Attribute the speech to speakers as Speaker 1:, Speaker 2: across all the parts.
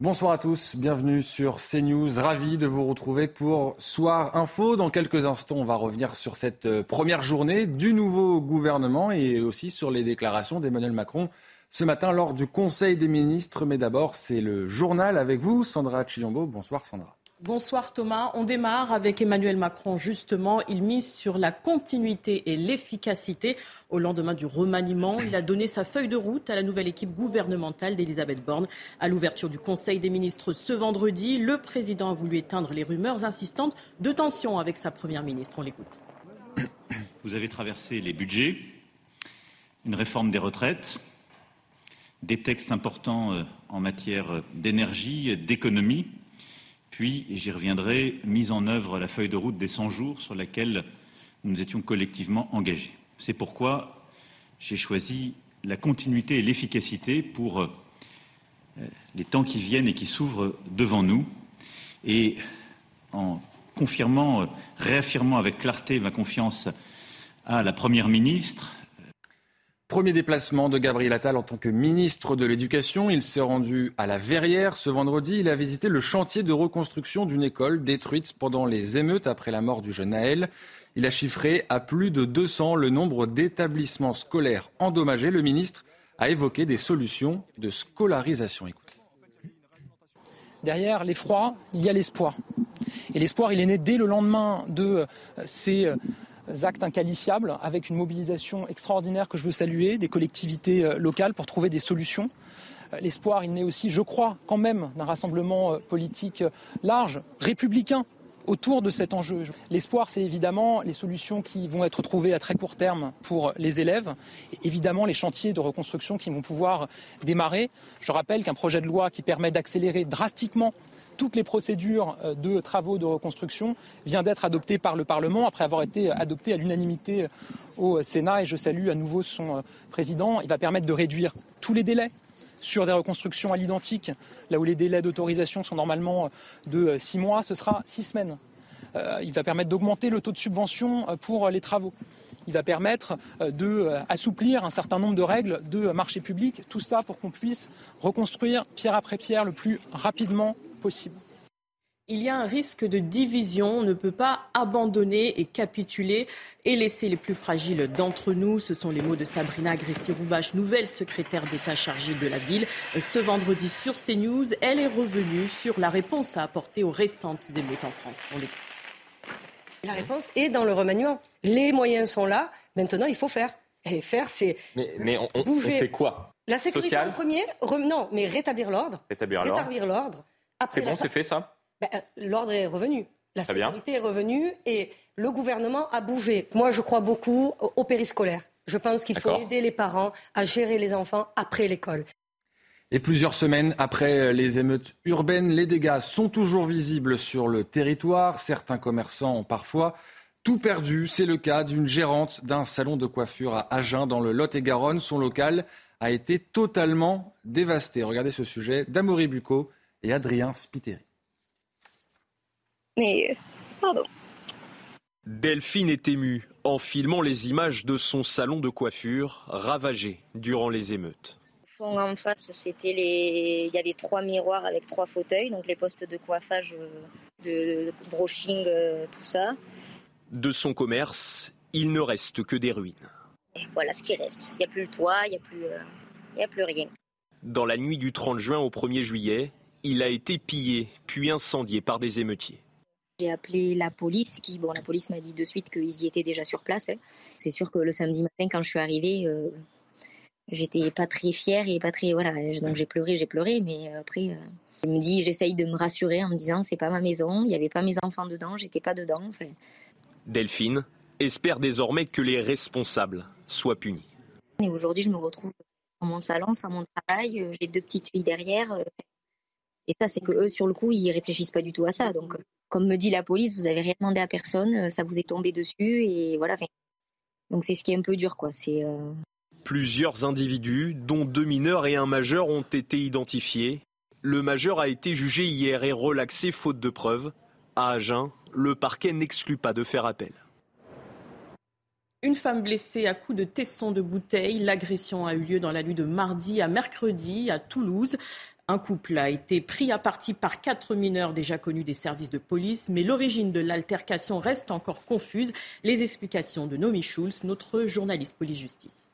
Speaker 1: Bonsoir à tous, bienvenue sur CNews. Ravi de vous retrouver pour Soir Info. Dans quelques instants, on va revenir sur cette euh, première journée du nouveau gouvernement et aussi sur les déclarations d'Emmanuel Macron ce matin lors du Conseil des ministres. Mais d'abord, c'est le journal avec vous, Sandra Chiombo. Bonsoir Sandra.
Speaker 2: Bonsoir Thomas. On démarre avec Emmanuel Macron. Justement, il mise sur la continuité et l'efficacité. Au lendemain du remaniement, il a donné sa feuille de route à la nouvelle équipe gouvernementale d'Elisabeth Borne. À l'ouverture du Conseil des ministres ce vendredi, le président a voulu éteindre les rumeurs insistantes de tension avec sa première ministre. On l'écoute.
Speaker 3: Vous avez traversé les budgets, une réforme des retraites, des textes importants euh, en matière d'énergie, d'économie, puis, et j'y reviendrai, mise en œuvre la feuille de route des 100 jours sur laquelle nous nous étions collectivement engagés. C'est pourquoi j'ai choisi la continuité et l'efficacité pour euh, les temps qui viennent et qui s'ouvrent devant nous. Et en confirmant, euh, réaffirmant avec clarté ma confiance à la Première ministre,
Speaker 1: Premier déplacement de Gabriel Attal en tant que ministre de l'Éducation. Il s'est rendu à la Verrière ce vendredi. Il a visité le chantier de reconstruction d'une école détruite pendant les émeutes après la mort du jeune Naël. Il a chiffré à plus de 200 le nombre d'établissements scolaires endommagés. Le ministre a évoqué des solutions de scolarisation.
Speaker 4: Derrière l'effroi, il y a l'espoir. Et l'espoir, il est né dès le lendemain de ces actes inqualifiables avec une mobilisation extraordinaire que je veux saluer des collectivités euh, locales pour trouver des solutions. Euh, l'espoir, il naît aussi, je crois, quand même, d'un rassemblement euh, politique large, républicain, autour de cet enjeu. L'espoir, c'est évidemment les solutions qui vont être trouvées à très court terme pour les élèves, et évidemment les chantiers de reconstruction qui vont pouvoir démarrer. Je rappelle qu'un projet de loi qui permet d'accélérer drastiquement toutes les procédures euh, de travaux de reconstruction vient d'être adopté par le Parlement après avoir été adopté à l'unanimité euh, au Sénat et je salue à nouveau son euh, président. Il va permettre de réduire tous les délais sur des reconstructions à l'identique, là où les délais d'autorisation sont normalement de six mois, ce sera six semaines. il va permettre d'augmenter le taux de subvention pour les travaux. Il va permettre d'assouplir un certain nombre de règles de marché public, tout ça pour qu'on puisse reconstruire pierre après pierre le plus rapidement possible.
Speaker 2: Il y a un risque de division. On ne peut pas abandonner et capituler et laisser les plus fragiles d'entre nous. Ce sont les mots de Sabrina Agresti-Roubache, nouvelle secrétaire d'État chargée de la ville. Ce vendredi sur CNews, elle est revenue sur la réponse à apporter aux récentes émeutes en France. On l'écoute.
Speaker 5: La réponse est dans le remaniement. Les moyens sont là. Maintenant, il faut faire. Et faire, c'est.
Speaker 6: Mais, on, fait quoi?
Speaker 5: La sécurité en premier Non, mais rétablir l'ordre.
Speaker 6: Rétablir
Speaker 5: l'ordre.
Speaker 6: C'est bon, c'est fait ça
Speaker 5: ben, euh, L'ordre est revenu. La sécurité est revenue et le gouvernement a bougé. Moi, je crois beaucoup au périscolaire. Je pense qu'il faut aider les parents à gérer les enfants après l'école.
Speaker 1: Et plusieurs semaines après les émeutes urbaines, les dégâts sont toujours visibles sur le territoire. Certains commerçants ont parfois tout perdu. C'est le cas d'une gérante d'un salon de coiffure à Agen dans le Lot-et-Garonne. Son local a été totalement dévasté. Regardez ce sujet d'Amaury Bucco et Adrien Spiteri.
Speaker 7: Mais, pardon.
Speaker 8: Delphine est émue en filmant les images de son salon de coiffure ravagé durant les émeutes.
Speaker 7: En face, c'était les... il y avait trois miroirs avec trois fauteuils, donc les postes de coiffage, de brushing, euh, tout ça.
Speaker 8: De son commerce, il ne reste que des ruines.
Speaker 7: Et voilà ce qui reste. Il n'y a plus le toit, il n'y a, plus, euh, a plus rien.
Speaker 8: Dans la nuit du 30 juin au 1er juillet, il a été pillé puis incendié par des émeutiers.
Speaker 7: J'ai appelé la police, qui, bon, la police m'a dit de suite qu'ils y étaient déjà sur place. Hein. C'est sûr que le samedi matin, quand je suis arrivée, euh, j'étais pas très fière et pas très, voilà, donc j'ai pleuré, j'ai pleuré, mais après, euh, je me dis, j'essaye de me rassurer en me disant, c'est pas ma maison, il n'y avait pas mes enfants dedans, j'étais pas dedans.
Speaker 8: Delphine espère désormais que les responsables soient punis.
Speaker 7: Et aujourd'hui, je me retrouve dans mon salon, c'est mon travail, j'ai deux petites filles derrière. Et ça, c'est que eux, sur le coup, ils réfléchissent pas du tout à ça. Donc, comme me dit la police, vous avez rien demandé à personne, ça vous est tombé dessus et voilà. Donc c'est ce qui est un peu dur, quoi. C'est
Speaker 8: Plusieurs individus, dont deux mineurs et un majeur, ont été identifiés. Le majeur a été jugé hier et relaxé faute de preuves. À Agen, le parquet n'exclut pas de faire appel.
Speaker 2: Une femme blessée à coups de tesson de bouteille. L'agression a eu lieu dans la nuit de mardi à mercredi à Toulouse. Un couple a été pris à partie par quatre mineurs déjà connus des services de police, mais l'origine de l'altercation reste encore confuse. Les explications de Nomi Schulz, notre journaliste police-justice.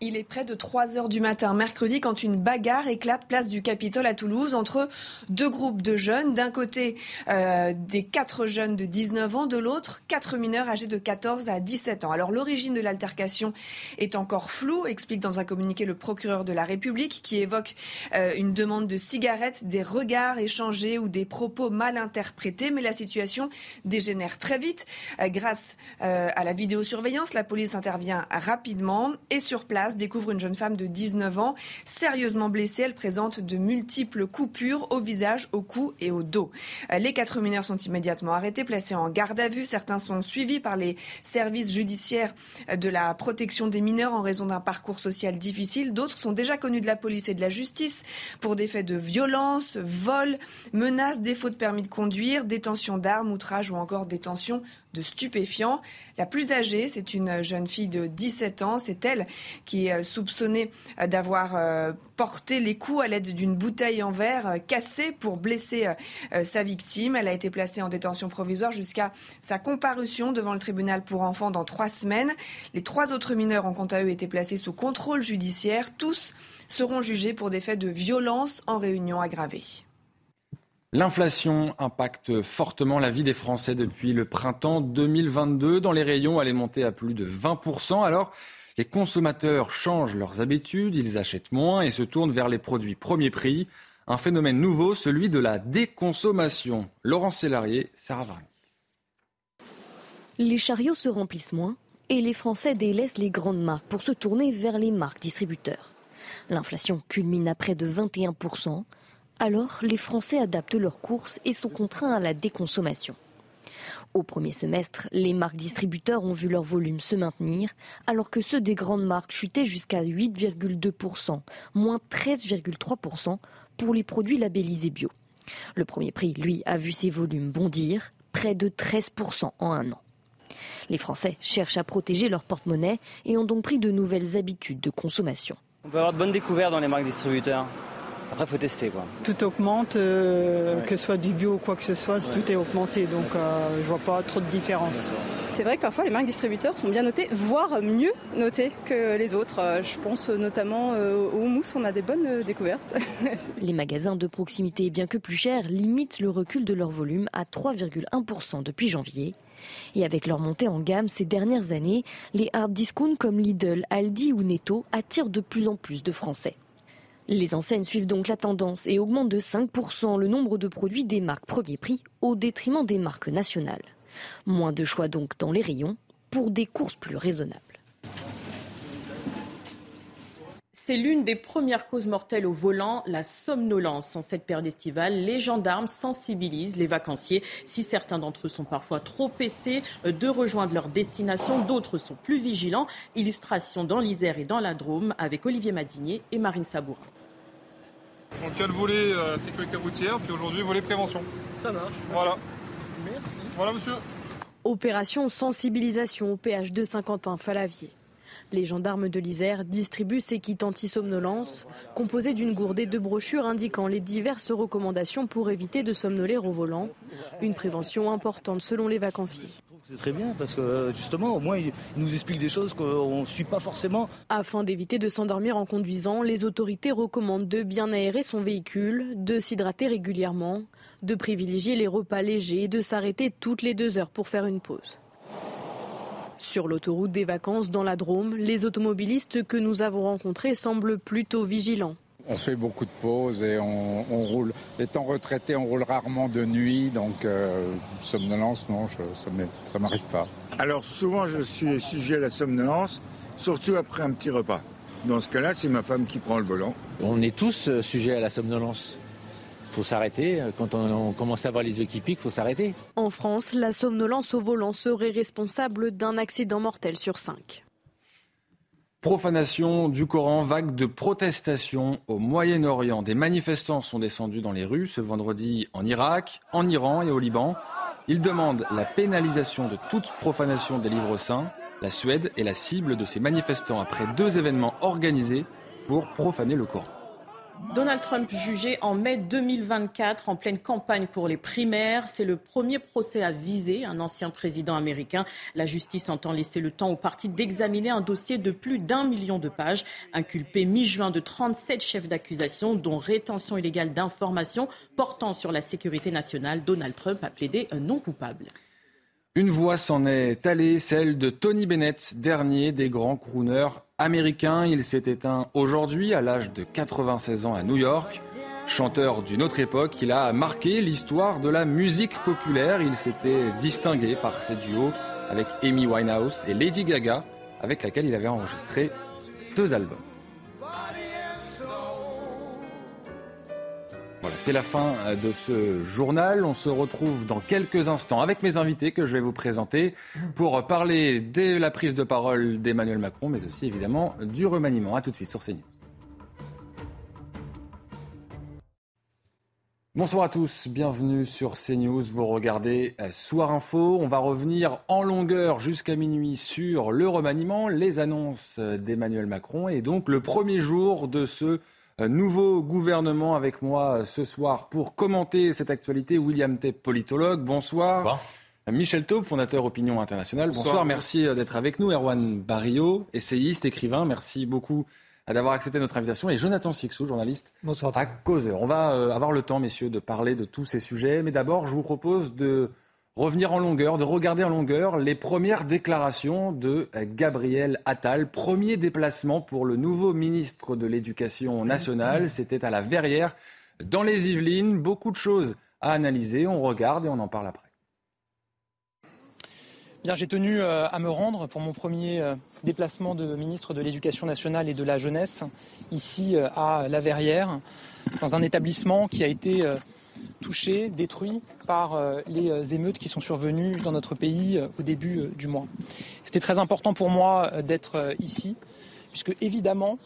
Speaker 9: Il est près de 3 heures du matin mercredi quand une bagarre éclate place du Capitole à Toulouse entre deux groupes de jeunes. D'un côté, euh, des quatre jeunes de 19 ans, de l'autre, quatre mineurs âgés de 14 à 17 ans. Alors l'origine de l'altercation est encore floue, explique dans un communiqué le procureur de la République qui évoque euh, une demande de cigarettes, des regards échangés ou des propos mal interprétés. Mais la situation dégénère très vite. Euh, grâce à la vidéosurveillance, la police intervient rapidement et sur place découvre une jeune femme de 19 ans sérieusement blessée. Elle présente de multiples coupures au visage, au cou et au dos. Euh, les quatre mineurs sont immédiatement arrêtés, placés en garde à vue. Certains sont suivis par les services judiciaires de la protection des mineurs en raison d'un parcours social difficile. D'autres sont déjà connus de la police et de la justice pour des faits de violence, vol, menaces, défaut de permis de conduire, détention d'armes, outrage ou encore détention de stupéfiants. La plus âgée, c'est une jeune fille de 17 ans. C'est elle qui est soupçonnée d'avoir euh, porté les coups à l'aide d'une bouteille en verre euh, cassée pour blesser euh, sa victime. Elle a été placée en détention provisoire jusqu'à sa comparution devant le tribunal pour enfants dans trois semaines. Les trois autres mineurs ont quant à eux été placés sous contrôle judiciaire. Tous seront jugés pour des faits de violence en réunion aggravée.
Speaker 1: L'inflation impacte fortement la vie des Français depuis le printemps 2022. Dans les rayons, elle est montée à plus de 20%. Alors, les consommateurs changent leurs habitudes, ils achètent moins et se tournent vers les produits premier prix. Un phénomène nouveau, celui de la déconsommation. Laurent Sélarié, Sarah Varny.
Speaker 10: Les chariots se remplissent moins et les Français délaissent les grandes marques pour se tourner vers les marques distributeurs. L'inflation culmine à près de 21%. Alors, les Français adaptent leurs courses et sont contraints à la déconsommation. Au premier semestre, les marques distributeurs ont vu leur volume se maintenir, alors que ceux des grandes marques chutaient jusqu'à 8,2%, moins 13,3% pour les produits labellisés bio. Le premier prix, lui, a vu ses volumes bondir, près de 13% en un an. Les Français cherchent à protéger leur porte-monnaie et ont donc pris de nouvelles habitudes de consommation.
Speaker 11: On peut avoir de bonnes découvertes dans les marques distributeurs? Après, il faut tester. Quoi.
Speaker 12: Tout augmente, euh, que ce soit du bio ou quoi que ce soit, tout est augmenté. Donc, euh, je vois pas trop de différence.
Speaker 13: C'est vrai que parfois les marques distributeurs sont bien notées, voire mieux notées que les autres. Euh, je pense notamment au houmous, on a des bonnes découvertes.
Speaker 10: les magasins de proximité, bien que plus chers, limitent le recul de leur volume à 3,1% depuis janvier. Et avec leur montée en gamme ces dernières années, les hard discounts comme Lidl, Aldi ou Netto attirent de plus en plus de Français. Les enseignes suivent donc la tendance et augmentent de 5% le nombre de produits des marques premier prix au détriment des marques nationales. Moins de choix donc dans les rayons pour des courses plus raisonnables.
Speaker 2: C'est l'une des premières causes mortelles au volant, la somnolence. En cette période estivale, les gendarmes sensibilisent les vacanciers. Si certains d'entre eux sont parfois trop pressés de rejoindre leur destination, d'autres sont plus vigilants. Illustration dans l'Isère et dans la Drôme avec Olivier Madinier et Marine Sabourin.
Speaker 14: Donc il y a le volet euh, sécurité routière, puis aujourd'hui volet prévention.
Speaker 12: Ça marche.
Speaker 14: Voilà.
Speaker 12: Merci.
Speaker 14: Voilà monsieur.
Speaker 15: Opération sensibilisation au PH de Saint-Quentin-Falavier. Les gendarmes de l'Isère distribuent ces kits anti-somnolence, composés d'une gourde et de brochures indiquant les diverses recommandations pour éviter de somnoler au volant. Une prévention importante selon les vacanciers.
Speaker 16: C'est très bien parce que justement, au moins, il nous explique des choses qu'on ne suit pas forcément.
Speaker 15: Afin d'éviter de s'endormir en conduisant, les autorités recommandent de bien aérer son véhicule, de s'hydrater régulièrement, de privilégier les repas légers et de s'arrêter toutes les deux heures pour faire une pause. Sur l'autoroute des vacances dans la Drôme, les automobilistes que nous avons rencontrés semblent plutôt vigilants.
Speaker 17: On fait beaucoup de pauses et on, roule. Étant retraité, on roule rarement de nuit, donc euh, somnolence, non, ça ne m'arrive pas.
Speaker 18: Alors souvent, je suis sujet à la somnolence, surtout après un petit repas. Dans ce cas-là, c'est ma femme qui prend le volant.
Speaker 19: On est tous euh, sujets à la somnolence. Il faut s'arrêter. Quand on, commence à voir les yeux qui piquent, il faut s'arrêter.
Speaker 15: En France, la somnolence au volant serait responsable d'un accident mortel sur cinq.
Speaker 1: Profanation du Coran, vague de protestation au Moyen-Orient. Des manifestants sont descendus dans les rues ce vendredi en Irak, en Iran et au Liban. Ils demandent la pénalisation de toute profanation des livres saints. La Suède est la cible de ces manifestants après deux événements organisés pour profaner le Coran.
Speaker 2: Donald Trump jugé en mai 2024 en pleine campagne pour les primaires. C'est le premier procès à viser un ancien président américain. La justice entend laisser le temps au parti d'examiner un dossier de plus d'un million de pages. Inculpé mi-juin de 37 chefs d'accusation, dont rétention illégale d'informations portant sur la sécurité nationale, Donald Trump a plaidé non coupable.
Speaker 1: Une voix s'en est allée, celle de Tony Bennett, dernier des grands crooners américains. Il s'est éteint aujourd'hui à l'âge de 96 ans à New York. Chanteur d'une autre époque, il a marqué l'histoire de la musique populaire. Il s'était distingué par ses duos avec Amy Winehouse et Lady Gaga, avec laquelle il avait enregistré deux albums. C'est la fin euh, de ce journal. On se retrouve dans quelques instants avec mes invités que je vais vous présenter pour parler de la prise de parole d'Emmanuel Macron, mais aussi évidemment du remaniement. A tout de suite sur CNews. Bonsoir à tous, bienvenue sur CNews. Vous regardez euh, Soir Info. On va revenir en longueur jusqu'à minuit sur le remaniement, les annonces d'Emmanuel Macron et donc le premier jour de ce nouveau gouvernement avec moi ce soir pour commenter cette actualité. William T, politologue, bonsoir. Michel Taube, fondateur Opinion Internationale. Bonsoir, merci d'être avec nous. Erwan Barrio, essayiste, écrivain, merci beaucoup d'avoir accepté notre invitation. Et Jonathan Sixou, journaliste bonsoir. à Causeur. On va euh, avoir le temps, messieurs, de parler de tous ces sujets. Mais d'abord, je vous propose de revenir en longueur, de regarder en longueur les premières déclarations de euh, Gabriel Attal. Premier déplacement pour le nouveau ministre de l'Éducation nationale. C'était à la Verrière, dans les Yvelines. Beaucoup de choses à analyser. On regarde et on en parle après.
Speaker 4: Bien, j'ai tenu euh, à me rendre pour mon premier euh, déplacement de ministre de l'Éducation nationale et de la jeunesse, ici à La Verrière, dans un établissement qui a été touché, détruit par euh, les euh, émeutes qui sont survenues dans notre pays euh, au début du mois. C'était très important pour moi d'être ici, puisque évidemment,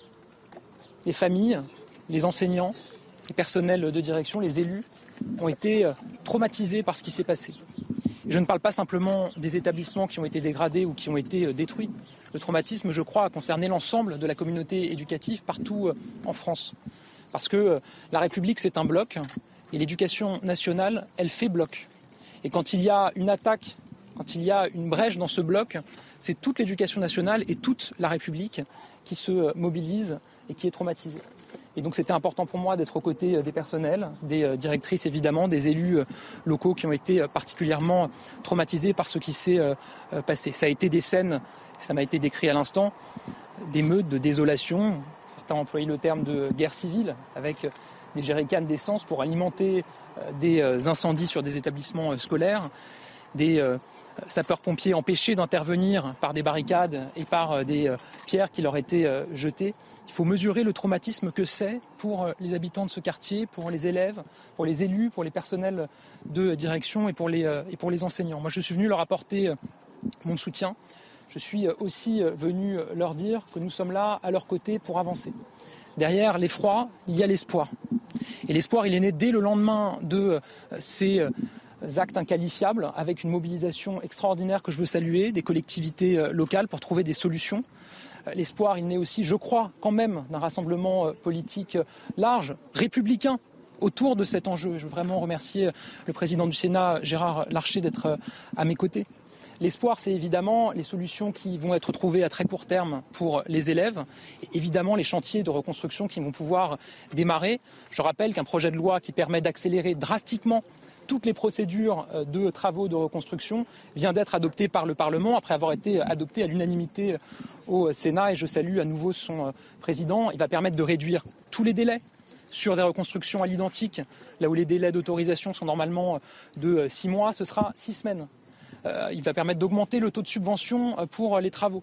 Speaker 4: les familles, les enseignants, les personnels de direction, les élus ont été traumatisés par ce qui s'est passé. Je ne parle pas simplement des établissements qui ont été dégradés ou qui ont été détruits. Le traumatisme, je crois, a concerné l'ensemble de la communauté éducative partout en France. Parce que la République, c'est un bloc, et l'éducation nationale, elle fait bloc. Et quand il y a une attaque, quand il y a une brèche dans ce bloc, c'est toute l'éducation nationale et toute la République qui se mobilise et qui est traumatisée. Et donc c'était important pour moi d'être aux côtés des personnels, des euh, directrices évidemment, des élus euh, locaux qui ont été particulièrement traumatisés par ce qui s'est euh, passé. Ça a été des scènes, ça m'a été décrit à l'instant, d'émeutes, de désolation. Certains ont employé le terme de guerre civile avec des jerrycans d'essence pour alimenter euh, des euh, incendies sur des établissements euh, scolaires, des sapeurs-pompiers empêchés d'intervenir par des barricades et par des pierres qui leur étaient jetées. Il faut mesurer le traumatisme que c'est pour les habitants de ce quartier, pour les élèves, pour les élus, pour les personnels de direction et pour les, et pour les enseignants. Moi, je suis venu leur apporter mon soutien. Je suis aussi venu leur dire que nous sommes là à leur côté pour avancer. Derrière l'effroi, il y a l'espoir. Et l'espoir, il est né dès le lendemain de euh, ces euh, actes inqualifiables, avec une mobilisation extraordinaire que je veux saluer des collectivités euh, locales pour trouver des solutions. L'espoir, il naît aussi, je crois, quand même, d'un rassemblement politique large, républicain, autour de cet enjeu. Je veux vraiment remercier le président du Sénat, Gérard Larcher, d'être à mes côtés. L'espoir, c'est évidemment les solutions qui vont être trouvées à très court terme pour les élèves, évidemment les chantiers de reconstruction qui vont pouvoir démarrer. Je rappelle qu'un projet de loi qui permet d'accélérer drastiquement toutes les procédures euh, de travaux de reconstruction vient d'être adopté par le Parlement après avoir été adopté à l'unanimité au Sénat et je salue à nouveau son euh, président. Il va permettre de réduire tous les délais sur des reconstructions à l'identique, là où les délais d'autorisation sont normalement de six mois, ce sera six semaines il va permettre d'augmenter le taux de subvention pour les travaux.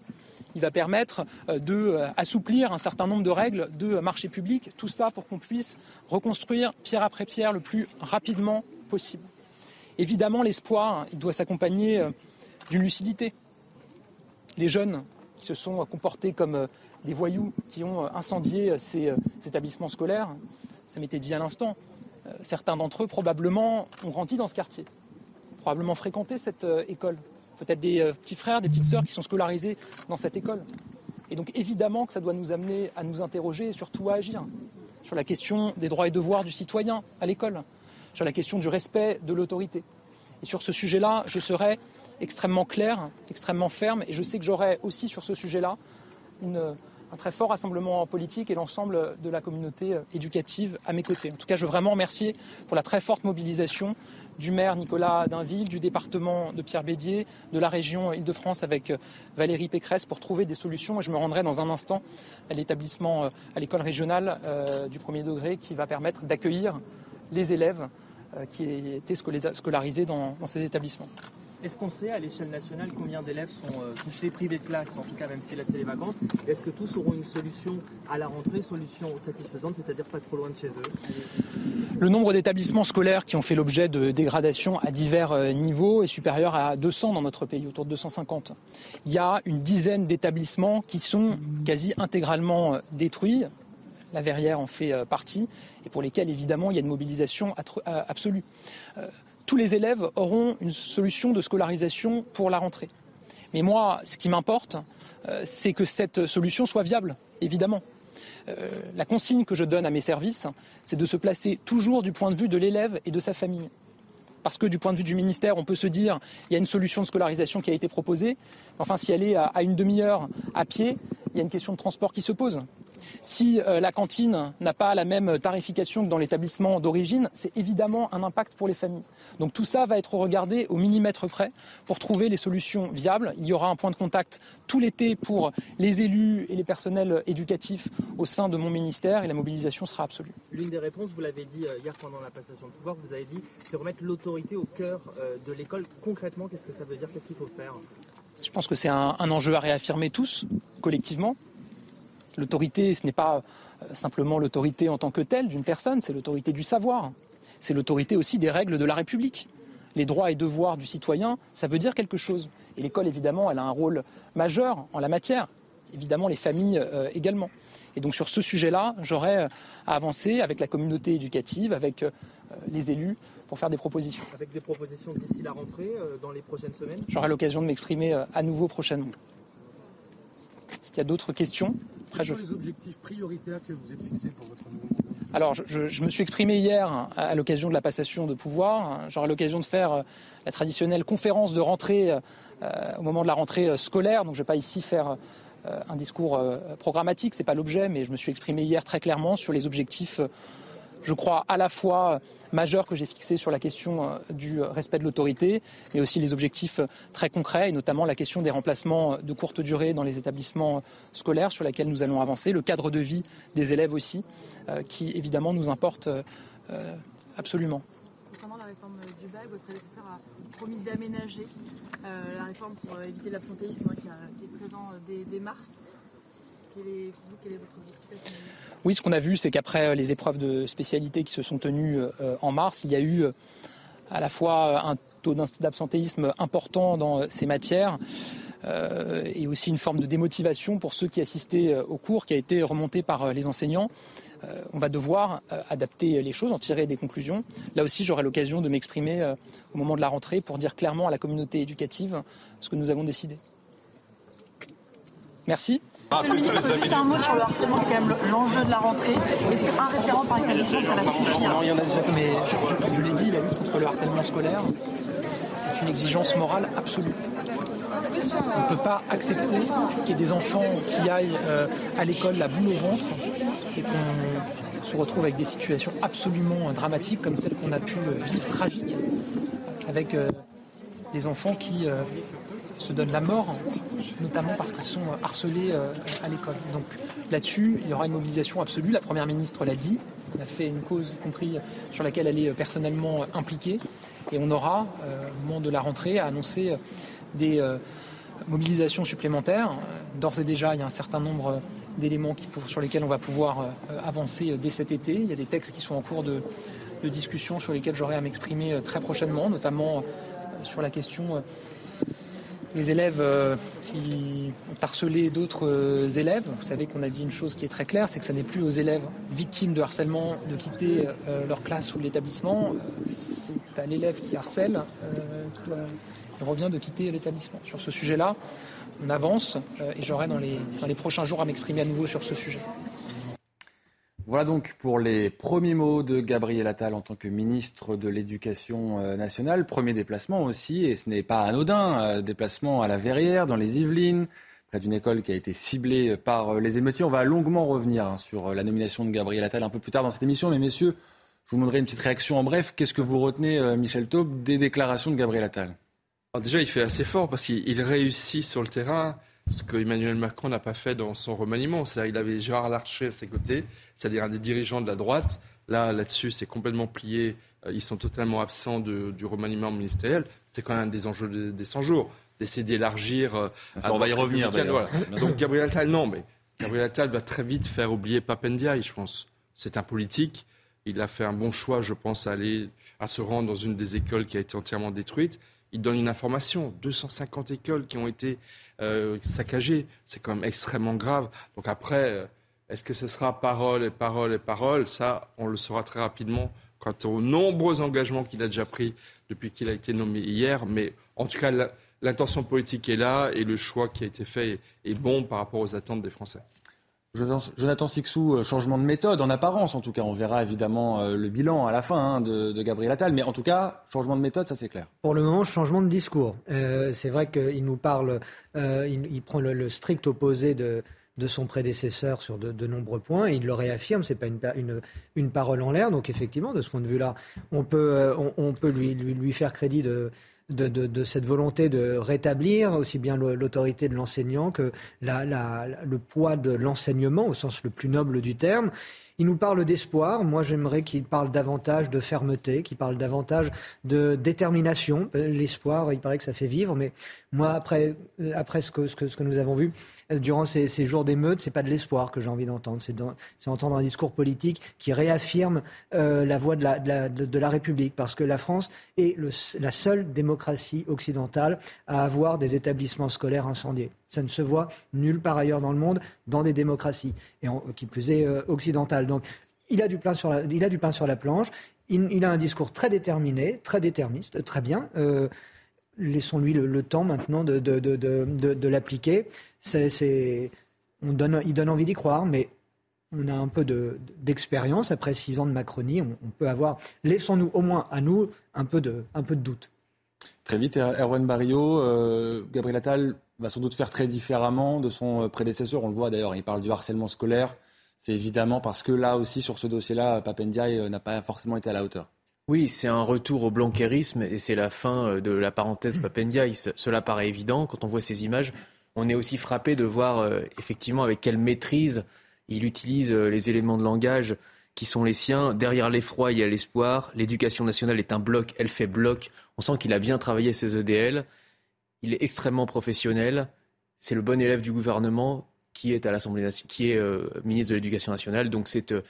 Speaker 4: Il va permettre d'assouplir un certain nombre de règles de marché public. Tout ça pour qu'on puisse reconstruire pierre après pierre le plus rapidement possible. Évidemment, l'espoir, il doit s'accompagner d'une lucidité. Les jeunes qui se sont comportés comme des voyous qui ont incendié ces établissements scolaires, ça m'était dit à l'instant, euh, certains d'entre eux probablement ont grandi dans ce quartier, probablement fréquenté cette euh, école, peut-être des euh, petits frères, des petites sœurs qui sont scolarisés dans cette école. Et donc évidemment que ça doit nous amener à nous interroger et surtout à agir sur la question des droits et devoirs du citoyen à l'école, sur la question du respect de l'autorité. Et sur ce sujet-là, je serai extrêmement clair, extrêmement ferme, et je sais que j'aurai aussi sur ce sujet-là un très fort rassemblement politique et l'ensemble de la communauté euh, éducative à mes côtés. En tout cas, je veux vraiment remercier pour la très forte mobilisation du maire Nicolas Dainville, du département de Pierre Bédier, de la région Île-de-France avec euh, Valérie Pécresse pour trouver des solutions. Et je me rendrai dans un instant à l'établissement, euh, à l'école régionale du premier degré qui va permettre d'accueillir les élèves qui étaient scolarisés dans ces établissements.
Speaker 20: Est-ce qu'on sait à l'échelle nationale combien d'élèves sont euh, touchés privés de classe, en tout cas même si là c'est les vacances? Est-ce que tous auront une solution à la rentrée, solution satisfaisante, c'est-à-dire pas trop loin de chez eux?
Speaker 4: Le nombre d'établissements scolaires qui ont fait l'objet de dégradation à divers euh, niveaux est supérieur à 200 dans notre pays, autour de 250. Il y a une dizaine d'établissements qui sont quasi intégralement euh, détruits. La Verrière en fait partie, et pour lesquels évidemment il y a une mobilisation absolue tous les élèves auront une solution de scolarisation pour la rentrée. Mais moi, ce qui m'importe, euh, c'est que cette solution soit viable, évidemment. Euh, la consigne que je donne à mes services, c'est de se placer toujours du point de vue de l'élève et de sa famille. Parce que du point de vue du ministère, on peut se dire il y a une solution de scolarisation qui a été proposée. Enfin, si elle est à une demi-heure à pied, il y a une question de transport qui se pose. Si euh, la cantine n'a pas la même tarification que dans l'établissement d'origine, c'est évidemment un impact pour les familles. Donc tout ça va être regardé au millimètre près pour trouver les solutions viables. Il y aura un point de contact tout l'été pour les élus et les personnels éducatifs au sein de mon ministère et la mobilisation sera absolue.
Speaker 20: L'une des réponses, vous l'avez dit euh, hier pendant la passation de pouvoir, vous avez dit, c'est remettre l'autorité au cœur euh, de l'école. Concrètement, qu'est-ce que ça veut dire? Qu'est-ce qu'il faut faire?
Speaker 4: Je pense que c'est un, enjeu à réaffirmer tous, collectivement. L'autorité, ce n'est pas euh, simplement l'autorité en tant que telle d'une personne, c'est l'autorité du savoir. C'est l'autorité aussi des règles de la République. Les droits et devoirs du citoyen, ça veut dire quelque chose. Et l'école, évidemment, elle a un rôle majeur en la matière. Évidemment, les familles euh, également. Et donc sur ce sujet-là, j'aurais à euh, avancer avec la communauté éducative, avec les élus, pour faire des propositions.
Speaker 20: Avec des propositions d'ici la rentrée, dans les prochaines semaines?
Speaker 4: J'aurai l'occasion de m'exprimer à nouveau prochainement. Est-ce qu'il y a d'autres questions?
Speaker 20: Quels sont les objectifs prioritaires que vous êtes fixés pour votre nouveau
Speaker 4: alors, je, me suis exprimé hier à, l'occasion de la passation de pouvoir. J'aurai l'occasion de faire euh, la traditionnelle conférence de rentrée euh, au moment de la rentrée euh, scolaire. Donc, je ne vais pas ici faire un discours programmatique, ce n'est pas l'objet, mais je me suis exprimé hier très clairement sur les objectifs je crois, à la fois majeurs que j'ai fixés sur la question euh, du respect de l'autorité, mais aussi les objectifs très concrets, et notamment la question des remplacements de courte durée dans les établissements scolaires, sur laquelle nous allons avancer, le cadre de vie des élèves aussi, euh, qui évidemment nous importe euh, absolument.
Speaker 21: Concernant la réforme du bail, votre prédécesseur a promis d'aménager la réforme pour éviter l'absentéisme hein, qui, est présent dès, mars.
Speaker 4: Oui, ce qu'on a vu, c'est qu'après euh, les épreuves de spécialité qui se sont tenues euh, en mars, il y a eu euh, à la fois un taux d'absentéisme important dans ces matières et aussi une forme de démotivation pour ceux qui assistaient aux cours qui a été remontée par les enseignants. on va devoir adapter les choses, en tirer des conclusions. Là aussi, j'aurai l'occasion de m'exprimer au moment de la rentrée pour dire clairement à la communauté éducative ce que nous avons décidé. Merci.
Speaker 21: Monsieur le ministre, juste un mot sur le harcèlement, qui est quand même l'enjeu de la rentrée. Est-ce qu'un référent par établissement, ça va suffire
Speaker 4: Non, il y en a déjà, mais je, je l'ai dit, la lutte contre le harcèlement scolaire, c'est une exigence morale absolue. On ne peut pas accepter qu'il y ait des enfants qui aillent euh, à l'école la boule au ventre et qu'on se retrouve avec des situations absolument dramatiques comme celles qu'on a pu vivre, tragiques, avec euh, des enfants qui se donnent la mort, notamment parce qu'ils sont harcelés à l'école. Donc là-dessus, il y aura une mobilisation absolue. La Première ministre l'a dit. On a fait une cause, y compris sur laquelle elle est personnellement impliquée. Et on aura, au moment de la rentrée, à annoncer des mobilisations supplémentaires. D'ores et déjà, il y a un certain nombre d'éléments sur lesquels on va pouvoir avancer dès cet été. Il y a des textes qui sont en cours de, discussions sur lesquelles j'aurai à m'exprimer euh, très prochainement, notamment euh, sur la question euh, des élèves qui ont harcelé d'autres élèves. Vous savez qu'on a dit une chose qui est très claire, c'est que ce n'est plus aux élèves victimes de harcèlement de quitter leur classe ou l'établissement. C'est à l'élève qui harcèle qui revient de quitter l'établissement. Sur ce sujet-là, on avance et j'aurai les, dans les prochains jours à m'exprimer à nouveau sur ce sujet.
Speaker 1: Voilà donc pour les premiers mots de Gabriel Attal en tant que ministre de l'Éducation euh, nationale. Premier déplacement aussi, et ce n'est pas anodin, euh, déplacement à la Verrière, dans les Yvelines, près d'une école qui a été ciblée par euh, les émeutiers. On va longuement revenir hein, sur la nomination de Gabriel Attal un peu plus tard dans cette émission. Mais messieurs, je vous demanderai une petite réaction en bref. Qu'est-ce que vous retenez, Michel Taube, des déclarations de Gabriel Attal?
Speaker 22: Déjà, il fait assez fort parce qu'il réussit sur le terrain ce que Emmanuel Macron n'a pas fait dans son remaniement. C'est-à-dire qu'il avait Gérard Larcher à ses côtés, c'est-à-dire un des dirigeants de la droite. Là, là-dessus, c'est complètement plié. Euh, ils sont totalement absents du remaniement ministériel. C'est quand même un des enjeux des 100 jours, d'essayer d'élargir. Euh,
Speaker 1: on va y revenir.
Speaker 22: Donc Gabriel Attal, non, mais Gabriel Attal va très vite faire oublier Papendiaï, je pense. C'est un politique. Il a fait un bon choix, je pense, à, aller, à se rendre dans une des écoles qui a été entièrement détruite. Il donne une information. 250 écoles qui ont été euh, saccagé. C'est quand même extrêmement grave. Donc après, euh, est-ce que ce sera parole et parole et parole? Ça, on le saura très rapidement quant aux nombreux engagements qu'il a déjà pris depuis qu'il a été nommé hier. Mais en tout cas, l'intention politique est là et le choix qui a été fait est bon par rapport aux attentes des Français.
Speaker 1: Jonathan Sixou, euh, changement de méthode en apparence, en tout cas. On verra évidemment euh, le bilan à la fin hein, de, Gabriel Attal, mais en tout cas, changement de méthode, ça c'est clair.
Speaker 23: Pour le moment, changement de discours. Euh, c'est vrai qu'il nous parle, il, prend le, strict opposé de, son prédécesseur sur de, nombreux points il le réaffirme, c'est pas une, parole en l'air. Donc effectivement, de ce point de vue-là, on peut, on, peut lui, lui, faire crédit de, de, cette volonté de rétablir aussi bien l'autorité de l'enseignant que le poids de l'enseignement au sens le plus noble du terme. Il nous parle d'espoir. Moi, j'aimerais qu'il parle davantage de fermeté, qu'il parle davantage de détermination. Euh, l'espoir, il paraît que ça fait vivre, mais moi, après, après ce, que, ce, que, nous avons vu euh, durant ces, jours d'émeute, c'est pas de l'espoir que j'ai envie d'entendre. C'est entendre un discours politique qui réaffirme euh, la voix de la, de, la, République, parce que la France est la seule démocratie occidentale à avoir des établissements scolaires incendiés. Ça ne se voit nulle part ailleurs dans le monde, dans des démocraties, et qui plus est euh, occidentales. Donc, il a du pain sur la, il a du pain sur la planche. Il, a un discours très déterminé, très déterministe, très bien. Euh, laissons-lui le, temps maintenant de, l'appliquer. On donne, il donne envie d'y croire, mais on a un peu d'expérience. Après six ans de Macronie, on, peut avoir, laissons-nous au moins à nous un peu de, doute.
Speaker 1: Très vite, Erwan Barrio, euh, Gabriel Attal va sans doute faire très différemment de son euh, prédécesseur. On le voit d'ailleurs, il parle du harcèlement scolaire. C'est évidemment parce que là aussi, sur ce dossier-là, Papendiaï euh, n'a pas forcément été à la hauteur.
Speaker 24: Oui, c'est un retour au blanquerisme et c'est la fin euh, de la parenthèse mmh. Papendiaï. Cela paraît évident. Quand on voit ces images, on est aussi frappé de voir effectivement avec quelle maîtrise il utilise les éléments de langage qui sont les siens. Derrière l'effroi, il y a l'espoir. L'éducation nationale est un bloc, elle fait bloc. On sent qu'il a bien travaillé ses EDL. Il est extrêmement professionnel. C'est le bon élève du gouvernement qui est à l'Assemblée qui est euh, ministre de l'Éducation nationale. Donc c'est, euh,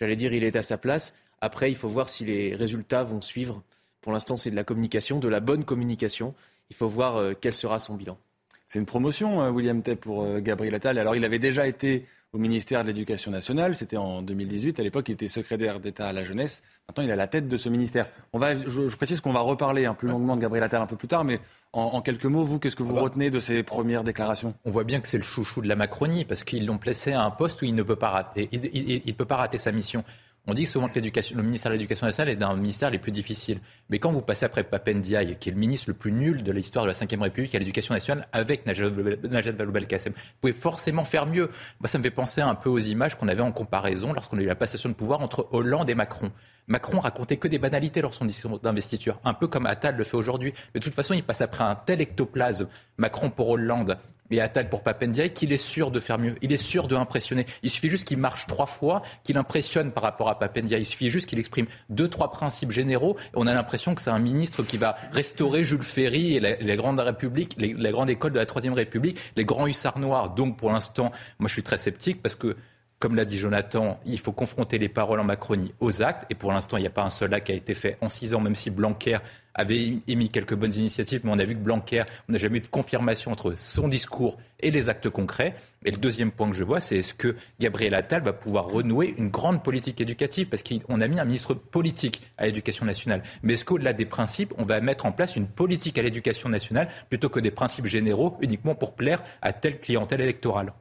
Speaker 24: j'allais dire, il est à sa place. Après, il faut voir si les résultats vont suivre. Pour l'instant, c'est de la communication, de la bonne communication. Il faut voir euh, quel sera son bilan.
Speaker 1: C'est une promotion, William Tay, pour Gabriel Attal. Alors, il avait déjà été au ministère de l'Éducation nationale. C'était en 2018. À l'époque, il était secrétaire d'État à la jeunesse. Maintenant, il est à la tête de ce ministère. On va, je, précise qu'on va reparler un plus longuement de Gabriel Attal un peu plus tard, mais en, quelques mots, vous, qu'est-ce que vous ah bah. retenez de ces premières déclarations?
Speaker 25: On voit bien que c'est le chouchou de la Macronie, parce qu'ils l'ont placé à un poste où il ne peut pas rater. Il ne peut pas rater sa mission.
Speaker 26: On dit souvent que le ministère de l'Éducation nationale est un ministère les plus difficiles. Mais quand vous passez après Papendiaï, qui est le ministre le plus nul de l'histoire de la Ve République à l'éducation nationale, avec Najat Vallaud-Belkacem, vous pouvez forcément faire mieux. Moi, ça me fait penser un peu aux images qu'on avait en comparaison lorsqu'on a eu la passation de pouvoir entre Hollande et Macron. Macron racontait que des banalités lors de son discours d'investiture, un peu comme Attal le fait aujourd'hui. Mais de toute façon, il passe après un tel ectoplasme, Macron pour Hollande, et Attal pour Papendiaï qu'il est sûr de faire mieux. Il est sûr de impressionner. Il suffit juste qu'il marche trois fois, qu'il impressionne par rapport à Papendiaï. Il suffit juste qu'il exprime deux, trois principes généraux. Et on a l'impression que c'est un ministre qui va restaurer Jules Ferry et les, grandes républiques, les, les grandes écoles de la Troisième République, les grands hussards noirs. Donc pour l'instant, moi je suis très sceptique parce que comme l'a dit Jonathan, il faut confronter les paroles en Macronie aux actes. Et pour l'instant, il n'y a pas un seul acte qui a été fait en six ans, même si Blanquer avait émis quelques bonnes initiatives. Mais on a vu que Blanquer, on n'a jamais eu de confirmation entre son discours et les actes concrets. Et le deuxième point que je vois, c'est est-ce que Gabriel Attal va pouvoir renouer une grande politique éducative? Parce qu'on a mis un ministre politique à l'éducation nationale. Mais est-ce qu'au-delà des principes, on va mettre en place une politique à l'éducation nationale plutôt que des principes généraux uniquement pour plaire à telle clientèle électorale?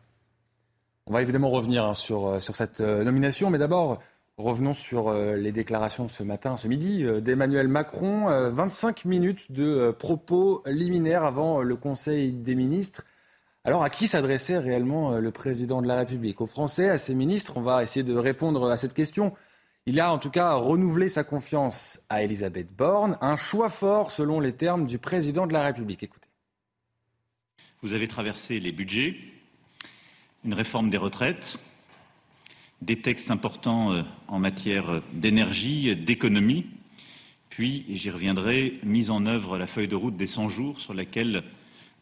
Speaker 1: On va évidemment revenir hein, sur, euh, sur cette euh, nomination, mais d'abord, revenons sur euh, les déclarations ce matin, ce midi, d'Emmanuel Macron. 25 minutes de propos liminaires avant le Conseil des ministres. Alors, à qui s'adressait réellement le président de la République? Aux Français, à ses ministres? On va essayer de répondre à cette question. Il a en tout cas renouvelé sa confiance à Elisabeth Borne. Un choix fort selon les termes du président de la République. Écoutez.
Speaker 3: Vous avez traversé les budgets, une réforme des retraites, des textes importants euh, en matière d'énergie, d'économie, puis, et j'y reviendrai, mise en œuvre la feuille de route des 100 jours sur laquelle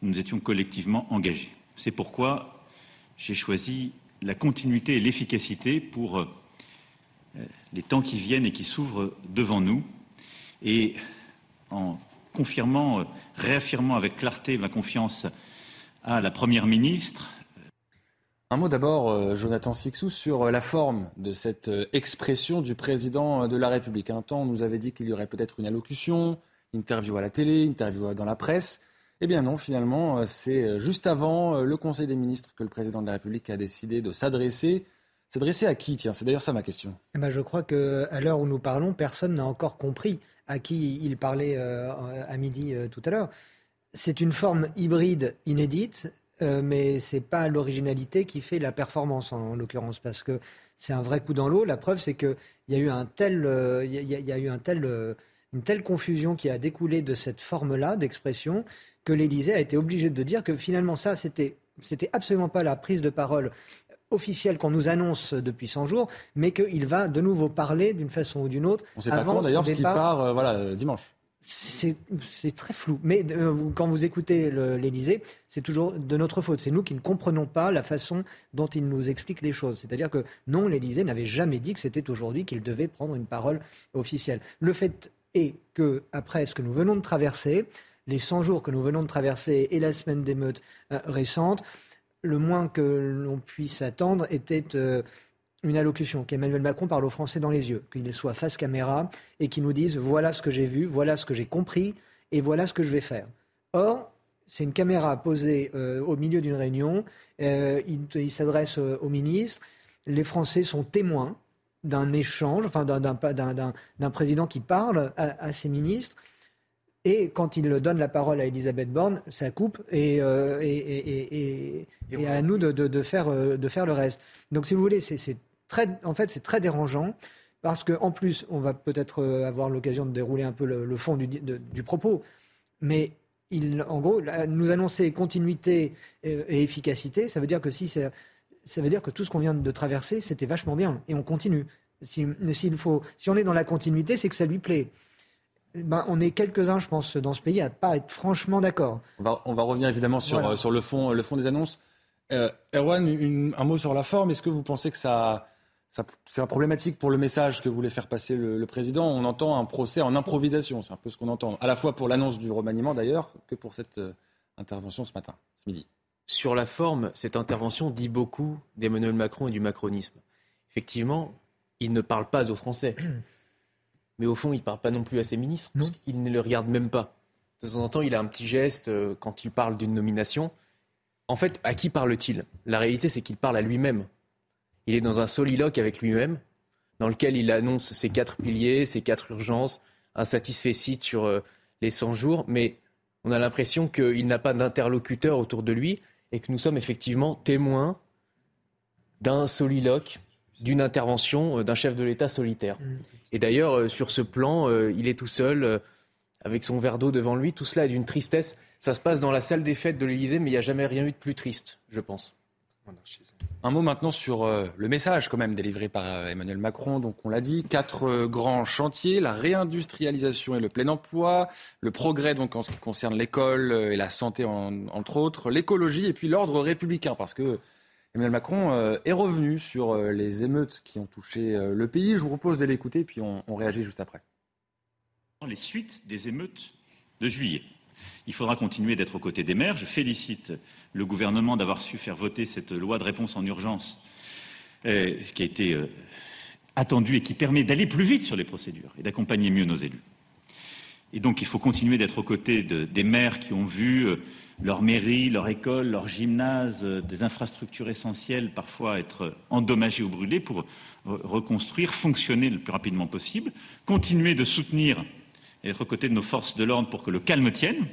Speaker 3: nous étions collectivement engagés. C'est pourquoi j'ai choisi la continuité et l'efficacité pour euh, les temps qui viennent et qui s'ouvrent devant nous. Et en confirmant, euh, réaffirmant avec clarté ma confiance à la Première ministre,
Speaker 1: un mot d'abord, euh, Jonathan Sixou, sur euh, la forme de cette euh, expression du président de la République. Un temps, on nous avait dit qu'il y aurait peut-être une allocution, interview à la télé, interview dans la presse. Eh bien non, finalement, c'est juste avant le Conseil des ministres que le président de la République a décidé de s'adresser. S'adresser à qui Tiens, c'est d'ailleurs ça ma question.
Speaker 23: Eh ben, je crois qu'à l'heure où nous parlons, personne n'a encore compris à qui il parlait à midi tout à l'heure. C'est une forme hybride inédite euh, mais c'est pas l'originalité qui fait la performance en, l'occurrence, parce que c'est un vrai coup dans l'eau. La preuve, c'est qu'il y a eu un tel, euh, il y, a eu un tel, euh, une telle confusion qui a découlé de cette forme-là d'expression que l'Élysée a été obligé de dire que finalement ça, c'était, c'était absolument pas la prise de parole officielle qu'on nous annonce depuis 100 jours, mais qu'il va de nouveau parler d'une façon ou d'une autre.
Speaker 1: On ne sait pas quand d'ailleurs, parce qu'il part voilà, dimanche
Speaker 23: c'est très flou. Mais euh, quand vous écoutez l'Élysée, c'est toujours de notre faute. C'est nous qui ne comprenons pas la façon dont il nous explique les choses. C'est-à-dire que non, l'Élysée n'avait jamais dit que c'était aujourd'hui qu'il devait prendre une parole officielle. Le fait est que, après ce que nous venons de traverser, les 100 jours que nous venons de traverser et la semaine d'émeutes euh, récente, le moins que l'on puisse attendre était euh, une allocution, qu'Emmanuel Macron parle aux Français dans les yeux, qu'il soit face caméra et qu'il nous dise voilà ce que j'ai vu, voilà ce que j'ai compris et voilà ce que je vais faire. Or, c'est une caméra posée euh, au milieu d'une réunion, euh, il, s'adresse euh, au ministre, les Français sont témoins d'un échange, enfin d'un président qui parle à, ses ministres. Et quand il donne la parole à Elisabeth Borne, ça coupe et, et, et, à nous de, de, faire, de faire le reste. Donc, si vous voulez, c'est en fait, c'est très dérangeant parce qu'en plus, on va peut-être euh, avoir l'occasion de dérouler un peu le, fond du, propos, mais il, en gros, nous annoncer continuité et, efficacité, ça veut dire que si ça veut dire que tout ce qu'on vient de traverser, c'était vachement bien et on continue. Si, faut, si on est dans la continuité, c'est que ça lui plaît. Ben, on est quelques-uns, je pense, dans ce pays à ne pas être franchement d'accord.
Speaker 1: On va, revenir évidemment sur, euh, sur le, fond, le fond des annonces. Euh, Erwan, un mot sur la forme. Est-ce que vous pensez que ça, c'est problématique pour le message que voulait faire passer le, président. On entend un procès en improvisation, c'est un peu ce qu'on entend, à la fois pour l'annonce du remaniement d'ailleurs, que pour cette euh, intervention ce matin, ce midi.
Speaker 24: Sur la forme, cette intervention dit beaucoup d'Emmanuel Macron et du macronisme. Effectivement, il ne parle pas aux Français. Mais au fond, il ne parle pas non plus à ses ministres. Il ne le regarde même pas. De temps en temps, il a un petit geste euh, quand il parle d'une nomination. En fait, à qui parle-t-il? La réalité, c'est qu'il parle à lui-même il est dans un soliloque avec lui-même, dans lequel il annonce ses quatre piliers, ses quatre urgences, un satisfait sur euh, les 100 jours, mais on a l'impression qu'il n'a pas d'interlocuteur autour de lui et que nous sommes effectivement témoins d'un soliloque, d'une intervention euh, d'un chef de l'État solitaire. Mm. Et d'ailleurs, euh, sur ce plan, il est tout seul, avec son verre d'eau devant lui. Tout cela est d'une tristesse. Ça se passe dans la salle des fêtes de l'Élysée, mais il n'y a jamais rien eu de plus triste, je pense.
Speaker 1: Un mot maintenant sur euh, le message quand même délivré par euh, Emmanuel Macron. Donc on l'a dit, quatre euh, grands chantiers la réindustrialisation et le plein emploi, le progrès donc en ce qui concerne l'école et la santé entre autres, l'écologie et puis l'ordre républicain parce que Emmanuel Macron est revenu sur les émeutes qui ont touché le pays. Je vous propose de l'écouter puis on réagit juste après.
Speaker 3: Les suites des émeutes de juillet. Il faudra continuer d'être aux côtés des maires. Je félicite le gouvernement d'avoir su faire voter cette loi de réponse en urgence euh, qui a été euh, attendue et qui permet d'aller plus vite sur les procédures et d'accompagner mieux nos élus. Et donc il faut continuer d'être aux côtés des maires qui ont vu euh, leur mairie, leur école, leur gymnase, des infrastructures essentielles parfois être endommagées ou brûlées pour reconstruire, fonctionner le plus rapidement possible, continuer de soutenir et être aux côtés de nos forces de l'ordre pour que le calme tienne,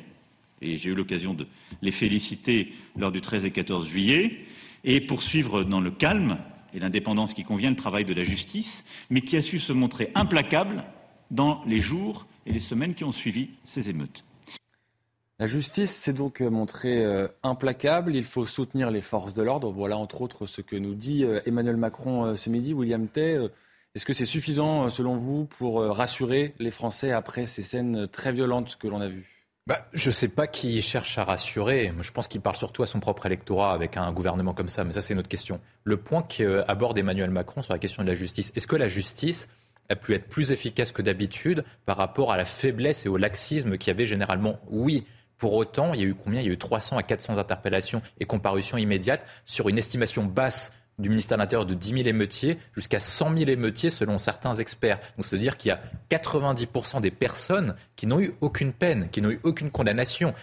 Speaker 3: et j'ai eu l'occasion de les féliciter lors du 13 et 14 juillet, et poursuivre dans le calme et l'indépendance qui convient le travail de la justice, mais qui a su se montrer implacable dans les jours et les semaines qui ont suivi ces émeutes.
Speaker 1: La justice s'est donc montrée euh, implacable. Il faut soutenir les forces de l'ordre. Voilà entre autres ce que nous dit euh, Emmanuel Macron euh, ce midi. William Tay, est-ce que c'est suffisant selon vous pour rassurer les Français après ces scènes très violentes que l'on a vues?
Speaker 26: Bah, je ne sais pas qui cherche à rassurer. Je pense qu'il parle surtout à son propre électorat avec un gouvernement comme ça. Mais ça, c'est une autre question. Le point qu'aborde Emmanuel Macron sur la question de la justice, est-ce que la justice a pu être plus efficace que d'habitude par rapport à la faiblesse et au laxisme qu'il y avait généralement? Oui. Pour autant, il y a eu combien? Il y a eu 300 à 400 interpellations et comparutions immédiates sur une estimation basse du ministère de l'Intérieur de 10 000 émeutiers jusqu'à 100 000 émeutiers selon certains experts. Donc c'est-à-dire qu'il y a 90% des personnes qui n'ont eu aucune peine, qui n'ont eu aucune condamnation,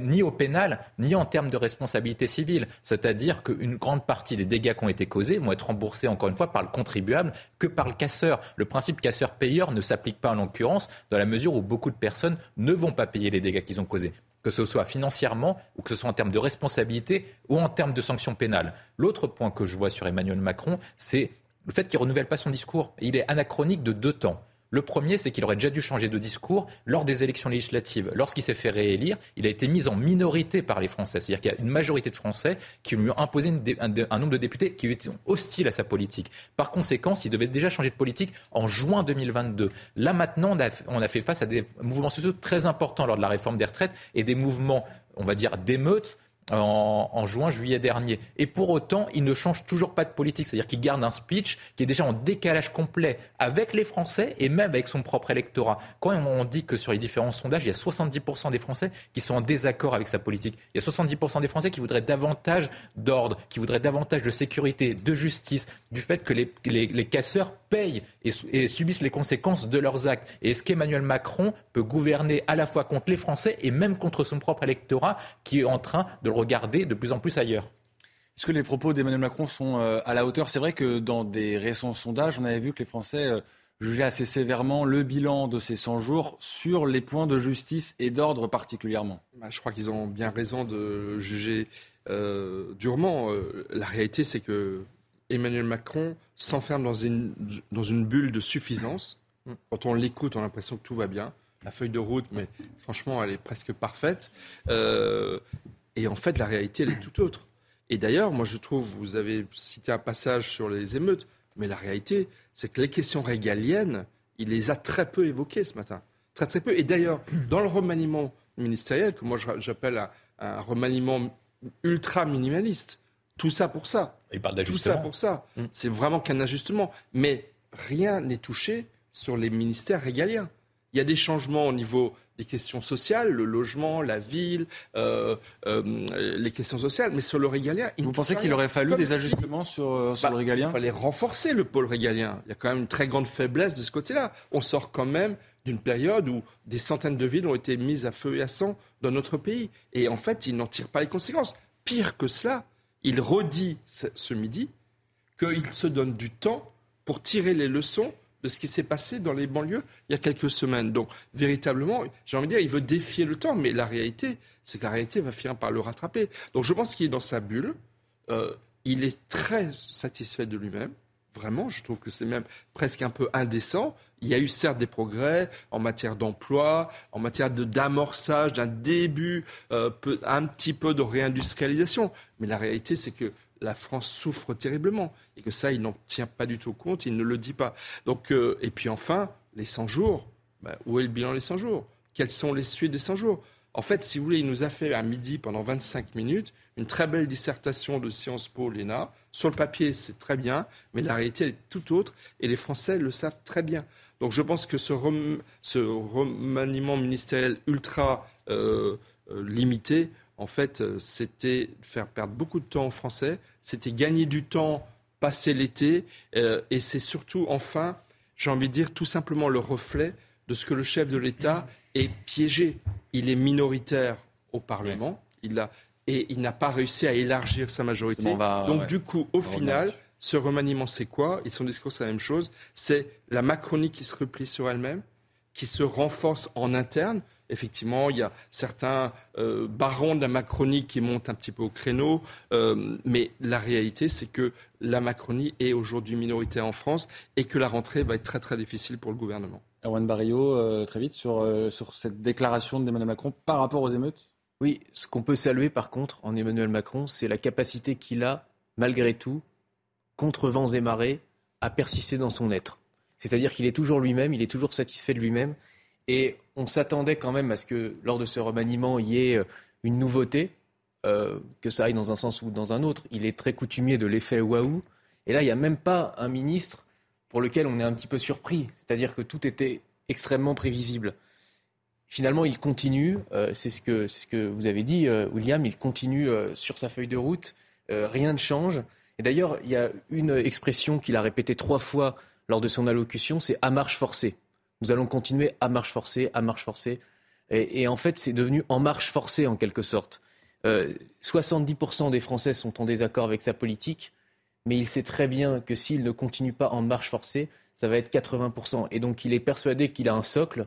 Speaker 26: ni au pénal, ni en termes de responsabilité civile. C'est-à-dire qu'une grande partie des dégâts qui ont été causés vont être remboursés, encore une fois, par le contribuable que par le casseur. Le principe casseur-payeur ne s'applique pas en l'occurrence, dans la mesure où beaucoup de personnes ne vont pas payer les dégâts qu'ils ont causés que ce soit financièrement ou que ce soit en termes de responsabilité ou en termes de sanctions pénales. L'autre point que je vois sur Emmanuel Macron, c'est le fait qu'il ne renouvelle pas son discours. Il est anachronique de deux temps. Le premier, c'est qu'il aurait déjà dû changer de discours lors des élections législatives. Lorsqu'il s'est fait réélire, il a été mis en minorité par les Français. C'est-à-dire qu'il y a une majorité de Français qui lui ont imposé un, nombre de députés qui étaient hostiles à sa politique. Par conséquent, il devait déjà changer de politique en juin 2022. Là, maintenant, on a fait face à des mouvements sociaux très importants lors de la réforme des retraites et des mouvements, on va dire, d'émeutes en, juin, juillet dernier. Et pour autant, il ne change toujours pas de politique. C'est-à-dire qu'il garde un speech qui est déjà en décalage complet avec les Français et même avec son propre électorat. Quand on dit que sur les différents sondages, il y a 70% des Français qui sont en désaccord avec sa politique. Il y a 70% des Français qui voudraient davantage d'ordre, qui voudraient davantage de sécurité, de justice, du fait que les, les, casseurs payent et, et, subissent les conséquences de leurs actes. Et est-ce qu'Emmanuel Macron peut gouverner à la fois contre les Français et même contre son propre électorat qui est en train de regarder de plus en plus ailleurs.
Speaker 1: Est-ce que les propos d'Emmanuel Macron sont euh, à la hauteur? C'est vrai que dans des récents sondages, on avait vu que les Français euh, jugeaient assez sévèrement le bilan de ces 100 jours sur les points de justice et d'ordre particulièrement.
Speaker 22: Bah, je crois qu'ils ont bien raison de juger euh, durement. la réalité, c'est que Emmanuel Macron s'enferme dans une, dans une bulle de suffisance. Quand on l'écoute, on a l'impression que tout va bien la feuille de route, mais franchement, elle est presque parfaite. Et en fait, la réalité, elle est tout autre. Et d'ailleurs, moi, je trouve, vous avez cité un passage sur les émeutes, mais la réalité, c'est que les questions régaliennes, il les a très peu évoquées ce matin. Très, très peu. Et d'ailleurs, dans le remaniement ministériel, que moi j'appelle un, remaniement ultra minimaliste, tout ça pour ça.
Speaker 26: Il parle
Speaker 22: Tout ça pour ça. Mm. C'est vraiment qu'un ajustement. Mais rien n'est touché sur les ministères régaliens. Il y a des changements au niveau des questions sociales, le logement, la ville, euh, euh, les questions sociales, mais sur le régalien.
Speaker 1: Vous pensez qu'il aurait fallu des ajustements sur, euh, sur le bah, régalien
Speaker 22: Il fallait renforcer le pôle régalien. Il y a quand même une très grande faiblesse de ce côté-là. On sort quand même d'une période où des centaines de villes ont été mises à feu et à sang dans notre pays. Et en fait, il n'en tire pas les conséquences. Pire que cela, il redit ce midi qu'il se donne du temps pour tirer les leçons de ce qui s'est passé dans les banlieues il y a quelques semaines. Donc, véritablement, j'ai envie de dire, il veut défier le temps, mais la réalité, c'est que la réalité va finir par le rattraper. Donc, je pense qu'il est dans sa bulle. Euh, il est très satisfait de lui-même. Vraiment, je trouve que c'est même presque un peu indécent. Il y a eu certes des progrès en matière d'emploi, en matière d'amorçage, d'un début, euh, un petit peu de réindustrialisation. Mais la réalité, c'est que la France souffre terriblement et que ça, il n'en tient pas du tout compte, il ne le dit pas. Donc, euh, et puis enfin, les 100 jours. Bah, où est le bilan des 100 jours? Quelles sont les suites des 100 jours? En fait, si vous voulez, il nous a fait à midi, pendant 25 minutes, une très belle dissertation de Sciences Po, l'ENA. Sur le papier, c'est très bien, mais la réalité, elle est tout autre et les Français le savent très bien. Donc je pense que ce, remaniement ministériel ultra euh, euh, limité, en fait, c'était faire perdre beaucoup de temps aux Français, c'était gagner du temps passer l'été. Euh, et c'est surtout, enfin, j'ai envie de dire, tout simplement le reflet de ce que le chef de l'État est piégé. Il est minoritaire au Parlement. Il a, et il n'a pas réussi à élargir sa majorité. Donc, du coup, au final, ce remaniement, c'est quoi? Et son discours, c'est la même chose. C'est la Macronie qui se replie sur elle-même, qui se renforce en interne, Effectivement, il y a certains euh, barons de la Macronie qui montent un petit peu au créneau, euh, mais la réalité, c'est que la Macronie est aujourd'hui minoritaire en France et que la rentrée va être très très difficile pour le gouvernement.
Speaker 1: Erwan Barrio, euh, très vite, sur, sur cette déclaration d'Emmanuel Macron par rapport aux émeutes?
Speaker 24: Oui, ce qu'on peut saluer par contre en Emmanuel Macron, c'est la capacité qu'il a, malgré tout, contre vents et marées, à persister dans son être. C'est-à-dire qu'il est toujours lui-même, il est toujours satisfait de lui-même et on s'attendait quand même à ce que lors de ce remaniement, il y ait euh, une nouveauté, euh, que ça aille dans un sens ou dans un autre. Il est très coutumier de l'effet waouh. Et là, il n'y a même pas un ministre pour lequel on est un petit peu surpris. C'est-à-dire que tout était extrêmement prévisible. Finalement, il continue, euh, c'est ce, que, ce que vous avez dit, William, il continue sur sa feuille de route, rien ne change. Et d'ailleurs, il y a une expression qu'il a répétée trois fois lors de son allocution, c'est à marche forcée nous allons continuer à marche forcée, à marche forcée. Et, en fait, c'est devenu en marche forcée en quelque sorte. 70% euh, des Français sont en désaccord avec sa politique, mais il sait très bien que s'il ne continue pas en marche forcée, ça va être 80%. Et donc il est persuadé qu'il a un socle.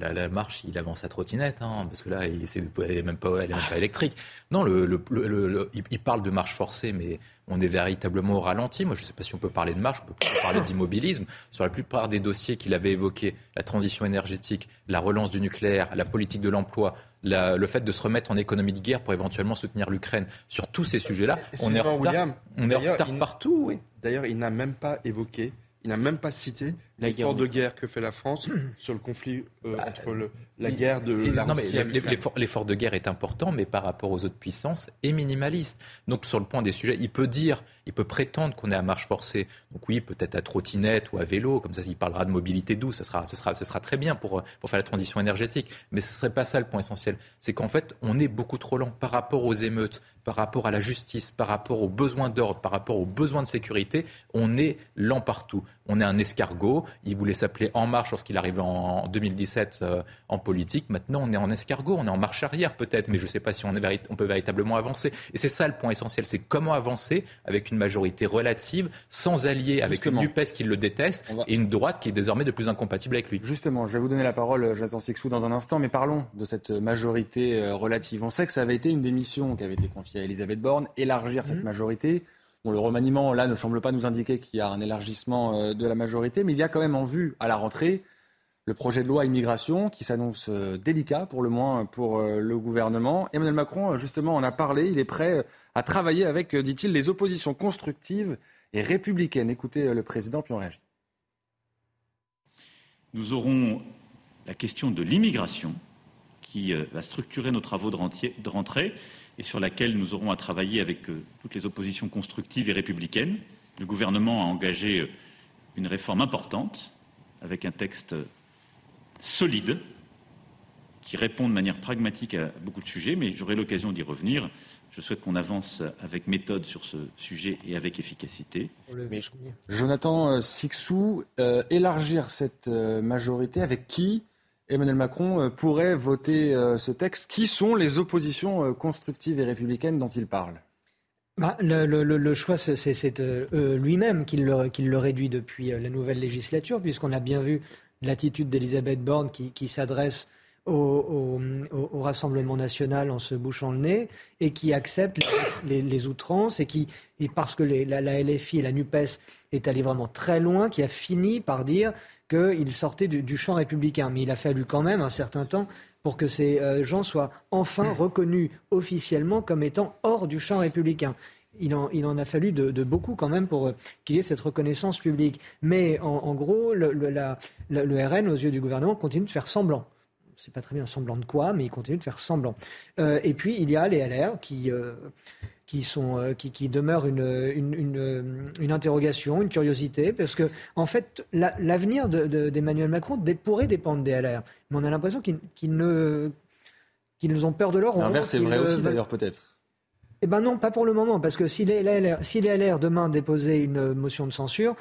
Speaker 26: La, marche, il avance à trottinette, hein, parce que là, il, n'est même pas, elle même pas électrique. Non, il, parle de marche forcée, mais on est véritablement au ralenti. Moi, je ne sais pas si on peut parler de marche, on peut parler d'immobilisme. Sur la plupart des dossiers qu'il avait évoqués, la transition énergétique, la relance du nucléaire, la politique de l'emploi, le fait de se remettre en économie de guerre pour éventuellement soutenir l'Ukraine, sur tous ces sujets-là, on est en retard, on est en retard partout. Oui.
Speaker 22: D'ailleurs, il n'a même pas évoqué il n'a même pas cité l'effort de guerre que fait la France sur le conflit euh, bah, entre le, la guerre de la Russie
Speaker 26: L'effort de guerre est important, mais par rapport aux autres puissances, est minimaliste. Donc sur le point des sujets, il peut dire, il peut prétendre qu'on est à marche forcée. Donc oui, peut-être à trottinette ou à vélo, comme ça, il parlera de mobilité douce, ce sera, ce sera, ce sera très bien pour, pour faire la transition énergétique. Mais ce ne serait pas ça le point essentiel. C'est qu'en fait, on est beaucoup trop lent par rapport aux émeutes, par rapport à la justice, par rapport aux besoins d'ordre, par rapport aux besoins de sécurité. On est lent partout. On est un escargot. Il voulait s'appeler En Marche lorsqu'il arrivait en 2017 euh, en politique. Maintenant, on est en escargot, on est en marche arrière peut-être, mais je ne sais pas si on, est on, peut véritablement avancer. Et c'est ça le point essentiel, c'est comment avancer avec une majorité relative, sans allier avec une NUPES qui le déteste et une droite qui est désormais de plus incompatible avec lui.
Speaker 1: Justement, je vais vous donner la parole, Jonathan Sixou, dans un instant, mais parlons de cette majorité euh, relative. On sait que ça avait été une des missions qui avait été confiée à Elisabeth Borne, élargir cette mmh. Le remaniement, là, ne semble pas nous indiquer qu'il y a un élargissement euh, de la majorité, mais il y a quand même en vue, à la rentrée, le projet de loi immigration qui s'annonce euh, délicat, pour le moins, pour euh, le gouvernement. Emmanuel Macron, justement, en a parlé. Il est prêt à travailler avec, dit-il, les oppositions constructives et républicaines. Écoutez le président, puis on réagit.
Speaker 3: Nous aurons la question de l'immigration qui va structurer nos travaux de rentrée et sur laquelle nous aurons à travailler avec euh, toutes les oppositions constructives et républicaines. Le gouvernement a engagé euh, une réforme importante avec un texte solide qui répond de manière pragmatique à beaucoup de sujets, mais j'aurai l'occasion d'y revenir. Je souhaite qu'on avance avec méthode sur ce sujet et avec efficacité.
Speaker 1: Jonathan euh, Sixou, élargir cette majorité avec qui? Emmanuel Macron euh, pourrait voter euh, ce texte. Qui sont les oppositions euh, constructives et républicaines dont il parle
Speaker 23: bah, le, choix, c'est lui-même qui le, réduit depuis la nouvelle législature, puisqu'on a bien vu l'attitude d'Elisabeth Borne qui, s'adresse au, Rassemblement national en se bouchant le nez et qui accepte les, outrances et qui, parce que la, la, LFI et la NUPES est allé vraiment très loin, qui a fini par dire qu'il sortait du, du, champ républicain. Mais il a fallu quand même un certain temps pour que ces euh, gens soient enfin reconnus officiellement comme étant hors du champ républicain. Il en, il en, a fallu de, de beaucoup quand même pour euh, qu'il y ait cette reconnaissance publique. Mais en, en gros, le, le, la, le, RN, aux yeux du gouvernement, continue de faire semblant c'est pas très bien semblant de quoi, mais il continue de faire semblant. Euh, et puis il y a les LR qui, euh, qui, sont, euh, qui, qui, demeurent une, une, une, une, interrogation, une curiosité, parce que en fait l'avenir d'Emmanuel de, Macron pourrait dépendre des LR, mais on a l'impression qu'ils ne qu'ils ont peur de leur
Speaker 1: L'inverse c'est vrai aussi d'ailleurs peut-être.
Speaker 23: Eh ben non, pas pour le moment, parce que si les, LR, si les LR demain déposaient une motion de censure,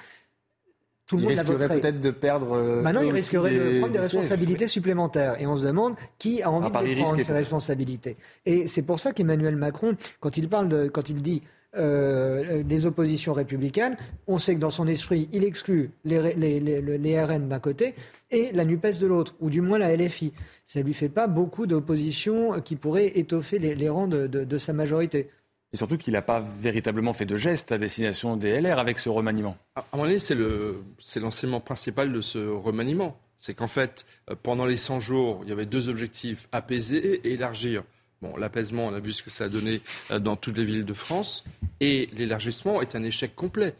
Speaker 23: tout le
Speaker 1: il risquerait peut-être de perdre.
Speaker 23: Euh, Maintenant, il risquerait de prendre des responsabilités supplémentaires. Et on se demande qui a envie de prendre ces responsabilités. Et c'est pour ça qu'Emmanuel Macron, quand il parle de, quand il dit euh, les oppositions républicaines, on sait que dans son esprit, il exclut les, les, les, les RN d'un côté et la NUPES de l'autre, ou du moins la LFI. Ça ne lui fait pas beaucoup d'opposition qui pourrait étoffer les, rangs de, de, de sa majorité.
Speaker 1: Et surtout qu'il n'a pas véritablement fait de gestes à destination des LR avec ce remaniement.
Speaker 22: À mon avis, c'est l'enseignement principal de ce remaniement. C'est qu'en fait, euh, pendant les 100 jours, il y avait deux objectifs, apaiser et élargir. Bon, l'apaisement, on a vu ce que ça a donné euh, dans toutes les villes de France. Et l'élargissement est un échec complet.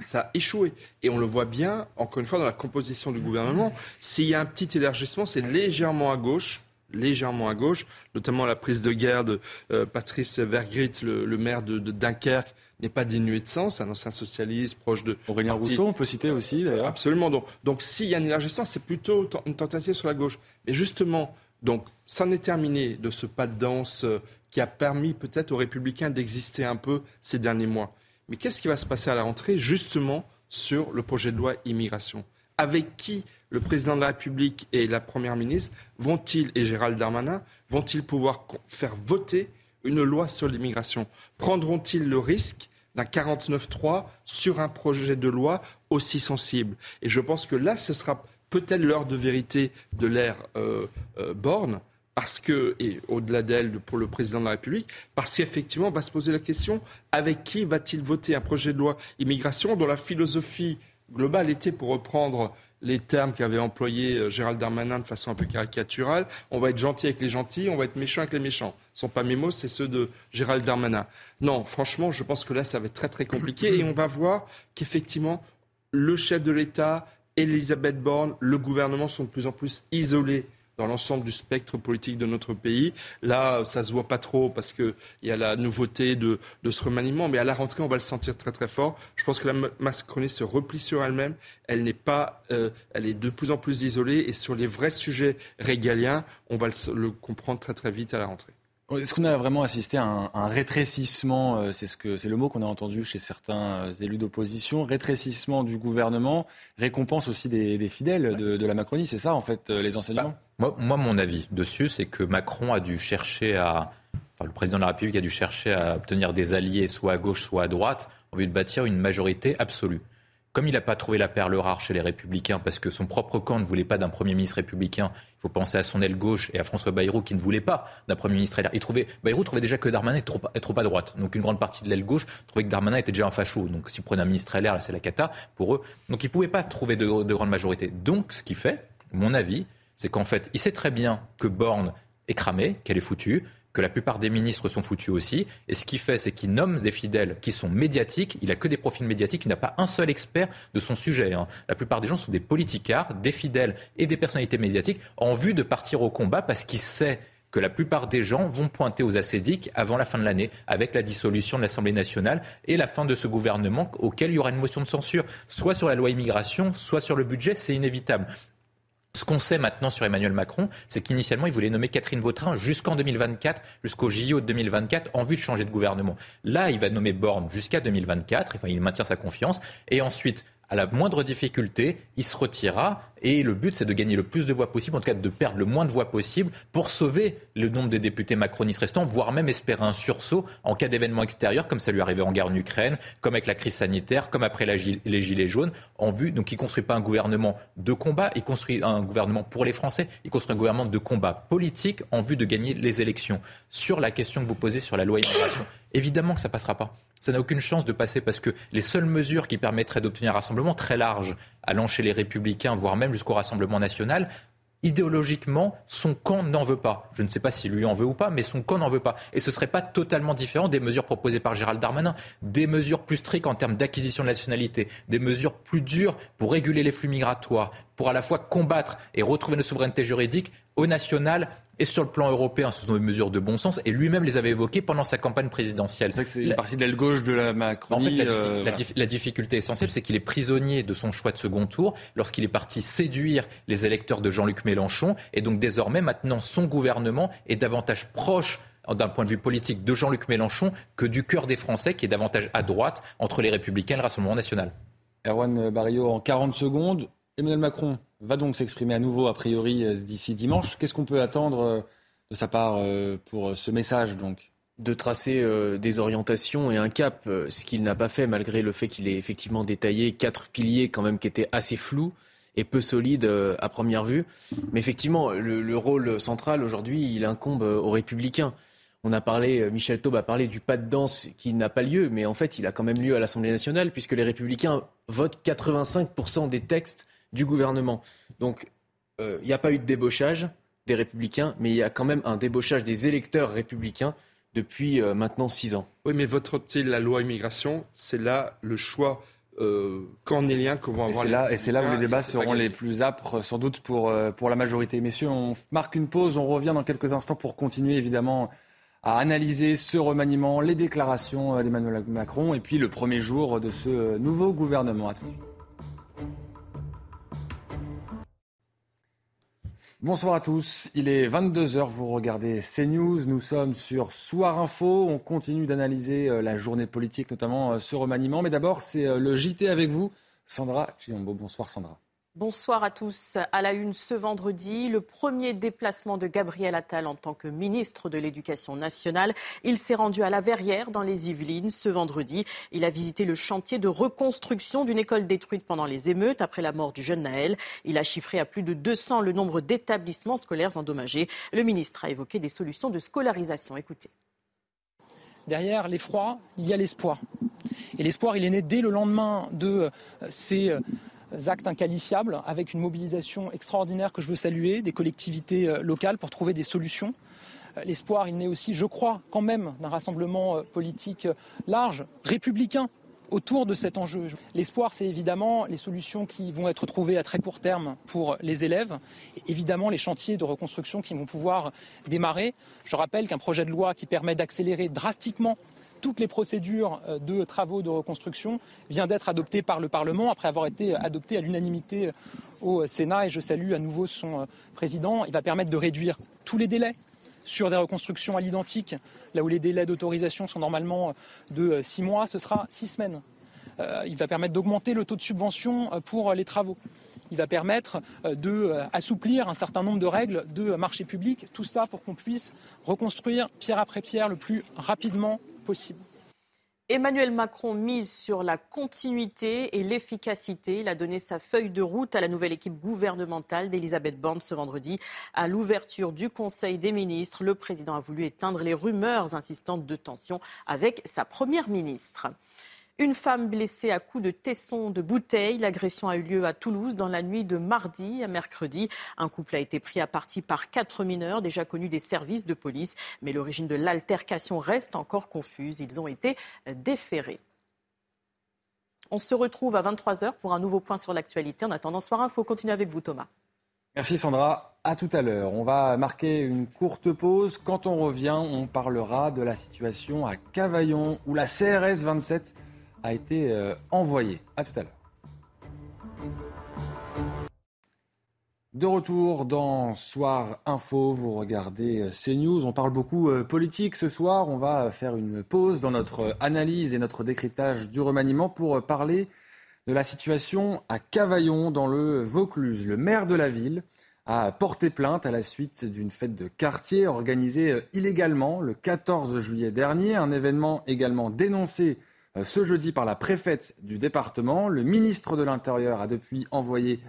Speaker 22: Ça a échoué. Et on le voit bien, encore une fois, dans la composition du gouvernement. S'il y a un petit élargissement, c'est légèrement à gauche légèrement à gauche, notamment la prise de guerre de euh, Patrice Vergrit, le, maire de, Dunkerque, n'est pas dénué de sens, un ancien socialiste proche de...
Speaker 1: Aurélien Rousseau, on peut citer aussi d'ailleurs.
Speaker 22: Absolument. Donc, donc s'il y a un élargissement, c'est plutôt une tentative sur la gauche. Mais justement, donc, c'en est terminé de ce pas de danse euh, qui a permis peut-être aux républicains d'exister un peu ces derniers mois. Mais qu'est-ce qui va se passer à la rentrée, justement, sur le projet de loi immigration? Avec qui le président de la République et la Première ministre vont-ils, et Gérald Darmanin, vont-ils pouvoir faire voter une loi sur l'immigration? Prendront-ils le risque d'un 49-3 sur un projet de loi aussi sensible? Et je pense que là, ce sera peut-être l'heure de vérité de l'ère euh, euh, Borne, parce que, et au-delà d'elle, pour le président de la République, parce qu'effectivement, on va se poser la question, avec qui va-t-il voter un projet de loi immigration dont la philosophie globale était, pour reprendre les termes qu'avait employés euh, Gérald Darmanin de façon un peu caricaturale. On va être gentil avec les gentils, on va être méchant avec les méchants. Ce ne sont pas mes mots, c'est ceux de Gérald Darmanin. Non, franchement, je pense que là, ça va être très très compliqué et on va voir qu'effectivement, le chef de l'État, Elisabeth Borne, le gouvernement sont de plus en plus isolés dans l'ensemble du spectre politique de notre pays. Là, ça se voit pas trop parce qu'il y a la nouveauté de, ce remaniement, mais à la rentrée, on va le sentir très très fort. Je pense que la Macronie se replie sur elle-même. Elle n'est pas, euh, elle est de plus en plus isolée et sur les vrais sujets régaliens, on va le, comprendre très très vite à la rentrée.
Speaker 1: Est-ce qu'on a vraiment assisté à un, rétrécissement euh, C'est ce le mot qu'on a entendu chez certains euh, élus d'opposition. Rétrécissement du gouvernement, récompense aussi des, fidèles de, la Macronie. C'est ça en fait les enseignements?
Speaker 26: Moi, mon avis dessus, c'est que Macron a dû chercher à, enfin, le président de la République a dû chercher à obtenir des alliés soit à gauche, soit à droite, en vue de bâtir une majorité absolue. Comme il n'a pas trouvé la perle rare chez les Républicains, parce que son propre camp ne voulait pas d'un Premier ministre républicain, il faut penser à son aile gauche et à François Bayrou qui ne voulait pas d'un Premier ministre LR. Il trouvait, Bayrou trouvait déjà que Darmanin était trop, trop à droite. Donc une grande partie de l'aile gauche trouvait que Darmanin était déjà un facho. Donc s'il prenait un ministre LR, là c'est la cata pour eux. Donc il ne pouvait pas trouver de grande majorité. Donc ce qui fait, mon avis, c'est qu'en fait, il sait très bien que Borne est cramée, qu'elle est foutue, que la plupart des ministres sont foutus aussi. Et ce qu'il fait, c'est qu'il nomme des fidèles qui sont médiatiques. Il n'a que des profils médiatiques. Il n'a pas un seul expert de son sujet. Hein. La plupart des gens sont des politicards, des fidèles et des personnalités médiatiques en vue de partir au combat parce qu'il sait que la plupart des gens vont pointer aux assédiques avant la fin de l'année, avec la dissolution de l'Assemblée nationale et la fin de ce gouvernement auquel il y aura une motion de censure, soit sur la loi immigration, soit sur le budget, c'est inévitable. Ce qu'on sait maintenant sur Emmanuel Macron, c'est qu'initialement, il voulait nommer Catherine Vautrin jusqu'en 2024, jusqu'au JO de 2024, en vue de changer de gouvernement. Là, il va nommer Borne jusqu'à 2024, enfin, il maintient sa confiance, et ensuite, À la moindre difficulté, il se retirera et le but, c'est de gagner le plus de voix possible, en tout cas de perdre le moins de voix possible pour sauver le nombre des députés macronistes restants, voire même espérer un sursaut en cas d'événement extérieur, comme ça lui arrivait en guerre en Ukraine, comme avec la crise sanitaire, comme après les Gilets jaunes, en vue. Donc il ne construit pas un gouvernement de combat, il construit un gouvernement pour les Français, il construit un gouvernement de combat politique en vue de gagner les élections. Sur la question que vous posez sur la loi immigration, évidemment que ça ne passera pas ça n'a aucune chance de passer parce que les seules mesures qui permettraient d'obtenir un rassemblement très large, allant chez les républicains, voire même jusqu'au Rassemblement national, idéologiquement, son camp n'en veut pas. Je ne sais pas si lui en veut ou pas, mais son camp n'en veut pas. Et ce ne serait pas totalement différent des mesures proposées par Gérald Darmanin, des mesures plus strictes en termes d'acquisition de nationalité, des mesures plus dures pour réguler les flux migratoires, pour à la fois combattre et retrouver notre souveraineté juridique au national et sur le plan européen, ce sont des mesures de bon sens. Et lui-même les avait évoquées pendant sa campagne présidentielle.
Speaker 1: C'est la partie de l'aile gauche de la Macronie.
Speaker 26: En fait, la, euh, la, difficulté essentielle, c'est qu'il est prisonnier de son choix de second tour lorsqu'il est parti séduire les électeurs de Jean-Luc Mélenchon. Et donc désormais, maintenant, son gouvernement est davantage proche d'un point de vue politique de Jean-Luc Mélenchon que du cœur des Français, qui est davantage à droite entre les Républicains et le Rassemblement national.
Speaker 1: Erwan Barrio, en 40 secondes, Emmanuel Macron va donc s'exprimer à nouveau, a priori, euh, d'ici dimanche. Qu'est-ce qu'on peut attendre euh, de sa part euh, pour ce message donc?
Speaker 24: De tracer des orientations et un cap, ce qu'il n'a pas fait malgré le fait qu'il ait effectivement détaillé quatre piliers quand même qui étaient assez flous et peu solides à première vue. Mais effectivement, le, rôle central aujourd'hui, il incombe aux républicains. On a parlé, Michel Taube a parlé du pas de danse qui n'a pas lieu, mais en fait, il a quand même lieu à l'Assemblée nationale puisque les républicains votent 85% des textes du gouvernement. Donc, euh, il n'y a pas eu de débauchage des républicains, mais il y a quand même un débauchage des électeurs républicains depuis euh, maintenant six ans.
Speaker 22: Oui, mais vote-t-il la loi immigration? C'est là le choix euh, cornélien que vont avoir.
Speaker 1: Et c'est là, et c'est là où les débats seront les plus âpres, sans doute pour, pour la majorité. Messieurs, on marque une pause, on revient dans quelques instants pour continuer évidemment à analyser ce remaniement, les déclarations d'Emmanuel Macron et puis le premier jour de ce nouveau gouvernement. À tout de suite. Bonsoir à tous, il est 22h, vous regardez CNews, nous sommes sur Soir Info, on continue d'analyser euh, la journée politique, notamment euh, ce remaniement, mais d'abord c'est euh, le JT avec vous, Sandra Chiombo. Bonsoir Sandra.
Speaker 2: Bonsoir à tous. À la une ce vendredi, le premier déplacement de Gabriel Attal en tant que ministre de l'Éducation nationale. Il s'est rendu à la Verrière dans les Yvelines ce vendredi. Il a visité le chantier de reconstruction d'une école détruite pendant les émeutes après la mort du jeune Naël. Il a chiffré à plus de 200 le nombre d'établissements scolaires endommagés. Le ministre a évoqué des solutions de scolarisation. Écoutez.
Speaker 4: Derrière l'effroi, il y a l'espoir. Et l'espoir, il est né dès le lendemain de euh, ces euh, actes inqualifiables avec une mobilisation extraordinaire que je veux saluer des collectivités euh, locales pour trouver des solutions. Euh, l'espoir, il naît aussi, je crois, quand même d'un rassemblement euh, politique large, républicain, autour de cet enjeu. L'espoir, c'est évidemment les solutions qui vont être trouvées à très court terme pour les élèves, et évidemment les chantiers de reconstruction qui vont pouvoir démarrer. Je rappelle qu'un projet de loi qui permet d'accélérer drastiquement toutes les procédures euh, de travaux de reconstruction vient d'être adopté par le Parlement après avoir été adopté à l'unanimité euh, au Sénat et je salue à nouveau son euh, président. Il va permettre de réduire tous les délais sur des reconstructions à l'identique, là où les délais d'autorisation sont normalement de six mois, ce sera six semaines. il va permettre d'augmenter le taux de subvention pour les travaux. Il va permettre d'assouplir un certain nombre de règles de marché public, tout ça pour qu'on puisse reconstruire pierre après pierre le plus rapidement possible.
Speaker 2: Emmanuel Macron mise sur la continuité et l'efficacité. Il a donné sa feuille de route à la nouvelle équipe gouvernementale d'Elisabeth Borne ce vendredi. À l'ouverture du Conseil des ministres, le président a voulu éteindre les rumeurs insistantes de tension avec sa première ministre. Une femme blessée à coups de tesson de bouteille. L'agression a eu lieu à Toulouse dans la nuit de mardi à mercredi. Un couple a été pris à partie par quatre mineurs déjà connus des services de police. Mais l'origine de l'altercation reste encore confuse. Ils ont été déférés. On se retrouve à 23h pour un nouveau point sur l'actualité. En attendant, Soir Info continue avec vous, Thomas.
Speaker 1: Merci Sandra. À tout à l'heure. On va marquer une courte pause. Quand on revient, on parlera de la situation à Cavaillon où la CRS 27 a été euh, envoyé. À tout à l'heure. De retour dans Soir Info, vous regardez euh, CNews, on parle beaucoup euh, politique ce soir, on va faire une pause dans notre analyse et notre décryptage du remaniement pour parler de la situation à Cavaillon, dans le Vaucluse. Le maire de la ville a porté plainte à la suite d'une fête de quartier organisée illégalement le 14 juillet dernier. Un événement également dénoncé ce jeudi par la préfète du département. Le ministre de l'Intérieur a depuis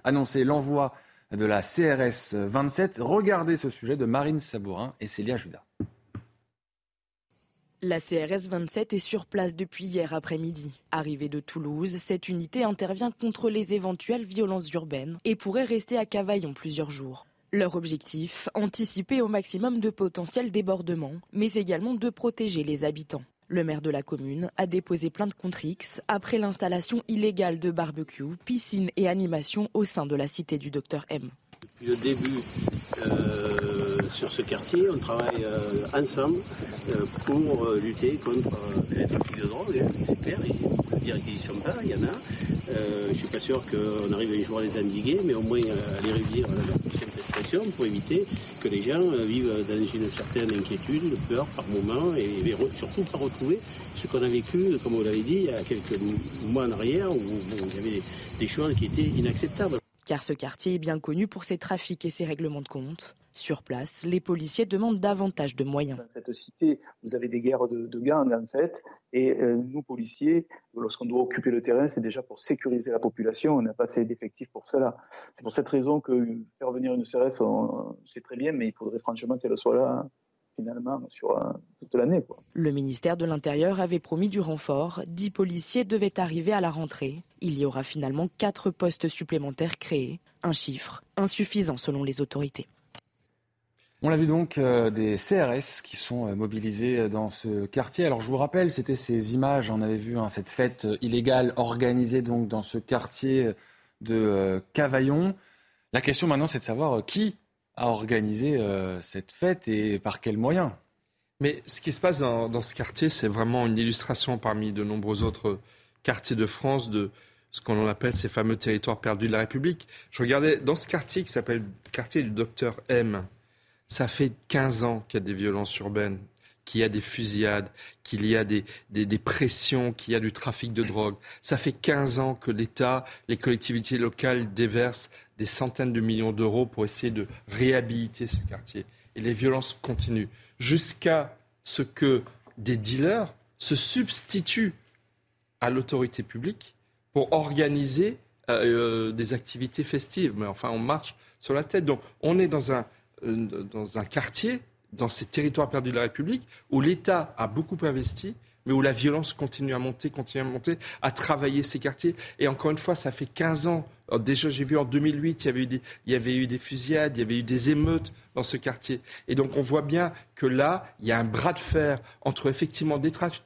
Speaker 1: annoncé l'envoi de la CRS 27. Regardez ce sujet de Marine Sabourin et Célia Judas.
Speaker 27: La CRS 27 est sur place depuis hier après-midi. Arrivée de Toulouse, cette unité intervient contre les éventuelles violences urbaines et pourrait rester à Cavaillon plusieurs jours. Leur objectif, anticiper au maximum de potentiels débordements, mais également de protéger les habitants. Le maire de la commune a déposé plainte contre X après l'installation illégale de barbecue, piscine et animation au sein de la cité du docteur M.
Speaker 28: Depuis le début euh, sur ce quartier, on travaille euh, ensemble euh, pour lutter contre les trafics de drogue. hein, c'est clair, il faut dire qu'ils ne sont pas, il y en a. Je ne suis pas sûr qu'on arrive un jour à les endiguer, mais au moins à les réduire à leur expression pour éviter que les gens vivent dans une certaine inquiétude, peur par moment, et, surtout pas retrouver ce qu'on a vécu, comme vous l'avez dit, il y a quelques mois en arrière, où il y avait des choses qui étaient inacceptables.
Speaker 27: Car ce quartier est bien connu pour ses trafics et ses règlements de compte. Sur place, les policiers demandent davantage de moyens.
Speaker 29: Dans cette cité, vous avez des guerres de, de gangs en fait, et euh, nous policiers, lorsqu'on doit occuper le terrain, c'est déjà pour sécuriser la population. On n'a pas assez d'effectifs pour cela. C'est pour cette raison que faire venir une CRS, c'est très bien, mais il faudrait franchement qu'elle soit là finalement sur euh, toute l'année.
Speaker 27: Le ministère de l'Intérieur avait promis du renfort. Dix policiers devaient arriver à la rentrée. Il y aura finalement quatre postes supplémentaires créés. Un chiffre insuffisant selon les autorités.
Speaker 1: On l'a vu donc euh, des CRS qui sont euh, mobilisés euh, dans ce quartier. Alors je vous rappelle, c'était ces images, on avait vu hein, cette fête euh, illégale organisée donc dans ce quartier de euh, Cavaillon. La question maintenant, c'est de savoir euh, qui a organisé euh, cette fête et par quels moyens.
Speaker 22: Mais ce qui se passe dans, dans ce quartier, c'est vraiment une illustration parmi de nombreux autres quartiers de France de ce qu'on appelle ces fameux territoires perdus de la République. Je regardais dans ce quartier qui s'appelle le quartier du docteur M. Ça fait 15 ans qu'il y a des violences urbaines, qu'il y a des fusillades, qu'il y a des, des, des pressions, qu'il y a du trafic de drogue. Ça fait 15 ans que l'État, les collectivités locales déversent des centaines de millions d'euros pour essayer de réhabiliter ce quartier. Et les violences continuent jusqu'à ce que des dealers se substituent à l'autorité publique pour organiser euh, euh, des activités festives. Mais enfin, on marche sur la tête. Donc, on est dans un, euh, dans un quartier, dans ces territoires perdus de la République, où l'État a beaucoup investi, mais où la violence continue à monter, continue à monter, à travailler ces quartiers. Et encore une fois, ça fait 15 ans. Déjà, j'ai vu en 2008, il y, avait eu des, il y avait eu des fusillades, il y avait eu des émeutes dans ce quartier. Et donc, on voit bien que là, il y a un bras de fer entre effectivement des, trafics,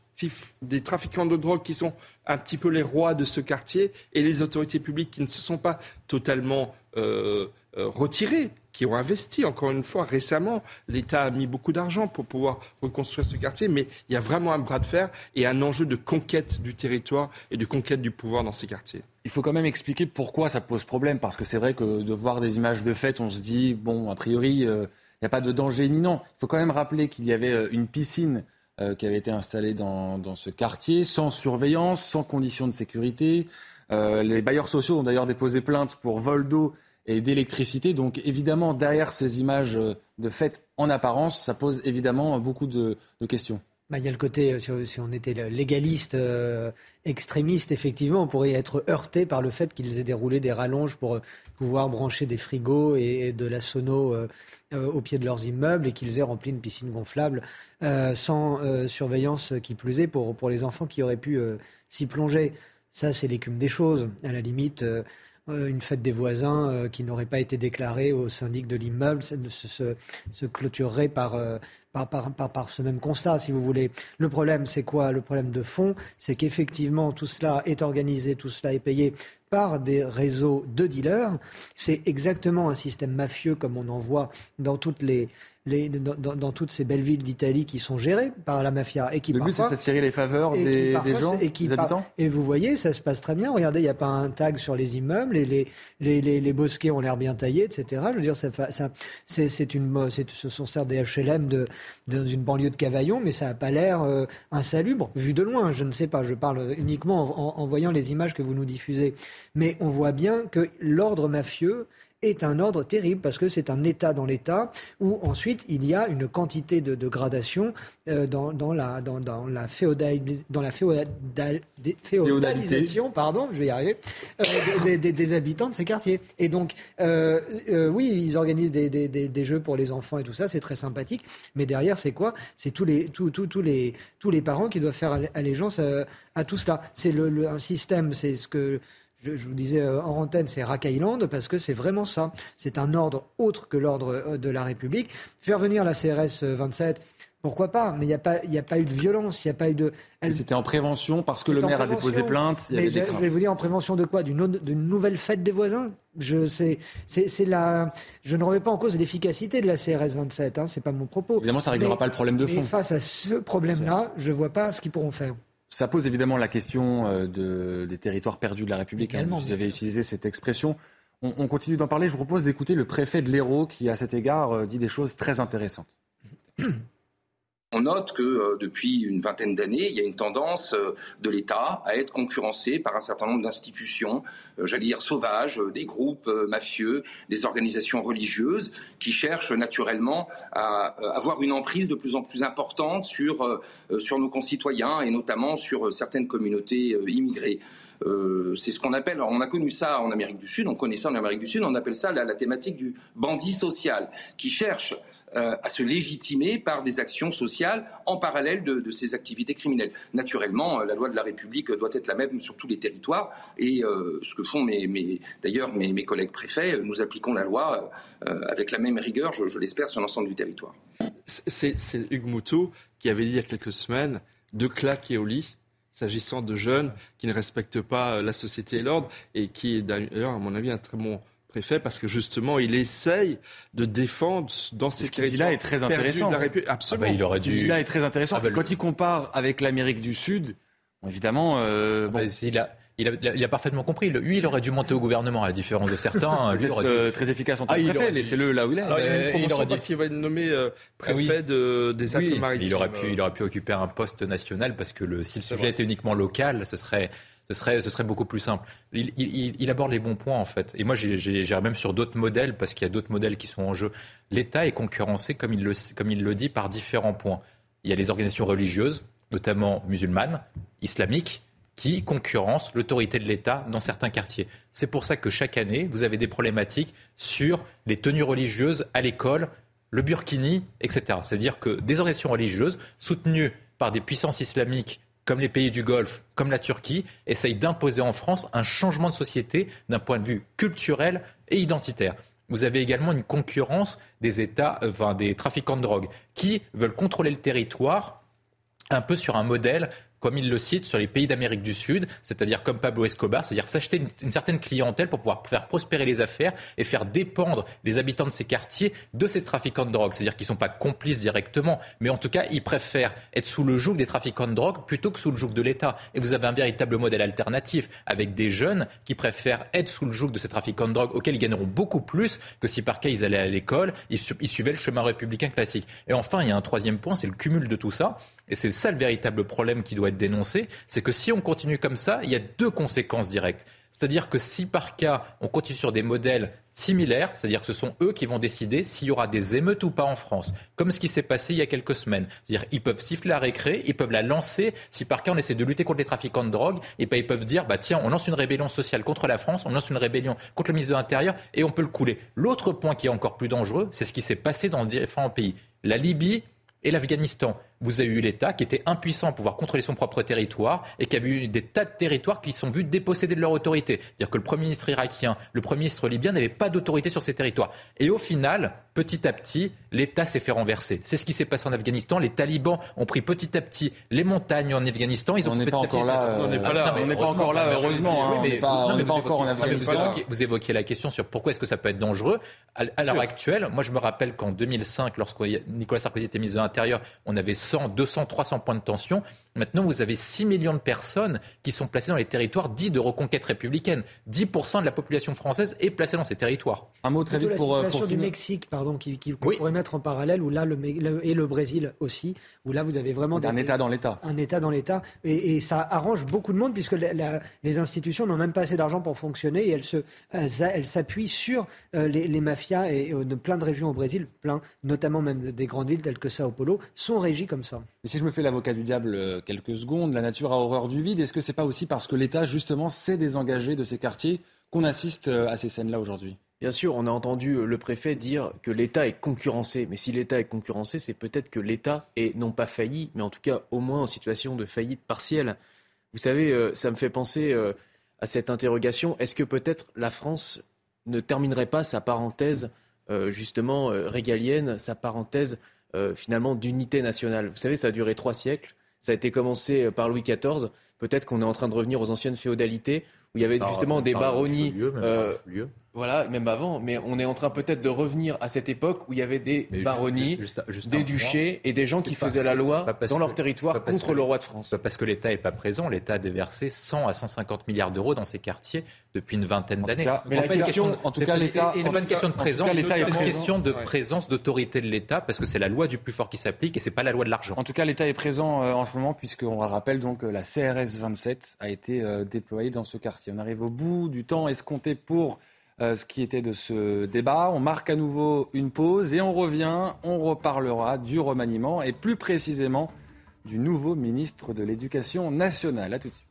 Speaker 22: des trafiquants de drogue qui sont un petit peu les rois de ce quartier et les autorités publiques qui ne se sont pas totalement euh, euh, retirées, qui ont investi. Encore une fois, récemment, l'État a mis beaucoup d'argent pour pouvoir reconstruire ce quartier, mais il y a vraiment un bras de fer et un enjeu de conquête du territoire et de conquête du pouvoir dans ces quartiers.
Speaker 1: Il faut quand même expliquer pourquoi ça pose problème, parce que c'est vrai que de voir des images de fête, on se dit, bon, a priori, il n'y a pas de danger imminent. Il faut quand même rappeler qu'il y avait une piscine euh, qui avait été installée dans, ce quartier, sans surveillance, sans conditions de sécurité. Euh, les bailleurs sociaux ont d'ailleurs déposé plainte pour vol d'eau et d'électricité. Donc évidemment, derrière ces images de fête en apparence, ça pose évidemment beaucoup de questions.
Speaker 23: Bah, il y a le côté, si, si on était légaliste, euh, extrémiste, effectivement, on pourrait être heurté par le fait qu'ils aient déroulé des rallonges pour euh, pouvoir brancher des frigos et, de la sono euh, au pied de leurs immeubles et qu'ils aient rempli une piscine gonflable euh, sans surveillance qui plus est pour, pour les enfants qui auraient pu s'y plonger. Ça, c'est l'écume des choses. À la limite, une fête des voisins euh, qui n'aurait pas été déclarée au syndic de l'immeuble se, se, se, clôturerait par, euh, par, par, par, par, ce même constat, si vous voulez. Le problème, c'est quoi? Le problème de fond, c'est qu'effectivement, tout cela est organisé, tout cela est payé par des réseaux de dealers. C'est exactement un système mafieux comme on en voit dans toutes les, dans, toutes ces belles villes d'Italie qui sont gérées par la mafia. Et qui
Speaker 1: le but, c'est d'attirer les faveurs des, gens, et des habitants
Speaker 23: Et vous voyez, ça se passe très bien. Regardez, il n'y a pas un tag sur les immeubles, les, les, les, les bosquets ont l'air bien taillés, etc. Je veux dire, ça, ça, c'est, une, ce sont certes des HLM de, dans une banlieue de Cavaillon, mais ça n'a pas l'air euh, insalubre, vu de loin. Je ne sais pas, je parle uniquement en voyant les images que vous nous diffusez. Mais on voit bien que l'ordre mafieux est un ordre terrible parce que c'est un État dans l'État où ensuite il y a une quantité de, gradation euh, dans, dans, la, dans, dans la, dans la féodalisation, pardon, je vais y arriver, euh, des, habitants de ces quartiers. Et donc, euh, oui, ils organisent des, des, jeux pour les enfants et tout ça, c'est très sympathique, mais derrière, c'est quoi? C'est tous les, tous, tous, tous, les, tous les parents qui doivent faire allégeance à, tout cela. C'est le, un système, c'est ce que je, vous disais euh, en antenne, c'est Rack Island parce que c'est vraiment ça. C'est un ordre autre que l'ordre euh, de la République. Faire venir la CRS 27, euh, pourquoi pas Mais il n'y a, pas, a pas eu de violence, il n'y a pas eu de.
Speaker 1: C'était en prévention parce que le maire a déposé plainte.
Speaker 23: Il y avait je, je vais vous dire en prévention de quoi? D'une nouvelle fête des voisins? Je, la, je ne remets pas en cause l'efficacité de la CRS 27, hein, c'est pas mon propos.
Speaker 1: Évidemment, ça ne réglera pas le problème de fond.
Speaker 23: Face à ce problème-là, je ne vois pas ce qu'ils pourront faire.
Speaker 1: Ça pose évidemment la question euh, de, des territoires perdus de la République. Hein, vous avez utilisé cette expression. On, continue d'en parler. Je vous propose d'écouter le préfet de l'Hérault qui, à cet égard, euh, dit des choses très intéressantes.
Speaker 30: On note que euh, depuis une vingtaine d'années, il y a une tendance euh, de l'État à être concurrencé par un certain nombre d'institutions, euh, j'allais dire sauvages, des groupes mafieux, des organisations religieuses qui cherchent naturellement à avoir une emprise de plus en plus importante sur, sur nos concitoyens et notamment sur certaines communautés immigrées. c'est ce qu'on appelle, on a connu ça en Amérique du Sud, on connaît ça en Amérique du Sud, on appelle ça la, la thématique du bandit social, qui cherche euh, à se légitimer par des actions sociales en parallèle de, ces activités criminelles. Naturellement, euh, la loi de la République doit être la même sur tous les territoires et euh, ce que font mes, d'ailleurs mes, collègues préfets, nous appliquons la loi avec la même rigueur, je, l'espère, sur l'ensemble du territoire.
Speaker 22: C'est Hugues Moutot qui avait dit il y a quelques semaines de claquer au lit s'agissant de jeunes qui ne respectent pas la société et l'ordre et qui est d'ailleurs, à mon avis, un très bon préfet parce que justement il essaye de défendre dans ces
Speaker 1: territoires. Ce est très intéressant.
Speaker 22: Absolument.
Speaker 1: Ah bah, il aurait dû. là est très intéressant. Ah bah, Quand il compare avec l'Amérique du Sud, évidemment, euh,
Speaker 26: ah bah, il a. Il a, parfaitement compris. Lui, il aurait dû monter au gouvernement, à la différence de certains.
Speaker 1: Lui aurait euh, très efficace en tant que préfet. Laissez-le là où il est.
Speaker 22: il, il aurait dû... parce qu'il va être nommé euh, préfet de, des Alpes-Maritimes.
Speaker 26: Il aurait pu, il aurait pu occuper un poste national parce que le, si le sujet était uniquement local, ce serait ce serait, beaucoup plus simple. Il aborde les bons points, en fait. Et moi, j'irais même sur d'autres modèles, parce qu'il y a d'autres modèles qui sont en jeu. L'État est concurrencé, comme il, le, comme il le dit, par différents points. Il y a les organisations religieuses, notamment musulmanes, islamiques, qui concurrencent l'autorité de l'État dans certains quartiers. C'est pour ça que chaque année, vous avez des problématiques sur les tenues religieuses à l'école, le burkini, etc. C'est-à-dire que des organisations religieuses soutenues par des puissances islamiques comme les pays du Golfe, comme la Turquie, essayent d'imposer en France un changement de société d'un point de vue culturel et identitaire. Vous avez également une concurrence des États, enfin, des trafiquants de drogue, qui veulent contrôler le territoire un peu sur un modèle comme il le cite, sur les pays d'Amérique du Sud, c'est-à-dire comme Pablo Escobar, c'est-à-dire s'acheter une, certaine clientèle pour pouvoir faire prospérer les affaires et faire dépendre les habitants de ces quartiers de ces trafiquants de drogue. C'est-à-dire qu'ils ne sont pas complices directement, mais en tout cas, ils préfèrent être sous le joug des trafiquants de drogue plutôt que sous le joug de l'État. Et vous avez un véritable modèle alternatif avec des jeunes qui préfèrent être sous le joug de ces trafiquants de drogue auxquels ils gagneront beaucoup plus que si par cas ils allaient à l'école, ils, ils suivaient le chemin républicain classique. Et enfin, il y a un troisième point, c'est le cumul de tout ça et c'est ça le véritable problème qui doit être dénoncé, c'est que si on continue comme ça, il y a deux conséquences directes. C'est-à-dire que si par cas on continue sur des modèles similaires, c'est-à-dire que ce sont eux qui vont décider s'il y aura des émeutes ou pas en France, comme ce qui s'est passé il y a quelques semaines. C'est-à-dire ils peuvent siffler la récré, ils peuvent la lancer si par cas on essaie de lutter contre les trafiquants de drogue, et ben ils peuvent dire bah tiens on lance une rébellion sociale contre la France, on lance une rébellion contre le ministre de l'Intérieur et on peut le couler. L'autre point qui est encore plus dangereux, c'est ce qui s'est passé dans différents pays. La Libye et l'Afghanistan. Vous avez eu l'État qui était impuissant à pouvoir contrôler son propre territoire et qui avait eu des tas de territoires qui sont vus dépossédés de leur autorité. C'est-à-dire que le Premier ministre irakien, le Premier ministre libyen n'avaient pas d'autorité sur ces territoires. Et au final, petit à petit, l'État s'est fait renverser. C'est ce qui s'est passé en Afghanistan. Les talibans ont pris petit à petit les montagnes en Afghanistan. Ils ont
Speaker 1: on n'est pas, encore là.
Speaker 22: On n'est pas là.
Speaker 1: On n'est pas encore là, heureusement. On n'est pas, pas encore en Afghanistan.
Speaker 26: Vous évoquiez la question sur pourquoi est-ce que ça peut être dangereux. À, l'heure actuelle, moi je me rappelle qu'en 2005, lorsque Nicolas Sarkozy était ministre de l'Intérieur, on avait 100, 200, 300 points de tension. Maintenant, vous avez 6 millions de personnes qui sont placées dans les territoires dits de reconquête républicaine. 10% de la population française est placée dans ces territoires.
Speaker 1: Un mot très vite pour,
Speaker 23: la
Speaker 1: euh,
Speaker 23: situation du Mexique, pardon, qui, qui pourrait mettre en parallèle, où là, le, et le Brésil aussi, où là, vous avez vraiment
Speaker 1: un État dans l'État.
Speaker 23: Un État dans l'État, et, ça arrange beaucoup de monde puisque les institutions n'ont même pas assez d'argent pour fonctionner et elles se, elles s'appuient sur euh, les, mafias et, de plein de régions au Brésil, plein, notamment même des grandes villes telles que Sao Paulo, sont régies comme ça.
Speaker 1: Et si je me fais l'avocat du diable euh, quelques secondes, la nature a horreur du vide. Est-ce que c'est pas aussi parce que l'État justement s'est désengagé de ces quartiers qu'on assiste euh, à ces scènes-là aujourd'hui?
Speaker 24: Bien sûr, on a entendu le préfet dire que l'État est concurrencé. Mais si l'État est concurrencé, c'est peut-être que l'État est non pas failli, mais en tout cas au moins en situation de faillite partielle. Vous savez, ça me fait penser à cette interrogation. Est-ce que peut-être la France ne terminerait pas sa parenthèse euh, justement euh, régalienne, sa parenthèse euh, finalement d'unité nationale? Vous savez, ça a duré trois siècles. Ça a été commencé par Louis XIV. Peut-être qu'on est en train de revenir aux anciennes féodalités où il y avait justement des baronnies. Voilà, même avant, mais on est en train peut-être de revenir à cette époque où il y avait des baronnies, des duchés et des gens qui faisaient la loi dans leur territoire contre le roi de France.
Speaker 26: Parce que l'État n'est pas présent, l'État a déversé 100 à 150 milliards d'euros dans ces quartiers depuis une vingtaine d'années.
Speaker 1: Mais la question, en tout cas, l'État,
Speaker 26: c'est pas une question de présence, c'est une question de présence, d'autorité de l'État, parce que c'est la loi du plus fort qui s'applique et c'est pas la loi de l'argent.
Speaker 1: En tout cas, l'État est présent euh, en ce moment, puisqu'on rappelle donc que la CRS 27 a été euh, déployée dans ce quartier. On arrive au bout du temps escompté pour euh, ce qui était de ce débat. On marque à nouveau une pause et on revient, on reparlera du remaniement et plus précisément du nouveau ministre de l'Éducation nationale. A tout de suite.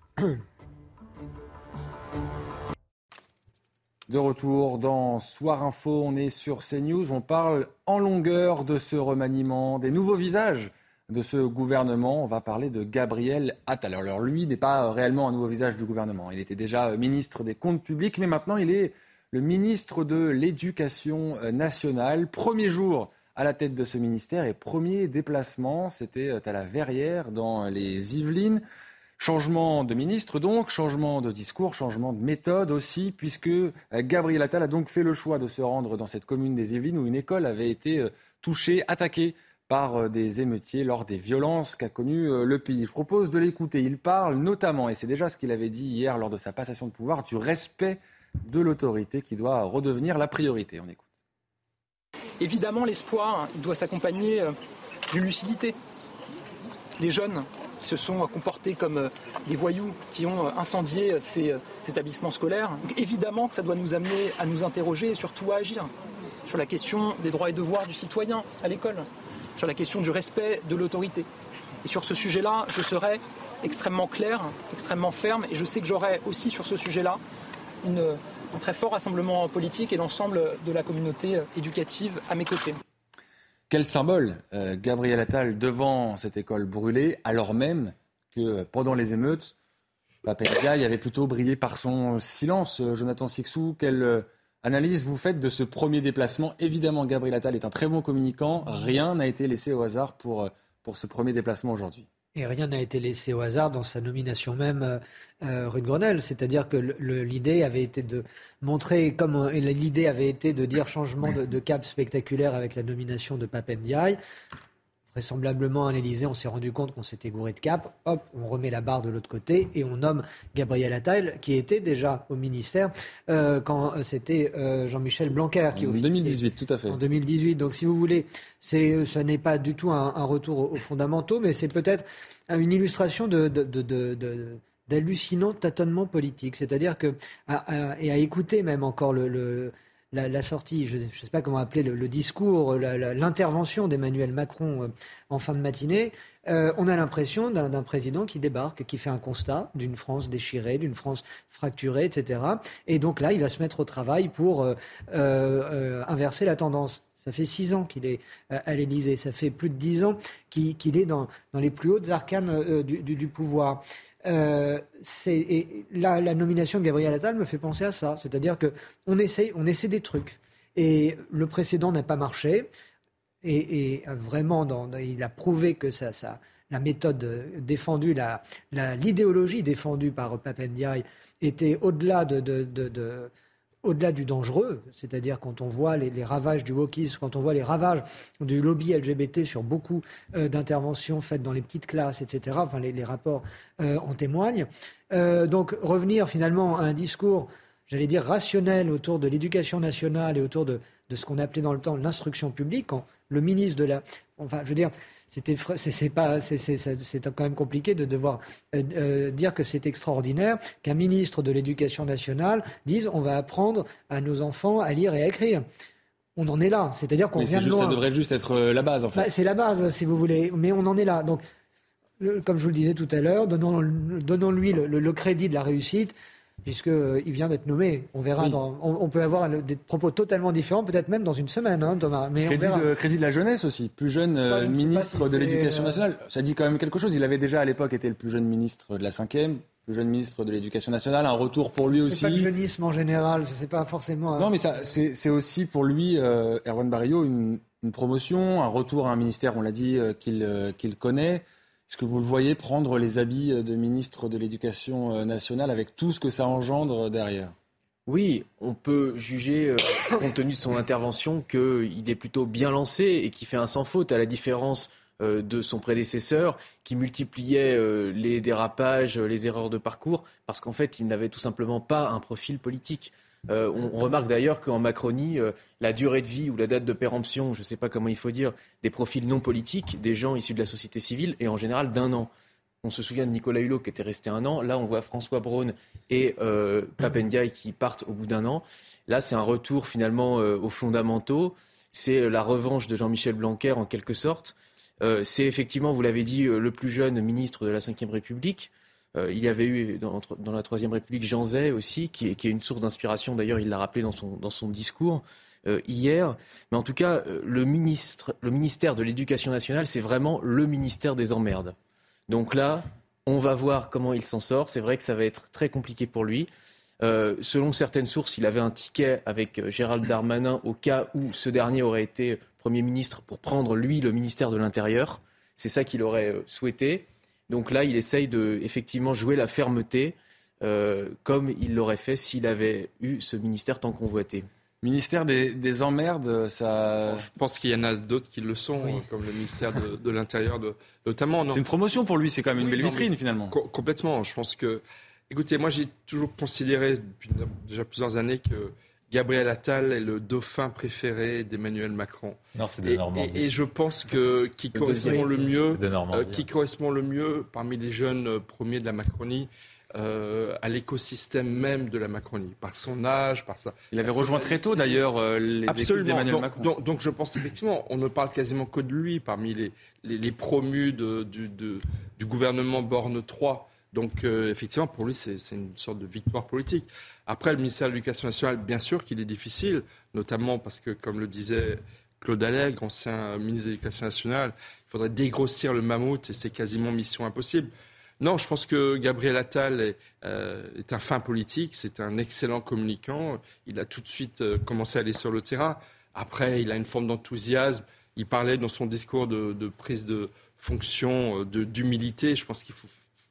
Speaker 1: De retour dans Soir Info, on est sur CNews, on parle en longueur de ce remaniement, des nouveaux visages de ce gouvernement. On va parler de Gabriel Attal. Alors lui n'est pas réellement un nouveau visage du gouvernement. Il était déjà ministre des Comptes publics, mais maintenant il est le ministre de l'Éducation euh, nationale. Premier jour à la tête de ce ministère et premier déplacement, c'était euh, à la Verrière dans les Yvelines. Changement de ministre donc, changement de discours, changement de méthode aussi, puisque euh, Gabriel Attal a donc fait le choix de se rendre dans cette commune des Yvelines où une école avait été touchée, attaquée par des émeutiers lors des violences qu'a connues le pays. Je propose de l'écouter. Il parle notamment, et c'est déjà ce qu'il avait dit hier lors de sa passation de pouvoir, du respect de l'autorité qui doit redevenir la priorité. On écoute.
Speaker 4: Évidemment, l'espoir, il doit s'accompagner euh, d'une lucidité. Les jeunes se sont comportés comme euh, des voyous qui ont euh, incendié ces établissements scolaires, évidemment que ça doit nous amener à nous interroger et surtout à agir sur la question des droits et devoirs du citoyen à l'école, sur la question du respect de l'autorité. Et sur ce sujet-là, je serai extrêmement clair, extrêmement ferme, et je sais que j'aurai aussi sur ce sujet-là un très fort rassemblement politique et l'ensemble de la communauté éducative à mes côtés.
Speaker 1: Quel symbole, euh, Gabriel Attal, devant cette école brûlée, alors même que pendant les émeutes, Papendiaï avait plutôt brillé par son silence. Jonathan Sixou, quelle euh, analyse vous faites de ce premier déplacement? Évidemment, Gabriel Attal est un très bon communicant. Rien n'a été laissé au hasard pour, euh, pour ce premier déplacement aujourd'hui.
Speaker 23: Et rien n'a été laissé au hasard dans sa nomination même euh, euh, rue de Grenelle. C'est-à-dire que l'idée avait été de montrer, comme l'idée avait été de dire changement de, de, cap spectaculaire avec la nomination de Papendiaï vraisemblablement à l'Elysée, on s'est rendu compte qu'on s'était gouré de cap. Hop, on remet la barre de l'autre côté et on nomme Gabriel Attal, qui était déjà au ministère euh, quand euh, c'était euh, Jean-Michel Blanquer qui.
Speaker 1: En 2018, tout à fait.
Speaker 23: En 2018. Donc, si vous voulez, ce n'est pas du tout un, retour aux, fondamentaux, mais c'est peut-être une illustration de, de, de, d'hallucinant tâtonnement politique. C'est-à-dire que, et à écouter même encore le la, sortie, je ne sais pas comment appeler le, discours, l'intervention d'Emmanuel Macron euh, en fin de matinée, euh, on a l'impression d'un président qui débarque, qui fait un constat d'une France déchirée, d'une France fracturée, etc. Et donc là, il va se mettre au travail pour euh, inverser la tendance. Ça fait six ans qu'il est à l'Élysée. Ça fait plus de dix ans qu'il est dans, les plus hautes arcanes du, pouvoir. Et la, nomination de Gabriel Attal me fait penser à ça. C'est-à-dire qu'on essaie, on essaie des trucs. Et le précédent n'a pas marché. Et, vraiment, il a prouvé que ça, la méthode défendue, l'idéologie défendue par Papendiaï était au-delà de, au-delà du dangereux, c'est-à-dire quand on voit les, ravages du wokisme, quand on voit les ravages du lobby LGBT sur beaucoup euh, d'interventions faites dans les petites classes, etc., enfin les, rapports euh, en témoignent. Euh, donc revenir finalement à un discours, j'allais dire, rationnel autour de l'éducation nationale et autour de, de ce qu'on appelait dans le temps l'instruction publique, quand le ministre de la... Enfin, je veux dire, c'était c'est pas c'est quand même compliqué de devoir euh, euh, dire que c'est extraordinaire qu'un ministre de l'Éducation nationale dise on va apprendre à nos enfants à lire et à écrire. On en est là, c'est-à-dire qu'on vient de loin.
Speaker 1: Ça devrait juste être euh, la base en fait.
Speaker 23: Bah, c'est la base si vous voulez, mais on en est là. Donc comme je vous le disais tout à l'heure, donnons-lui le, crédit de la réussite puisqu'il euh, vient d'être nommé. On verra. on, peut avoir des propos totalement différents, peut-être même dans une semaine, hein, Thomas.
Speaker 1: Mais crédit, de, crédit de la jeunesse aussi, plus jeune euh, ministre de l'Éducation euh, nationale. Ça dit quand même quelque chose. Il avait déjà à l'époque été le plus jeune ministre de la cinquième le jeune ministre de l'Éducation nationale, un retour pour lui aussi.
Speaker 23: Pas le jeunisme en général, je sais pas forcément.
Speaker 1: Non, mais c'est aussi pour lui, Erwan Barrio, une, promotion, un retour à un ministère, on l'a dit, qu'il connaît. Est-ce que vous le voyez prendre les habits de ministre de l'Éducation euh, nationale avec tout ce que ça engendre derrière?
Speaker 24: Oui, on peut juger, euh, compte tenu de son intervention, qu'il est plutôt bien lancé et qu'il fait un sans faute, à la différence euh, de son prédécesseur, qui multipliait les dérapages, les erreurs de parcours, parce qu'en fait, il n'avait tout simplement pas un profil politique. Euh, on, remarque d'ailleurs qu'en Macronie, euh, la durée de vie ou la date de péremption, je ne sais pas comment il faut dire, des profils non politiques, des gens issus de la société civile, est en général d'un an. On se souvient de Nicolas Hulot qui était resté un an. Là, on voit François Braun et euh, qui partent au bout d'un an. Là, c'est un retour finalement aux fondamentaux. C'est la revanche de Jean-Michel Blanquer en quelque sorte. c'est effectivement, vous l'avez dit, le plus jeune ministre de la Ve République. Euh, il y avait eu dans, la Troisième République Jean Zay aussi, qui, est une source d'inspiration. D'ailleurs, il l'a rappelé dans son, discours euh, hier. Mais en tout cas, euh, le, ministère de l'Éducation nationale, c'est vraiment le ministère des emmerdes. Donc là, on va voir comment il s'en sort. C'est vrai que ça va être très compliqué pour lui. selon certaines sources, il avait un ticket avec Gérald Darmanin au cas où ce dernier aurait été Premier ministre pour prendre, lui, le ministère de l'Intérieur. C'est ça qu'il aurait souhaité. Donc là, il essaye de effectivement jouer la fermeté, euh, comme il l'aurait fait s'il avait eu ce ministère tant convoité.
Speaker 1: Ministère des, emmerdes, ça.
Speaker 22: je pense qu'il y en a d'autres qui le sont, euh, comme le ministère de, l'Intérieur, notamment.
Speaker 1: C'est une promotion pour lui, c'est quand même une belle vitrine finalement.
Speaker 22: complètement. Je pense que. Écoutez, moi j'ai toujours considéré depuis déjà plusieurs années que Gabriel Attal est le dauphin préféré d'Emmanuel Macron.
Speaker 26: Non, c'est de
Speaker 22: et,
Speaker 26: Normandie.
Speaker 22: Et, je pense que qui correspond le mieux, euh, qui correspond le mieux parmi les jeunes euh, premiers de la Macronie. Euh, à l'écosystème même de la Macronie, par son âge, par sa.
Speaker 1: Il avait rejoint très tôt d'ailleurs les Absolument.
Speaker 22: donc,
Speaker 1: Macron.
Speaker 22: Donc, je pense effectivement, on ne parle quasiment que de lui parmi les, les, promus de, du, du gouvernement Borne 3. Donc effectivement, pour lui, c'est une sorte de victoire politique. Après, le ministère de l'Éducation nationale, bien sûr qu'il est difficile, notamment parce que, comme le disait Claude Allègre, ancien ministre de l'Éducation nationale, il faudrait dégrossir le mammouth et c'est quasiment mission impossible. Non, je pense que Gabriel Attal est, euh, un fin politique, c'est un excellent communicant. Il a tout de suite euh, commencé à aller sur le terrain. Après, il a une forme d'enthousiasme. Il parlait dans son discours de, prise de fonction, euh, d'humilité. Je pense qu'il faut,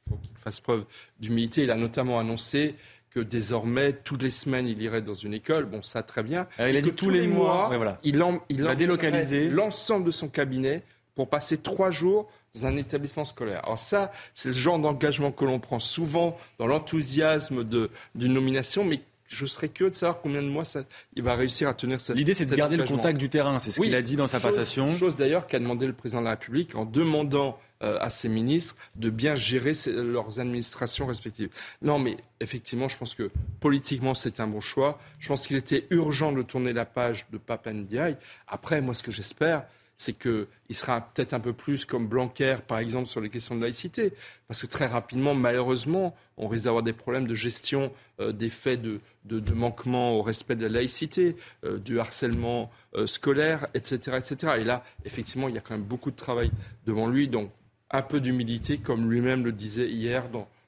Speaker 22: faut qu'il fasse preuve d'humilité. Il a notamment annoncé que désormais, toutes les semaines, il irait dans une école. Bon, ça, très bien.
Speaker 1: il a dit tous, les mois,
Speaker 22: il, a délocalisé l'ensemble de son cabinet pour passer trois jours dans un établissement scolaire. Alors ça, c'est le genre d'engagement que l'on prend souvent dans l'enthousiasme d'une nomination, mais je serais curieux de savoir combien de mois ça, il va réussir à tenir cette.
Speaker 1: L'idée, c'est de garder le contact du terrain. C'est ce qu'il a dit dans sa passation.
Speaker 22: Chose d'ailleurs qu'a demandé le président de la République en demandant à ses ministres de bien gérer leurs administrations respectives. Non, mais effectivement, je pense que politiquement, c'est un bon choix. Je pense qu'il était urgent de tourner la page de Pape Ndiaye. Après, moi, ce que j'espère, c'est qu'il sera peut-être un peu plus comme Blanquer, par exemple, sur les questions de laïcité. Parce que très rapidement, malheureusement, on risque d'avoir des problèmes de gestion euh, des faits de, de, manquement au respect de la laïcité, euh, du harcèlement euh, scolaire, etc., etc. Et là, effectivement, il y a quand même beaucoup de travail devant lui. Donc, un peu d'humilité, comme lui-même le disait hier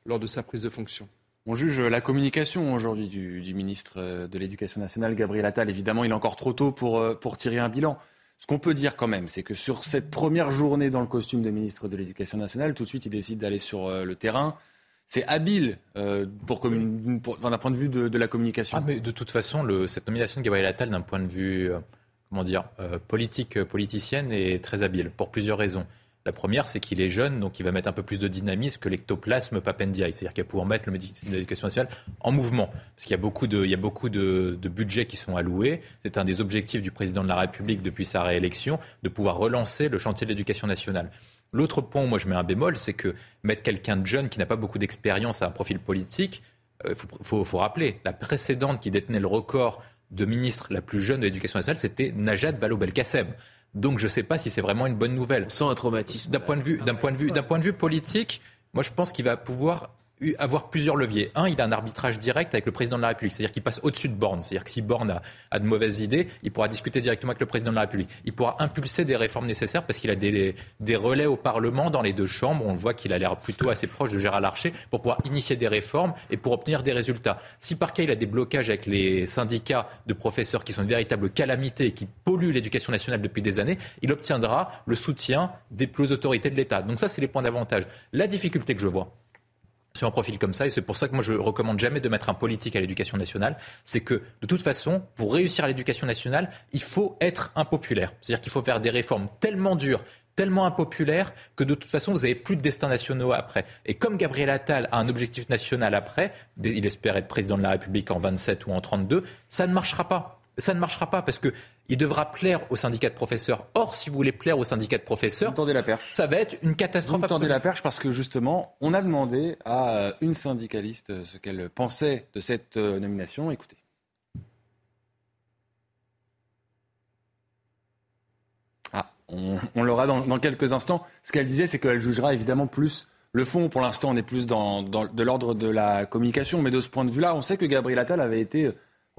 Speaker 22: lors de sa prise de fonction.
Speaker 1: On juge la communication aujourd'hui du, ministre de l'Éducation nationale, Gabriel Attal. Évidemment, il est encore trop tôt pour, pour tirer un bilan. Ce qu'on peut dire quand même, c'est que sur cette première journée dans le costume de ministre de l'Éducation nationale, tout de suite, il décide d'aller sur euh, le terrain. C'est habile euh, pour, d'un point de vue de, la communication.
Speaker 26: Ah, mais de toute façon, le, cette nomination de Gabriel Attal, d'un point de vue, euh, comment dire, politique, politicienne, est très habile pour plusieurs raisons. La première, c'est qu'il est jeune, donc il va mettre un peu plus de dynamisme que l'ectoplasme Papendiaï. C'est-à-dire qu'il va pouvoir mettre le de l'éducation nationale en mouvement. Parce qu'il y a beaucoup de, il y a beaucoup de, budgets qui sont alloués. C'est un des objectifs du président de la République depuis sa réélection, de pouvoir relancer le chantier de l'éducation nationale. L'autre point où moi je mets un bémol, c'est que mettre quelqu'un de jeune qui n'a pas beaucoup d'expérience à un profil politique, il euh, faut, faut, rappeler, la précédente qui détenait le record de ministre la plus jeune de l'éducation nationale, c'était Najat Vallaud-Belkacem. Donc je ne sais pas si c'est vraiment une bonne nouvelle.
Speaker 24: Sans un traumatisme.
Speaker 26: D'un point de vue, d'un point de vue, d'un point de vue politique, moi je pense qu'il va pouvoir avoir plusieurs leviers. Un, il a un arbitrage direct avec le président de la République, c'est-à-dire qu'il passe au-dessus de Borne. C'est-à-dire que si Borne a, de mauvaises idées, il pourra discuter directement avec le président de la République. Il pourra impulser des réformes nécessaires parce qu'il a des, des, relais au Parlement dans les deux chambres. On voit qu'il a l'air plutôt assez proche de Gérard Larcher pour pouvoir initier des réformes et pour obtenir des résultats. Si par cas il a des blocages avec les syndicats de professeurs qui sont une véritable calamité et qui polluent l'éducation nationale depuis des années, il obtiendra le soutien des plus autorités de l'État. Donc ça, c'est les points d'avantage. La difficulté que je vois, sur un profil comme ça, et c'est pour ça que moi je recommande jamais de mettre un politique à l'éducation nationale, c'est que de toute façon, pour réussir à l'éducation nationale, il faut être impopulaire. C'est-à-dire qu'il faut faire des réformes tellement dures, tellement impopulaires, que de toute façon, vous n'avez plus de destin nationaux après. Et comme Gabriel Attal a un objectif national après, il espère être président de la République en 27 ou en 32, ça ne marchera pas ça ne marchera pas parce que il devra plaire aux syndicats de professeurs. Or, si vous voulez plaire aux syndicats de professeurs,
Speaker 1: la perche.
Speaker 26: ça va être une catastrophe.
Speaker 1: Vous tendez la perche parce que justement, on a demandé à euh, une syndicaliste ce qu'elle pensait de cette euh, nomination. Écoutez. Ah, on, l'aura dans, quelques instants. Ce qu'elle disait, c'est qu'elle jugera évidemment plus le fond. Pour l'instant, on est plus dans, de l'ordre de la communication. Mais de ce point de vue-là, on sait que Gabriel Attal avait été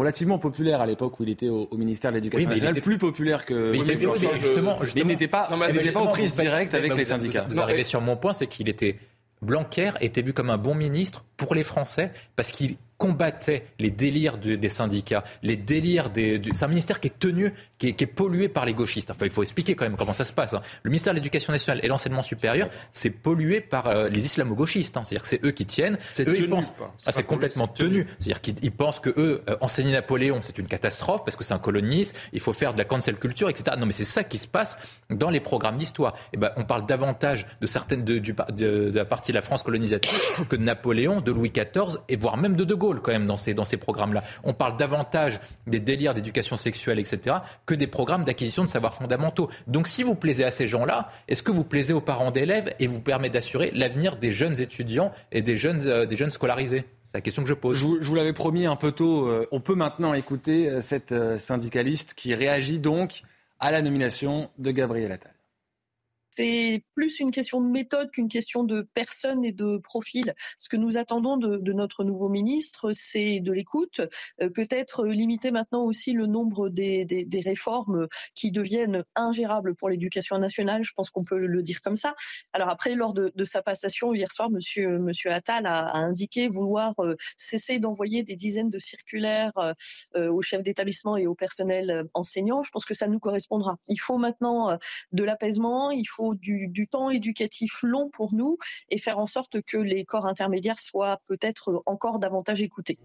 Speaker 1: relativement populaire à l'époque où il était au, ministère de l'Éducation nationale, était... plus populaire que.
Speaker 26: Mais il, était, justement,
Speaker 1: il n'était pas, pas aux prises directes avec les syndicats.
Speaker 26: Vous, arrivez sur mon point, c'est qu'il était Blanquer était vu comme un bon ministre pour les Français parce qu'il combattait les délires des syndicats, les délires des. c'est un ministère qui est tenu, qui est, pollué par les gauchistes. Enfin, il faut expliquer quand même comment ça se passe. Hein. Le ministère de l'Éducation nationale et l'enseignement supérieur, c'est pollué par euh, les islamo-gauchistes. Hein. C'est-à-dire que c'est eux qui tiennent.
Speaker 22: C'est tenu.
Speaker 26: Ah, c'est complètement tenu. C'est-à-dire qu'ils pensent que eux, euh, enseigner Napoléon, c'est une catastrophe parce que c'est un coloniste. Il faut faire de la cancel culture, etc. Non, mais c'est ça qui se passe dans les programmes d'histoire. Et eh ben, on parle davantage de certaines de, du, de, la partie de la France colonisatrice que de Napoléon, de Louis XIV et voire même de De Gaulle quand même dans ces, dans ces programmes-là. On parle davantage des délires d'éducation sexuelle, etc., que des programmes d'acquisition de savoirs fondamentaux. Donc si vous plaisez à ces gens-là, est-ce que vous plaisez aux parents d'élèves et vous permet d'assurer l'avenir des jeunes étudiants et des jeunes, euh, des jeunes scolarisés? C'est la question que je pose.
Speaker 1: Je vous, l'avais promis un peu tôt, euh, on peut maintenant écouter euh, cette syndicaliste qui réagit donc à la nomination de Gabriel Attal
Speaker 31: c'est plus une question de méthode qu'une question de personne et de profil. Ce que nous attendons de, notre nouveau ministre, c'est de l'écoute, euh, peut-être limiter maintenant aussi le nombre des, réformes qui deviennent ingérables pour l'éducation nationale. Je pense qu'on peut le dire comme ça. Alors après, lors de, sa passation hier soir, Monsieur, Attal a, indiqué vouloir euh, cesser d'envoyer des dizaines de circulaires euh, aux chefs d'établissement et au personnel enseignant. Je pense que ça nous correspondra. Il faut maintenant de l'apaisement, il faut du, temps éducatif long pour nous et faire en sorte que les corps intermédiaires soient peut-être encore davantage écoutés.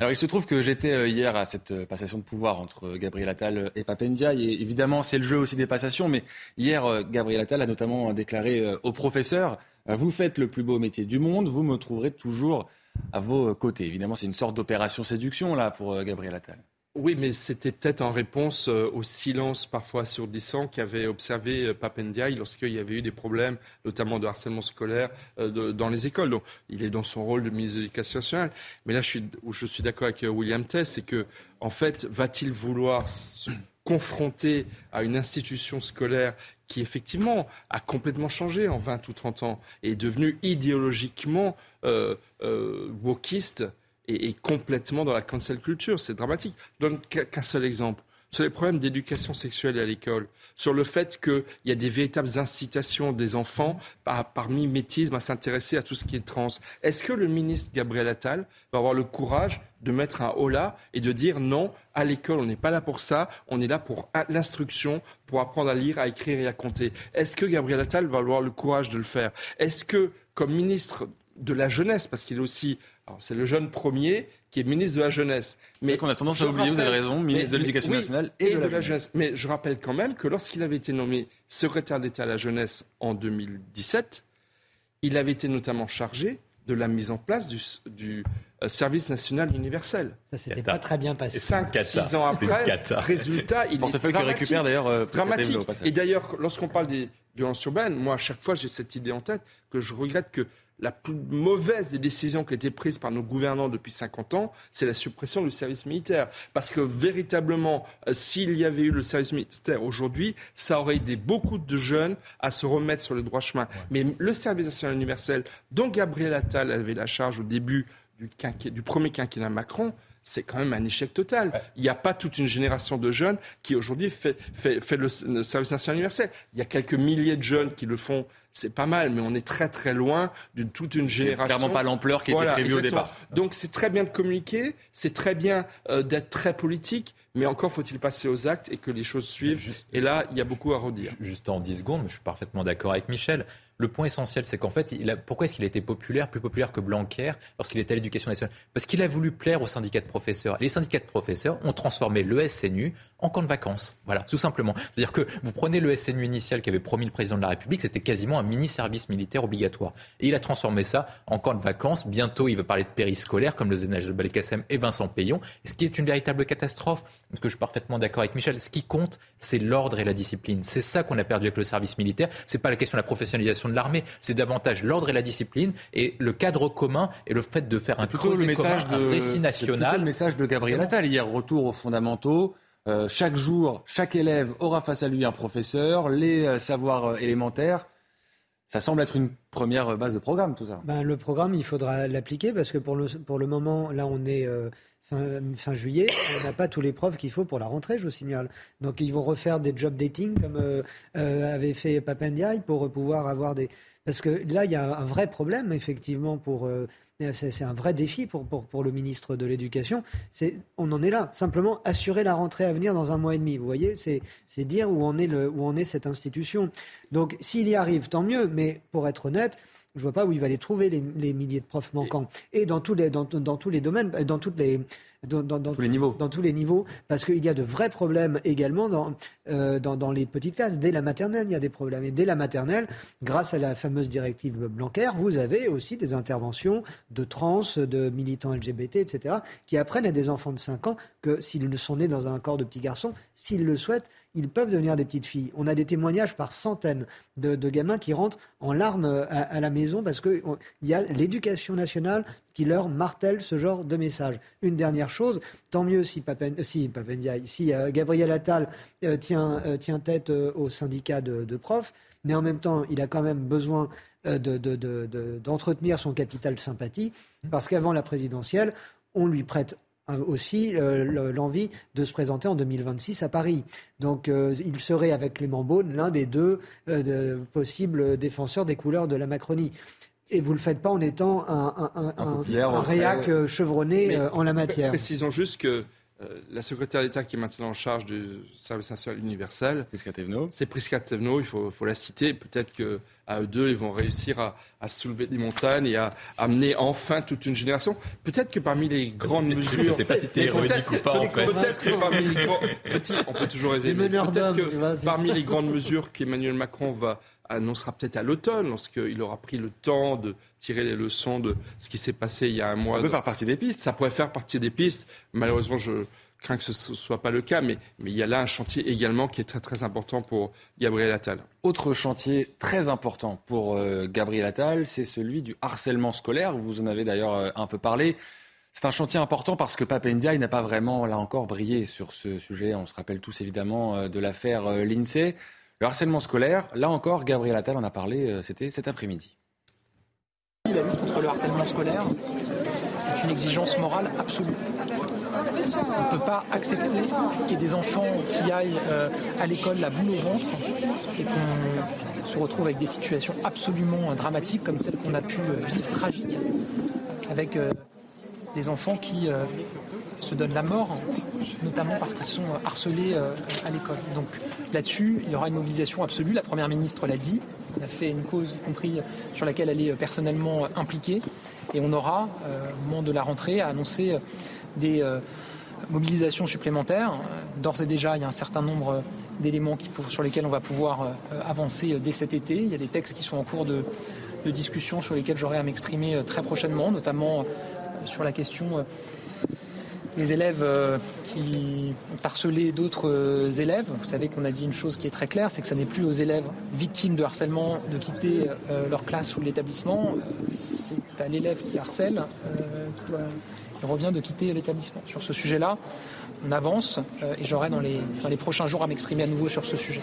Speaker 1: Alors il se trouve que j'étais euh, hier à cette euh, passation de pouvoir entre Gabriel Attal et Papendia. Et évidemment, c'est le jeu aussi des passations. Mais hier, euh, Gabriel Attal a notamment déclaré aux professeurs Vous faites le plus beau métier du monde, vous me trouverez toujours à vos côtés. Évidemment, c'est une sorte d'opération séduction là pour Gabriel Attal.
Speaker 22: Oui, mais c'était peut-être en réponse euh, au silence parfois assourdissant qu'avait observé euh, Papendiaï lorsqu'il y avait eu des problèmes, notamment de harcèlement scolaire euh, dans les écoles. Donc, il est dans son rôle de ministre de l'Éducation nationale. Mais là, je suis, d'accord avec William Tess, c'est que, en fait, va-t-il vouloir confronté à une institution scolaire qui effectivement a complètement changé en 20 ou 30 ans et est devenu idéologiquement wokiste et, et, complètement dans la cancel culture. C'est dramatique. Je donne qu'un seul exemple sur les problèmes d'éducation sexuelle à l'école, sur le fait qu'il y a des véritables incitations des enfants par, par mimétisme à s'intéresser à tout ce qui est trans. Est-ce que le ministre Gabriel Attal va avoir le courage de mettre un holà et de dire non, à l'école, on n'est pas là pour ça, on est là pour l'instruction, pour apprendre à lire, à écrire et à compter. Est-ce que Gabriel Attal va avoir le courage de le faire? Est-ce que, comme ministre de la jeunesse, parce qu'il est aussi, c'est le jeune premier qui est ministre de la jeunesse.
Speaker 1: Mais qu'on a tendance à oublier, vous avez raison, ministre de l'Éducation nationale et, de, la, jeunesse.
Speaker 22: Mais je rappelle quand même que lorsqu'il avait été nommé secrétaire d'État à la jeunesse en 2017, il avait été notamment chargé de la mise en place du, du euh, service national universel.
Speaker 23: Ça s'était pas très bien passé.
Speaker 22: Cinq, six ans après, résultat, il
Speaker 1: portefeuille que récupère d'ailleurs euh,
Speaker 22: dramatique. Et d'ailleurs, lorsqu'on parle des violences urbaines, moi à chaque fois j'ai cette idée en tête que je regrette que la plus mauvaise des décisions qui a été prise par nos gouvernants depuis 50 ans, c'est la suppression du service militaire. Parce que véritablement, euh, s'il y avait eu le service militaire aujourd'hui, ça aurait aidé beaucoup de jeunes à se remettre sur le droit chemin. Mais le service national universel, dont Gabriel Attal avait la charge au début du, du premier quinquennat Macron, c'est quand même un échec total. Il n'y a pas toute une génération de jeunes qui aujourd'hui fait, fait, fait le, le, service national universel. Il y a quelques milliers de jeunes qui le font c'est pas mal, mais on est très très loin d'une toute une génération.
Speaker 1: Clairement pas l'ampleur qui était prévue au départ.
Speaker 22: Donc c'est très bien de communiquer, c'est très bien euh, d'être très politique, mais encore faut-il passer aux actes et que les choses suivent. et là, il y a beaucoup à redire.
Speaker 26: Juste en 10 secondes, je suis parfaitement d'accord avec Michel. Le point essentiel, c'est qu'en fait, pourquoi est-ce qu'il a été populaire, plus populaire que Blanquer lorsqu'il était à l'éducation nationale? Parce qu'il a voulu plaire aux syndicats de professeurs. Les syndicats de professeurs ont transformé le SNU en camp de vacances. Voilà, tout simplement. C'est-à-dire que vous prenez le SNU initial qu'avait promis le président de la République, c'était quasiment un mini-service militaire obligatoire. Et il a transformé ça en camp de vacances. Bientôt, il va parler de périscolaire, comme le Zénage de Balkassem et Vincent Payon, ce qui est une véritable catastrophe. Parce que je suis parfaitement d'accord avec Michel? Ce qui compte, c'est l'ordre et la discipline. C'est ça qu'on a perdu avec le service militaire. C'est pas la question de la professionnalisation de l'armée, c'est davantage l'ordre et la discipline et le cadre commun et le fait de faire un
Speaker 1: plutôt le message
Speaker 26: commun,
Speaker 1: de,
Speaker 26: un récit national.
Speaker 1: le message de Gabriel Attal hier, retour aux fondamentaux. Euh, chaque jour, chaque élève aura face à lui un professeur, les euh, savoirs euh, élémentaires. Ça semble être une première base de programme, tout ça.
Speaker 23: Ben, le programme, il faudra l'appliquer parce que pour le, pour le moment, là, on est euh, fin, juillet, on n'a pas tous les profs qu'il faut pour la rentrée, je vous signale. Donc, ils vont refaire des job dating comme euh, euh, avait fait Papendiaï pour pouvoir avoir des. Parce que là, il y a un vrai problème, effectivement, pour. c'est un vrai défi pour, pour, pour le ministre de l'Éducation. On en est là. Simplement, assurer la rentrée à venir dans un mois et demi. Vous voyez, c'est dire où en, est le, où en est cette institution. Donc, s'il y arrive, tant mieux. Mais pour être honnête, je ne vois pas où il va les trouver, les, les milliers de profs manquants. Et dans tous les, dans, dans tous les domaines, dans toutes les. Dans, dans, dans,
Speaker 1: tous les niveaux.
Speaker 23: Dans tous les niveaux, parce qu'il y a de vrais problèmes également dans, euh, dans, dans, les petites classes. Dès la maternelle, il y a des problèmes. Et dès la maternelle, grâce à la fameuse directive Blanquer, vous avez aussi des interventions de trans, de militants LGBT, etc., qui apprennent à des enfants de 5 ans que s'ils sont nés dans un corps de petits garçons, s'ils le souhaitent, ils peuvent devenir des petites filles. On a des témoignages par centaines de, gamins qui rentrent en larmes à, à la maison parce qu'il y a l'éducation nationale qui leur martèle ce genre de message. Une dernière chose, tant mieux si, Papen, si, Papendiaï, si euh, Gabriel Attal euh, tient, euh, tient, tête au syndicat de, profs, mais en même temps, il a quand même besoin d'entretenir de, son capital sympathie, parce qu'avant la présidentielle, on lui prête aussi euh, l'envie de se présenter en 2026 à Paris. Donc euh, il serait avec Clément Beaune l'un des deux euh, de possibles défenseurs des couleurs de la Macronie. Et vous ne le faites pas en étant un, un, un, un réac chevronné
Speaker 22: mais,
Speaker 23: en la matière.
Speaker 22: Précisons juste que la secrétaire d'État qui est maintenant en charge du service national universel, c'est Prisca Thévenot, il faut, faut la citer. Peut-être que à eux deux, ils vont réussir à, à soulever des montagnes et à amener enfin toute une génération. Peut-être que parmi les grandes mesures,
Speaker 26: je ne sais pas si c'est ironique ou pas en fait.
Speaker 22: Peut-être que parmi les grands, petit, on peut toujours rêver. Peut-être que vois, parmi ça. les grandes mesures qu'Emmanuel Macron va annoncera peut-être à l'automne, lorsqu'il aura pris le temps de tirer les leçons de ce qui s'est passé il y a un mois.
Speaker 1: Ça peut faire partie des pistes.
Speaker 22: Ça pourrait faire partie des pistes. Malheureusement, je crains que ce ne soit pas le cas, mais, mais il y a là un chantier également qui est très très important pour Gabriel Attal.
Speaker 1: Autre chantier très important pour euh, Gabriel Attal, c'est celui du harcèlement scolaire. Vous en avez d'ailleurs euh, un peu parlé. C'est un chantier important parce que Papendia n'a pas vraiment, là encore, brillé sur ce sujet. On se rappelle tous évidemment euh, de l'affaire l'INSEE. Le harcèlement scolaire, là encore, Gabriel Attal en a parlé, euh, c'était cet après-midi.
Speaker 4: La lutte contre le harcèlement scolaire, c'est une exigence morale absolue. On ne peut pas accepter qu'il y ait des enfants qui aillent à l'école la boule au ventre et qu'on se retrouve avec des situations absolument dramatiques comme celles qu'on a pu vivre tragiques avec des enfants qui euh, se donnent la mort, notamment parce qu'ils sont harcelés euh, à l'école. Donc là-dessus, il y aura une mobilisation absolue. La Première ministre l'a dit. On a fait une cause, y compris sur laquelle elle est personnellement impliquée. Et on aura, au moment de la rentrée, à annoncer des euh, mobilisations supplémentaires. D'ores et déjà, il y a un certain nombre d'éléments sur lesquels on va pouvoir avancer dès cet été. Il y a des textes qui sont en cours de discussion sur lesquels j'aurai à m'exprimer très prochainement, notamment sur la question euh, des élèves euh, qui ont harcelé d'autres euh, élèves. Vous savez qu'on a dit une chose qui est très claire, c'est que ce n'est plus aux élèves victimes de harcèlement de quitter leur classe ou l'établissement. C'est à l'élève qui harcèle qui doit, il revient de quitter l'établissement. Sur ce sujet-là, on avance et j'aurai dans les, dans les prochains jours à m'exprimer à nouveau sur ce sujet.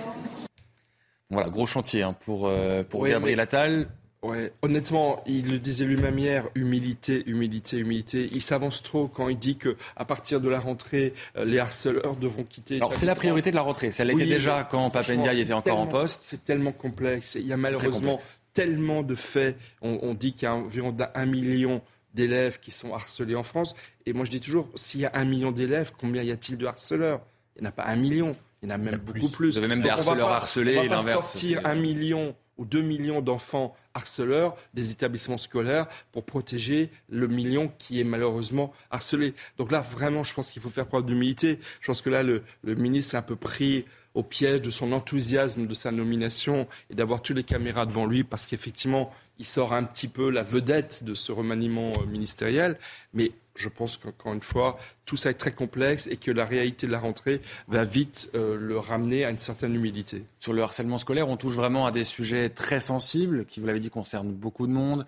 Speaker 1: Voilà, gros chantier hein, pour, pour Gabriel Attal.
Speaker 22: Ouais, honnêtement, il le disait lui-même hier, humilité, humilité, humilité. Il s'avance trop quand il dit que à partir de la rentrée, euh, les harceleurs devront quitter.
Speaker 1: Alors c'est la priorité de la rentrée. Ça l'était déjà quand Papendia était encore en poste.
Speaker 22: C'est tellement complexe. Il y a malheureusement tellement de faits. On, dit qu'il y a environ un million d'élèves qui sont harcelés en France. Et moi je dis toujours, s'il y a un million d'élèves, combien y a-t-il de harceleurs? Il n'y en a pas un million. Il y en a même beaucoup plus.
Speaker 1: Vous avez même des harceleurs harcelés.
Speaker 22: On va pas sortir un million ou 2 millions d'enfants harceleurs des établissements scolaires pour protéger le million qui est malheureusement harcelé. Donc là, vraiment, je pense qu'il faut faire preuve d'humilité. Je pense que là, le, ministre est un peu pris au piège de son enthousiasme de sa nomination et d'avoir toutes les caméras devant lui parce qu'effectivement, il sort un petit peu la vedette de ce remaniement euh, ministériel. Mais je pense qu'encore une fois, tout ça est très complexe et que la réalité de la rentrée va vite euh, le ramener à une certaine humilité.
Speaker 1: Sur le harcèlement scolaire, on touche vraiment à des sujets très sensibles qui, vous l'avez dit, concernent beaucoup de monde.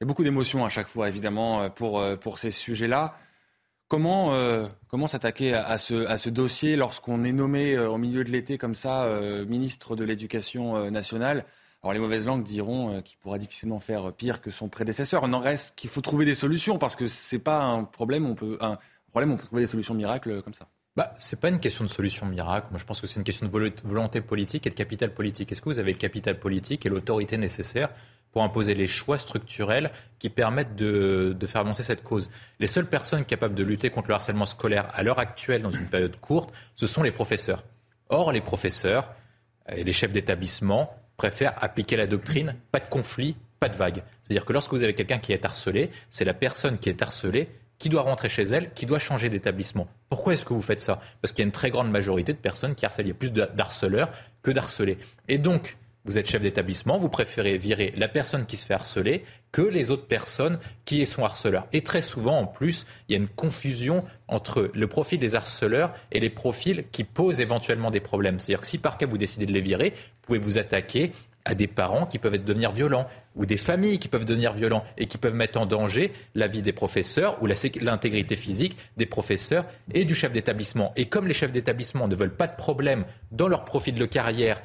Speaker 1: Il y a beaucoup d'émotions à chaque fois, évidemment, euh, pour, euh, pour ces sujets-là. Comment, comment s'attaquer à, ce, à ce dossier lorsqu'on est nommé au milieu de l'été comme ça, ministre de l'Éducation nationale? Alors les mauvaises langues diront euh, qu'il pourra difficilement faire pire que son prédécesseur. Il en reste qu'il faut trouver des solutions parce que c'est pas un problème. On peut un problème, on peut trouver des solutions miracles comme ça.
Speaker 26: Bah, c'est pas une question de solution miracle. Moi, je pense que c'est une question de volonté politique et de capital politique. Est-ce que vous avez le capital politique et l'autorité nécessaire pour imposer les choix structurels qui permettent de, de, faire avancer cette cause? Les seules personnes capables de lutter contre le harcèlement scolaire à l'heure actuelle, dans une période courte, ce sont les professeurs. Or, les professeurs et les chefs d'établissement préfère appliquer la doctrine, pas de conflit, pas de vague. C'est-à-dire que lorsque vous avez quelqu'un qui est harcelé, c'est la personne qui est harcelée qui doit rentrer chez elle, qui doit changer d'établissement. Pourquoi est-ce que vous faites ça? Parce qu'il y a une très grande majorité de personnes qui harcèlent. Il y a plus d'harceleurs que d'harcelés. Et donc, vous êtes chef d'établissement, vous préférez virer la personne qui se fait harceler que les autres personnes qui sont harceleurs. Et très souvent, en plus, il y a une confusion entre le profil des harceleurs et les profils qui posent éventuellement des problèmes. C'est-à-dire que si par cas vous décidez de les virer, vous pouvez vous attaquer à des parents qui peuvent devenir violents ou des familles qui peuvent devenir violents et qui peuvent mettre en danger la vie des professeurs ou l'intégrité physique des professeurs et du chef d'établissement. Et comme les chefs d'établissement ne veulent pas de problème dans leur profil de carrière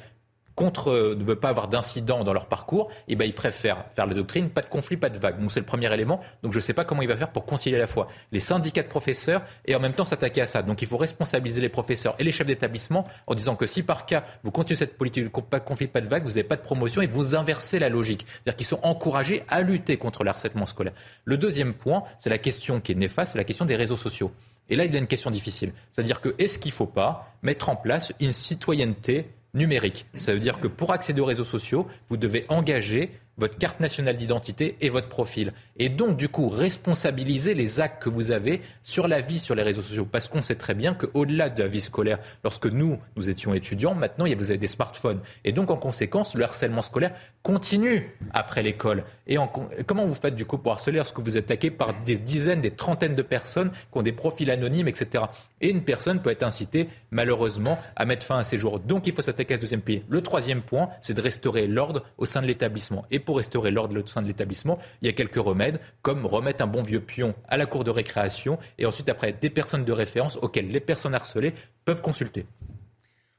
Speaker 26: contre, euh, ne veut pas avoir d'incident dans leur parcours, et eh ben ils préfèrent faire la doctrine, pas de conflit, pas de vague. Donc c'est le premier élément. Donc je ne sais pas comment il va faire pour concilier à la fois les syndicats de professeurs et en même temps s'attaquer à ça. Donc il faut responsabiliser les professeurs et les chefs d'établissement en disant que si par cas vous continuez cette politique de pas de conflit, pas de vague, vous n'avez pas de promotion et vous inversez la logique. C'est-à-dire qu'ils sont encouragés à lutter contre le harcèlement scolaire. Le deuxième point, c'est la question qui est néfaste, c'est la question des réseaux sociaux. Et là, il y a une question difficile. C'est-à-dire que est-ce qu'il ne faut pas mettre en place une citoyenneté numérique. Ça veut dire que pour accéder aux réseaux sociaux, vous devez engager votre carte nationale d'identité et votre profil. Et donc, du coup, responsabiliser les actes que vous avez sur la vie sur les réseaux sociaux. Parce qu'on sait très bien qu'au-delà de la vie scolaire, lorsque nous, nous étions étudiants, maintenant, vous avez des smartphones. Et donc, en conséquence, le harcèlement scolaire continue après l'école. Et comment vous faites, du coup, pour harceler lorsque vous êtes attaqué par des dizaines, des trentaines de personnes qui ont des profils anonymes, etc. Et une personne peut être incitée, malheureusement, à mettre fin à ses jours. Donc, il faut s'attaquer à ce deuxième pays. Le troisième point, c'est de restaurer l'ordre au sein de l'établissement. Pour restaurer l'ordre au sein de l'établissement, il y a quelques remèdes, comme remettre un bon vieux pion à la cour de récréation et ensuite après des personnes de référence auxquelles les personnes harcelées peuvent consulter.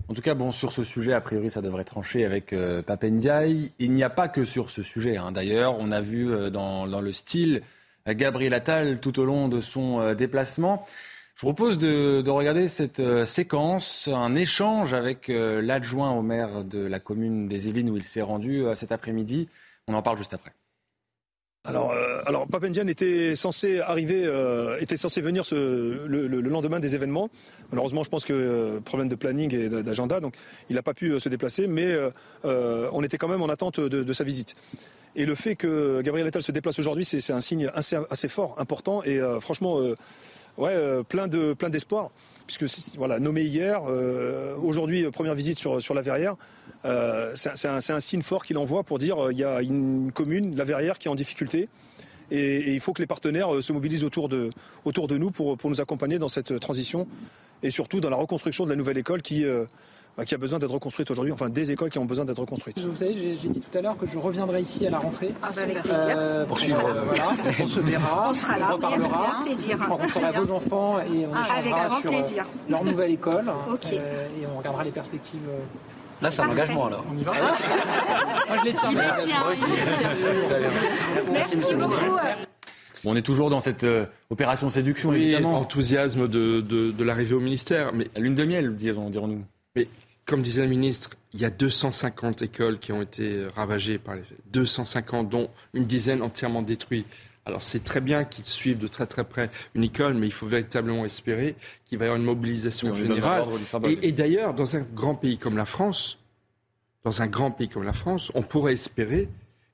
Speaker 1: En tout cas, bon, sur ce sujet, a priori, ça devrait trancher avec euh, Papendiaï. Il n'y a pas que sur ce sujet. Hein. D'ailleurs, on a vu euh, dans, le style euh, Gabriel Attal tout au long de son euh, déplacement. Je vous propose de, de regarder cette séquence, un échange avec l'adjoint au maire de la commune des Yvelines où il s'est rendu cet après-midi. On en parle juste après.
Speaker 32: Alors, euh, Papendian était censé arriver, euh, était censé venir le, le, lendemain des événements. Malheureusement, je pense que euh, problème de planning et d'agenda, donc il n'a pas pu euh, se déplacer, mais on était quand même en attente de, de, sa visite. Et le fait que Gabriel Attal se déplace aujourd'hui, c'est un signe assez, assez, fort, important et franchement, ouais, plein de plein d'espoir, puisque voilà, nommé hier, aujourd'hui première visite sur sur la Verrière. Euh, c'est un, signe fort qu'il envoie pour dire qu'il euh, y a une commune, la Verrière, qui est en difficulté. Et, et, il faut que les partenaires euh, se mobilisent autour de, autour de nous pour, pour, nous accompagner dans cette transition et surtout dans la reconstruction de la nouvelle école qui, euh, qui a besoin d'être reconstruite aujourd'hui, enfin des écoles qui ont besoin d'être reconstruites.
Speaker 4: Vous savez, j'ai dit tout à l'heure que je reviendrai ici à la rentrée.
Speaker 21: Ah, bah, avec plaisir. Euh,
Speaker 4: pour suivre, voilà, on se verra,
Speaker 21: on, sera là,
Speaker 4: on reparlera,
Speaker 21: plaisir.
Speaker 4: je rencontrerai vos enfants et on
Speaker 21: ah,
Speaker 4: échangera sur
Speaker 21: plaisir.
Speaker 4: leur nouvelle école
Speaker 21: okay.
Speaker 4: euh, et on regardera les perspectives.
Speaker 33: Là, c'est un engagement alors.
Speaker 4: On y va Moi, je les tiens.
Speaker 21: Merci beaucoup.
Speaker 1: Bon, on est toujours dans cette euh, opération séduction,
Speaker 22: oui,
Speaker 1: évidemment.
Speaker 22: enthousiasme de, de, de l'arrivée au ministère. Mais...
Speaker 1: Lune de miel, dirons-nous.
Speaker 22: Comme disait le ministre, il y a 250 écoles qui ont été ravagées par les 250, dont une dizaine entièrement détruites. Alors c'est très bien qu'ils suivent de très très près une école, mais il faut véritablement espérer qu'il va y avoir une mobilisation
Speaker 1: Oui,
Speaker 22: générale. et d'ailleurs, dans un grand pays comme la France, dans un grand pays comme la France, on pourrait espérer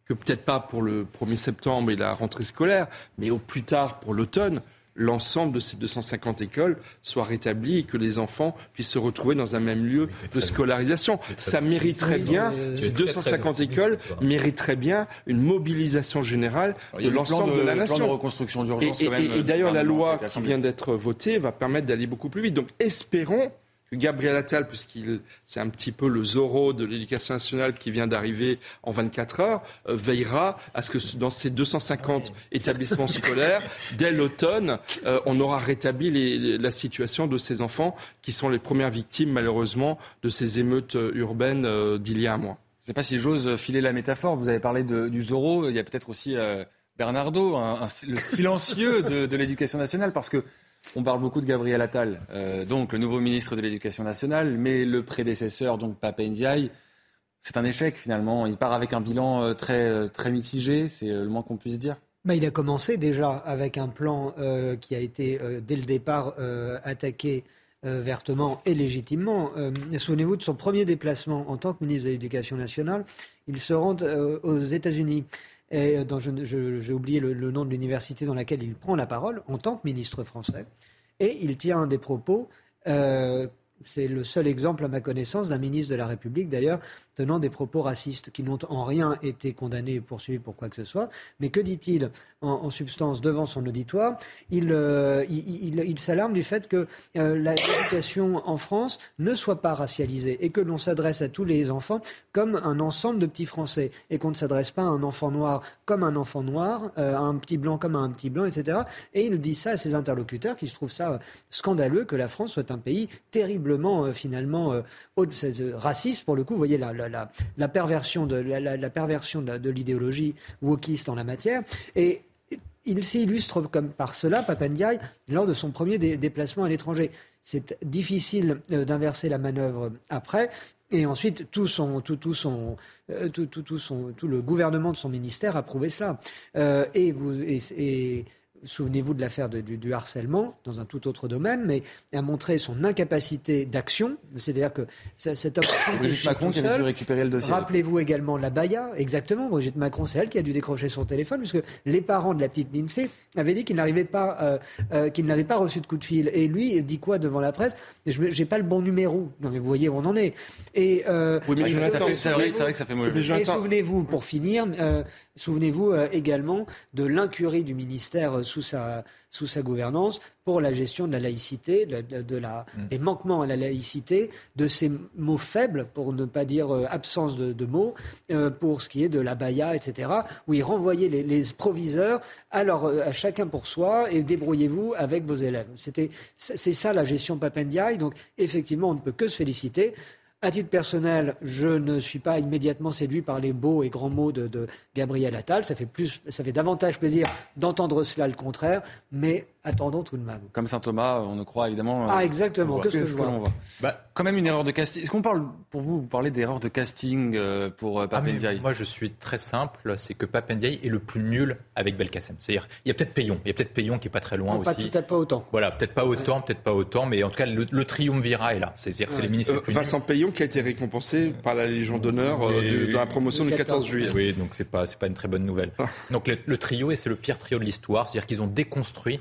Speaker 22: que peut-être pas pour le 1er septembre et la rentrée scolaire, mais au plus tard pour l'automne, l'ensemble de ces 250 écoles soit rétabli et que les enfants puissent se retrouver dans un même lieu de scolarisation. Ça mériterait bien, ces 250 écoles mériteraient bien une mobilisation générale de
Speaker 1: le
Speaker 22: l'ensemble de, la nation.
Speaker 1: de reconstruction
Speaker 22: Et,
Speaker 1: d'urgence,
Speaker 22: et-
Speaker 1: quand même,
Speaker 22: et- et d'ailleurs,
Speaker 1: euh,
Speaker 22: la loi qui vient d'être votée va permettre d'aller beaucoup plus vite. Donc espérons que Gabriel Attal, puisqu'il c'est un petit peu le Zorro de l'éducation nationale qui vient d'arriver en 24 heures, euh, veillera à ce que dans ces 250 établissements scolaires, dès l'automne, euh, on aura rétabli les- les- la situation de ces enfants qui sont les premières victimes, malheureusement, de ces émeutes euh, urbaines euh, d'il y a un mois.
Speaker 1: Je ne sais pas si j'ose filer la métaphore. Vous avez parlé de- du Zorro. Il y a peut-être aussi euh, Bernardo, un- un- le silencieux de, de l'éducation nationale, parce que on parle beaucoup de Gabriel Attal, euh, donc le nouveau ministre de l'Éducation nationale, mais le prédécesseur, donc Papa Ndiaye, c'est un échec finalement. Il part avec un bilan euh, très, euh, très mitigé, c'est le moins qu'on puisse dire.
Speaker 23: Il a commencé déjà avec un plan qui a été dès le départ attaqué vertement et légitimement. Souvenez-vous de son premier déplacement en tant que ministre de l'Éducation nationale. Il se rend aux États-Unis. Et, euh, J'ai oublié le, nom de l'université dans laquelle il prend la parole en tant que ministre français. Et il tient des propos. euh, c'est le seul exemple, à ma connaissance, d'un ministre de la République, d'ailleurs, tenant des propos racistes qui n'ont en rien été condamnés et poursuivis pour quoi que ce soit. Mais que dit-il en, substance devant son auditoire? Il, euh, s'alarme du fait que euh, l'éducation en France ne soit pas racialisée et que l'on s'adresse à tous les enfants comme un ensemble de petits Français et qu'on ne s'adresse pas à un enfant noir comme un enfant noir, euh, à un petit blanc comme un petit blanc, etc. Et il dit ça à ses interlocuteurs qui se trouvent ça scandaleux que la France soit un pays terriblement euh, finalement euh, euh, raciste pour le coup. Vous voyez la, perversion de l'idéologie wokiste en la matière. Et il s'illustre comme par cela, Papandiaï, lors de son premier dé- déplacement à l'étranger. C'est difficile d'inverser la manœuvre après. Et ensuite, tout, son, tout, tout, son, tout, tout, tout, son, tout le gouvernement de son ministère a prouvé cela. Et vous, souvenez-vous de l'affaire du, du harcèlement dans un tout autre domaine, mais a montré son incapacité d'action. C'est-à-dire que c- cet homme.
Speaker 1: Brigitte Macron qui avait dû récupérer le dossier.
Speaker 23: Rappelez-vous également la Baïa, exactement. Brigitte Macron, c'est elle qui a dû décrocher son téléphone, puisque les parents de la petite Lindsay avaient dit qu'ils n'arrivaient pas, euh, euh, qu'ils n'avaient pas reçu de coup de fil. Et lui dit quoi devant la presse? Je n'ai pas le bon numéro. Non, mais vous voyez où on en est. Et, euh,
Speaker 1: Oui, mais vrai- c'est vrai que ça fait mauvais.
Speaker 23: Et souvenez-vous, pour finir, euh, Souvenez-vous euh, également de l'incurie du ministère euh, sous sa, sous sa gouvernance pour la gestion de la laïcité, de, la, mm. des manquements à la laïcité, de ces mots faibles, pour ne pas dire euh, absence de, mots, pour ce qui est de la baya, etc., où il renvoyait les, proviseurs à, à chacun pour soi et débrouillez-vous avec vos élèves. C'était, c'est ça la gestion Papendiaï. Donc effectivement, on ne peut que se féliciter. À titre personnel, je ne suis pas immédiatement séduit par les beaux et grands mots de, Gabriel Attal. Ça fait, plus, ça fait davantage plaisir d'entendre cela le contraire, mais attendons tout de même.
Speaker 1: Comme saint Thomas, on ne croit évidemment.
Speaker 23: Ah, exactement.
Speaker 1: Qu'est-ce que, je vois, bah, Quand même une erreur de casting. Est-ce qu'on parle, pour vous, vous parlez d'erreur de casting euh, pour euh, Papendiaï
Speaker 26: ah, Moi, je suis très simple. C'est que Papendiaï est le plus nul avec Belkacem. C'est-à-dire, il y a peut-être Payon. Il y a peut-être Payon qui est pas très loin aussi.
Speaker 23: Peut-être pas autant.
Speaker 26: Voilà, peut-être pas autant, peut-être pas autant, mais en tout cas, le, le triumvirat est là. C'est-à-dire, c'est les ministres.
Speaker 22: Euh, Vincent Payon qui a été récompensé par la Légion d'honneur de, la promotion du 14 juillet.
Speaker 26: Oui, donc c'est pas, c'est pas une très bonne nouvelle. Ah. Donc le, trio, et c'est le pire trio de l'histoire. C'est-à-dire qu'ils ont déconstruit.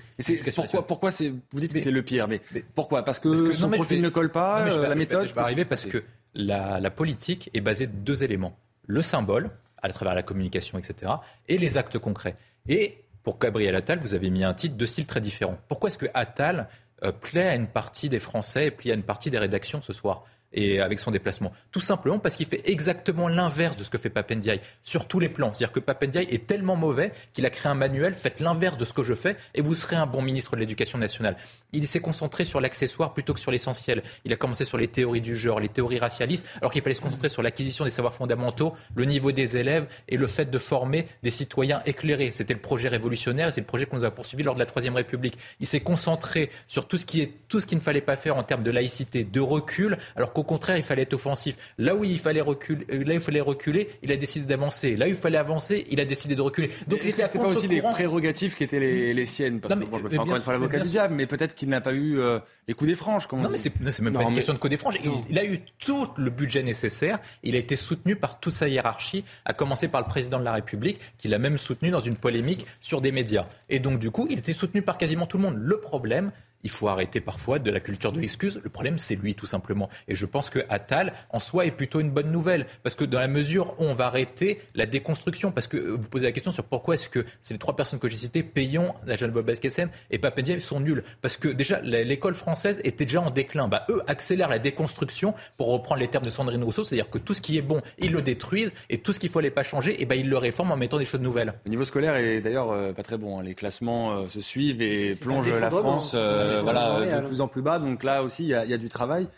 Speaker 1: Pourquoi, pourquoi vous dites que c'est le pire, mais, pourquoi? Parce que, son profil ne colle pas, euh, la méthode.
Speaker 26: Je vais arriver parce que la, politique est basée de deux éléments le symbole, à travers la communication, etc., et les actes concrets. Et pour Gabriel Attal, vous avez mis un titre de style très différent. Pourquoi est-ce que Attal euh, plaît à une partie des Français et plaît à une partie des rédactions ce soir? Et avec son déplacement. Tout simplement parce qu'il fait exactement l'inverse de ce que fait Papendiaï sur tous les plans. C'est-à-dire que Papendiaï est tellement mauvais qu'il a créé un manuel, faites l'inverse de ce que je fais et vous serez un bon ministre de l'Éducation nationale. Il s'est concentré sur l'accessoire plutôt que sur l'essentiel. Il a commencé sur les théories du genre, les théories racialistes, alors qu'il fallait se concentrer sur l'acquisition des savoirs fondamentaux, le niveau des élèves et le fait de former des citoyens éclairés. C'était le projet révolutionnaire et c'est le projet qu'on nous a poursuivi lors de la Troisième République. Il s'est concentré sur tout ce qui est tout ce qu'il ne fallait pas faire en termes de laïcité, de recul, alors qu'au contraire, il fallait être offensif. Là où il fallait reculer, euh, là où il fallait reculer, il a décidé d'avancer. Là où il fallait avancer, il a décidé de reculer.
Speaker 1: Donc il n'était pas aussi les prérogatives qui étaient les, siennes? Parce que je me fais encore une fois l'avocat du diable, mais peut-être qu'il n'a pas eu euh, les coups des franges.
Speaker 26: Non, mais c'est même pas une question de coups des franges. Il, a eu tout le budget nécessaire. Il a été soutenu par toute sa hiérarchie, à commencer par le président de la République, qui l'a même soutenu dans une polémique sur des médias. Et donc, du coup, il était soutenu par quasiment tout le monde. Le problème, il faut arrêter parfois de la culture de l'excuse. Le problème, c'est lui, tout simplement. Et je pense que Attal, en soi, est plutôt une bonne nouvelle. Parce que dans la mesure où on va arrêter la déconstruction, parce que vous posez la question sur pourquoi est-ce que c'est les trois personnes que j'ai citées, Payon, Najal Bobesquesem et Papendiaï, sont nuls. Parce que déjà, l'école française était déjà en déclin. Bah, eux accélèrent la déconstruction, pour reprendre les termes de Sandrine Rousseau, c'est-à-dire que tout ce qui est bon, ils le détruisent, et tout ce qu'il ne fallait pas changer, et eh ben, ils le réforment en mettant des choses nouvelles.
Speaker 1: Le niveau scolaire est d'ailleurs euh, pas très bon. Hein. Les classements euh, se suivent et plongent la France euh, voilà, de plus en plus bas. Donc là aussi, il y, a du travail.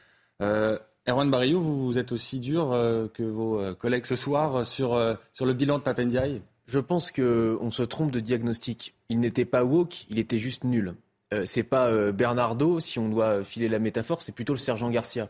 Speaker 1: Euh, Erwan Barillou, vous, êtes aussi dur euh, que vos euh, collègues ce soir sur, sur le bilan de Papendiaï?
Speaker 24: Je pense qu'on se trompe de diagnostic. Il n'était pas woke, il était juste nul. c'est pas Bernardo, si on doit filer la métaphore, c'est plutôt le sergent Garcia.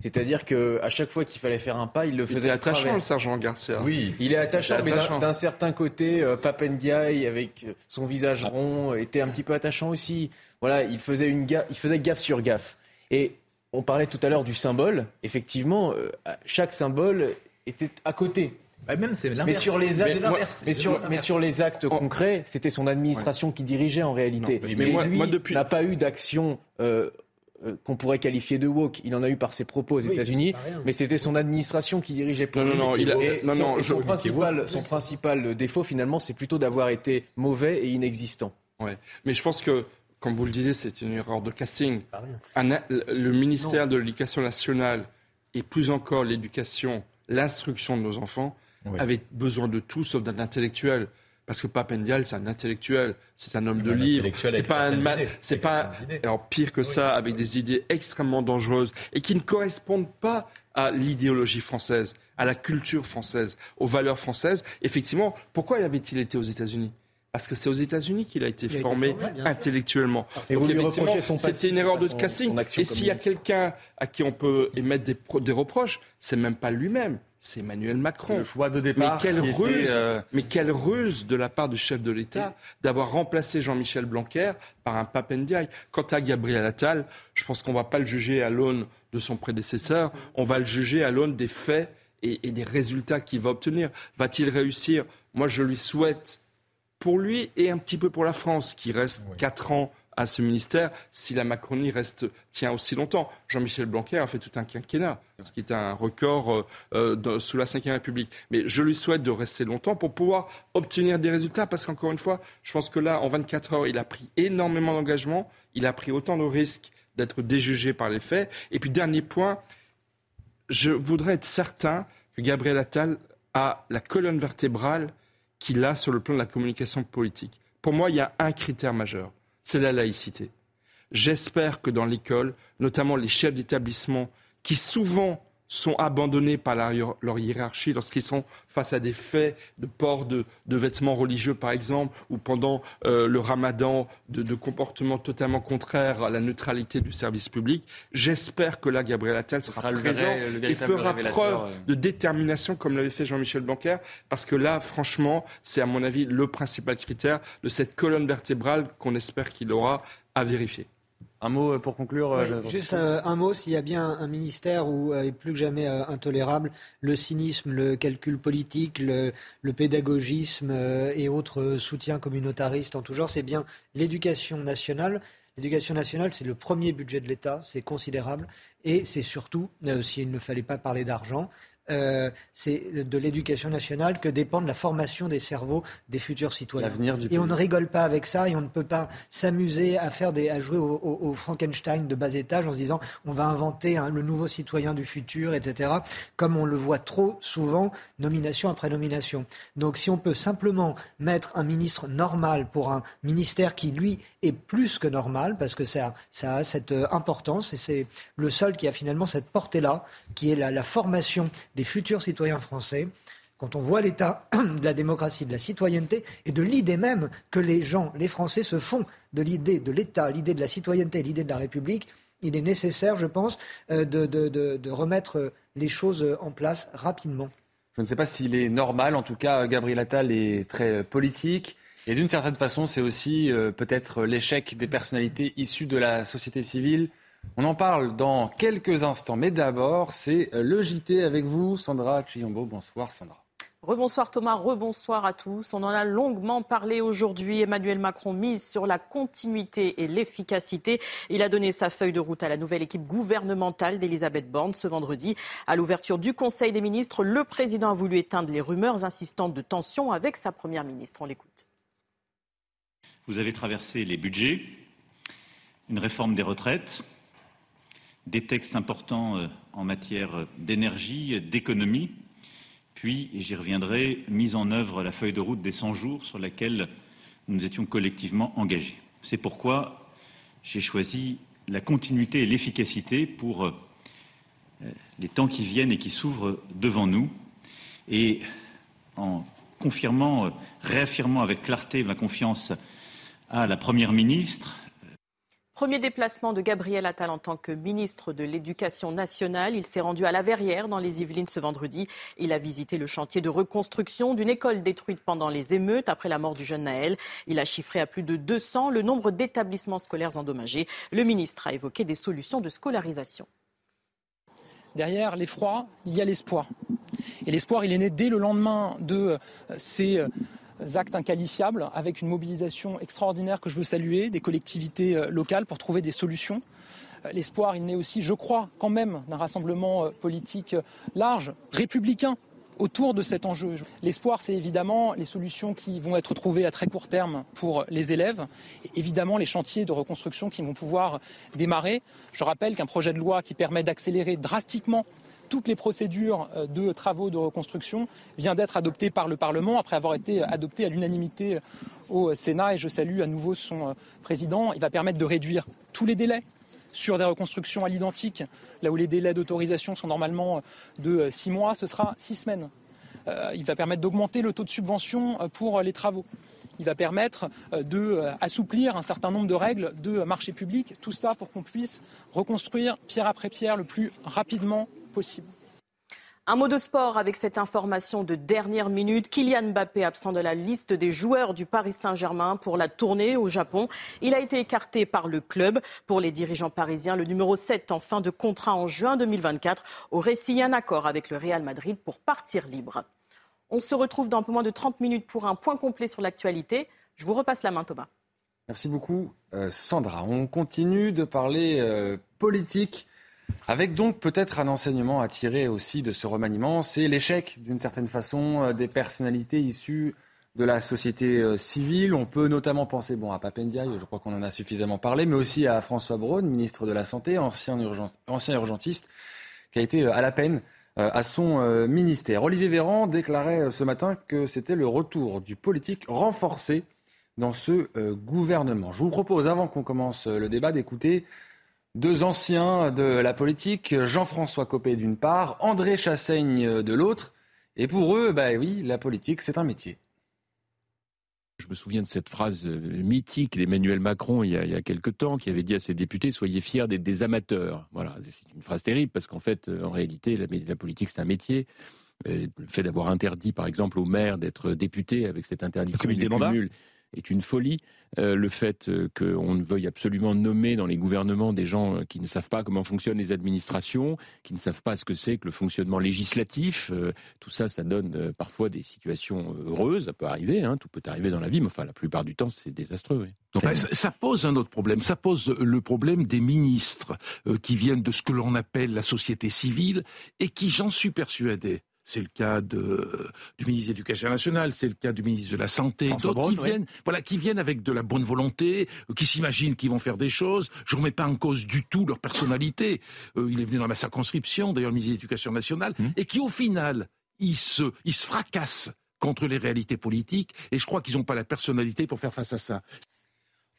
Speaker 24: C'est-à-dire qu'à chaque fois qu'il fallait faire un pas, il le faisait. Il est
Speaker 22: attachant, le sergent Garcia.
Speaker 24: Oui. Il est attachant, mais d'un certain côté, Papendiaï, avec son visage rond, était un petit peu attachant aussi voilà, il faisait, une gaffe, il faisait gaffe sur gaffe. Et on parlait tout à l'heure du symbole. Effectivement, euh, chaque symbole était à côté.
Speaker 26: Bah, même c'est
Speaker 24: mais sur les actes, mais, sur, mais sur les actes concrets, c'était son administration qui dirigeait en réalité. mais, moi, lui n'a pas eu d'action euh, euh, qu'on pourrait qualifier de woke. Il en a eu par ses propos aux États-Unis, mais c'était son administration qui dirigeait
Speaker 22: pour non, Non, non,
Speaker 24: non, son, principal, son principal défaut finalement, c'est plutôt d'avoir été mauvais et inexistant.
Speaker 22: Ouais. Mais je pense que comme vous le disiez, c'est une erreur de casting. le ministère de l'Éducation nationale et plus encore l'éducation, l'instruction de nos enfants avait besoin de tout sauf d'un intellectuel. Parce que Papendial, c'est un intellectuel, c'est un homme de livre, c'est pas un, c'est pas alors pire que ça, avec des idées extrêmement dangereuses et qui ne correspondent pas à l'idéologie française, à la culture française, aux valeurs françaises. Effectivement, pourquoi avait-il été aux États-Unis? Parce que c'est aux États-Unis qu'il a été formé, intellectuellement. Donc effectivement, c'était une erreur de casting. Et s'il y a quelqu'un à qui on peut émettre des, des reproches, c'est même pas lui-même. C'est Emmanuel Macron.
Speaker 1: Le choix de départ.
Speaker 22: Mais quelle, ruse, euh, mais quelle ruse de la part du chef de l'État d'avoir remplacé Jean-Michel Blanquer par un Papendiaï. Quant à Gabriel Attal, je pense qu'on ne va pas le juger à l'aune de son prédécesseur, on va le juger à l'aune des faits et, et des résultats qu'il va obtenir. Va-t-il réussir? Moi, je lui souhaite pour lui et un petit peu pour la France, qui reste quatre ans à ce ministère si la Macronie reste, tient aussi longtemps. Jean-Michel Blanquer a fait tout un quinquennat, ce qui est un record euh, sous la Ve République. Mais je lui souhaite de rester longtemps pour pouvoir obtenir des résultats, parce qu'encore une fois, je pense que là, en 24 heures, il a pris énormément d'engagements, il a pris autant de risques d'être déjugé par les faits. Et puis, dernier point, je voudrais être certain que Gabriel Attal a la colonne vertébrale qu'il a sur le plan de la communication politique. Pour moi, il y a un critère majeur, c'est la laïcité. J'espère que dans l'école, notamment les chefs d'établissement, qui souvent sont abandonnés par leur hiérarchie lorsqu'ils sont face à des faits de port de, vêtements religieux, par exemple, ou pendant euh, le ramadan, de, comportements totalement contraires à la neutralité du service public. J'espère que là, Gabriel Attal sera, présent et fera preuve euh. de détermination, comme l'avait fait Jean-Michel Blanquer, parce que là, franchement, c'est à mon avis le principal critère de cette colonne vertébrale qu'on espère qu'il aura à vérifier.
Speaker 1: Un mot euh, pour conclure. Euh,
Speaker 23: juste euh, un, mot, s'il y a bien un ministère où est plus que jamais intolérable le cynisme, le calcul politique, le, pédagogisme et autres soutiens communautaristes en tout genre, c'est bien l'éducation nationale. L'éducation nationale, c'est le premier budget de l'État, c'est considérable, et c'est surtout, s'il ne fallait pas parler d'argent, euh, c'est de l'éducation nationale que dépend la formation des cerveaux des futurs citoyens. et on ne rigole pas avec ça et on ne peut pas s'amuser à faire des, à jouer au, Frankenstein de bas étage en se disant on va inventer le nouveau citoyen du futur, etc. Comme on le voit trop souvent, nomination après nomination. Donc si on peut simplement mettre un ministre normal pour un ministère qui lui est plus que normal parce que ça, ça a cette euh, importance et c'est le seul qui a finalement cette portée-là, qui est la, la formation des futurs citoyens français, quand on voit l'état de la démocratie, de la citoyenneté et de l'idée même que les gens, les Français se font de l'idée de l'État, l'idée de la citoyenneté, l'idée de la République, il est nécessaire, je pense, euh, de, remettre les choses en place rapidement.
Speaker 1: Je ne sais pas s'il est normal, en tout cas, Gabriel Attal est très politique. Et d'une certaine façon, c'est aussi euh, peut-être l'échec des personnalités issues de la société civile on en parle dans quelques instants, mais d'abord, c'est le JT avec vous, Sandra Chiombo. Bonsoir, Sandra.
Speaker 2: Rebonsoir Thomas, rebonsoir à tous. On en a longuement parlé aujourd'hui. Emmanuel Macron mise sur la continuité et l'efficacité. Il a donné sa feuille de route à la nouvelle équipe gouvernementale d'Elisabeth Borne ce vendredi. À l'ouverture du Conseil des ministres, le président a voulu éteindre les rumeurs insistantes de tension avec sa première ministre. On l'écoute.
Speaker 3: Vous avez traversé les budgets, une réforme des retraites, des textes importants euh, en matière d'énergie, d'économie, puis, j'y reviendrai, mise en œuvre la feuille de route des 100 jours sur laquelle nous étions collectivement engagés. C'est pourquoi j'ai choisi la continuité et l'efficacité pour euh, les temps qui viennent et qui s'ouvrent devant nous. Et en confirmant, euh, réaffirmant avec clarté ma confiance à la Première ministre,
Speaker 2: Premier déplacement de Gabriel Attal en tant que ministre de l'Éducation nationale. Il s'est rendu à La Verrière, dans les Yvelines, ce vendredi. Il a visité le chantier de reconstruction d'une école détruite pendant les émeutes après la mort du jeune Naël. Il a chiffré à plus de 200 le nombre d'établissements scolaires endommagés. Le ministre a évoqué des solutions de scolarisation.
Speaker 4: Derrière l'effroi, il y a l'espoir. Et l'espoir, il est né dès le lendemain de euh, ces euh, actes inqualifiables avec une mobilisation extraordinaire que je veux saluer des collectivités euh, locales pour trouver des solutions. Euh, l'espoir, il naît aussi, je crois, quand même, d'un rassemblement euh, politique large, républicain, autour de cet enjeu. L'espoir, c'est évidemment les solutions qui vont être trouvées à très court terme pour les élèves, et évidemment les chantiers de reconstruction qui vont pouvoir démarrer. Je rappelle qu'un projet de loi qui permet d'accélérer drastiquement toutes les procédures euh, de travaux de reconstruction vient d'être adopté par le Parlement après avoir été adopté à l'unanimité euh, au Sénat et je salue à nouveau son euh, président. Il va permettre de réduire tous les délais sur des reconstructions à l'identique, là où les délais d'autorisation sont normalement de six mois, ce sera six semaines. il va permettre d'augmenter le taux de subvention pour les travaux. Il va permettre d'assouplir un certain nombre de règles de marché public, tout ça pour qu'on puisse reconstruire pierre après pierre le plus rapidement possible.
Speaker 2: Un mot de sport avec cette information de dernière minute. Kylian Mbappé, absent de la liste des joueurs du Paris Saint-Germain pour la tournée au Japon. Il a été écarté par le club. Pour les dirigeants parisiens, le numéro 7 en fin de contrat en juin 2024 aurait signé un accord avec le Real Madrid pour partir libre. On se retrouve dans un peu moins de 30 minutes pour un point complet sur l'actualité. Je vous repasse la main, Thomas.
Speaker 1: Merci beaucoup, Sandra. On continue de parler politique. Avec donc peut-être un enseignement à tirer aussi de ce remaniement, c'est l'échec d'une certaine façon des personnalités issues de la société euh, civile. On peut notamment penser bon, à Papendiaï, je crois qu'on en a suffisamment parlé, mais aussi à François Braun, ministre de la Santé, ancien, ancien urgentiste, qui a été euh, à la peine euh, à son ministère. Olivier Véran déclarait ce matin que c'était le retour du politique renforcé dans ce gouvernement. Je vous propose, avant qu'on commence le débat, d'écouter deux anciens de la politique, Jean-François Copé d'une part, André Chassaigne de l'autre. Et pour eux, bah oui, la politique, c'est un métier.
Speaker 34: Je me souviens de cette phrase euh, mythique d'Emmanuel Macron il y, a, il quelque temps qui avait dit à ses députés Soyez fiers d'être des amateurs. Voilà, c'est une phrase terrible parce qu'en fait, euh, en réalité, la, politique, c'est un métier. le fait d'avoir interdit, par exemple, aux maires d'être députés avec cette interdiction des cumul est une folie. Euh, le fait euh, qu'on ne veuille absolument nommer dans les gouvernements des gens euh, qui ne savent pas comment fonctionnent les administrations, qui ne savent pas ce que c'est que le fonctionnement législatif, tout ça, ça donne parfois des situations heureuses. Ça peut arriver, hein, tout peut arriver dans la vie, mais enfin, la plupart du temps, c'est désastreux.
Speaker 35: Ben, ça pose un autre problème. Ça pose le problème des ministres qui viennent de ce que l'on appelle la société civile et qui, j'en suis persuadé, c'est le cas de, du ministre de l'Éducation nationale, c'est le cas du ministre de la Santé, d'autres qui viennent, voilà, qui viennent avec de la bonne volonté, euh, qui s'imaginent qu'ils vont faire des choses. Je ne remets pas en cause du tout leur personnalité. Euh, il est venu dans ma circonscription, d'ailleurs, le ministre de l'Éducation nationale, mmh. et qui, au final, il se, il se fracasse contre les réalités politiques, et je crois qu'ils n'ont pas la personnalité pour faire face à ça.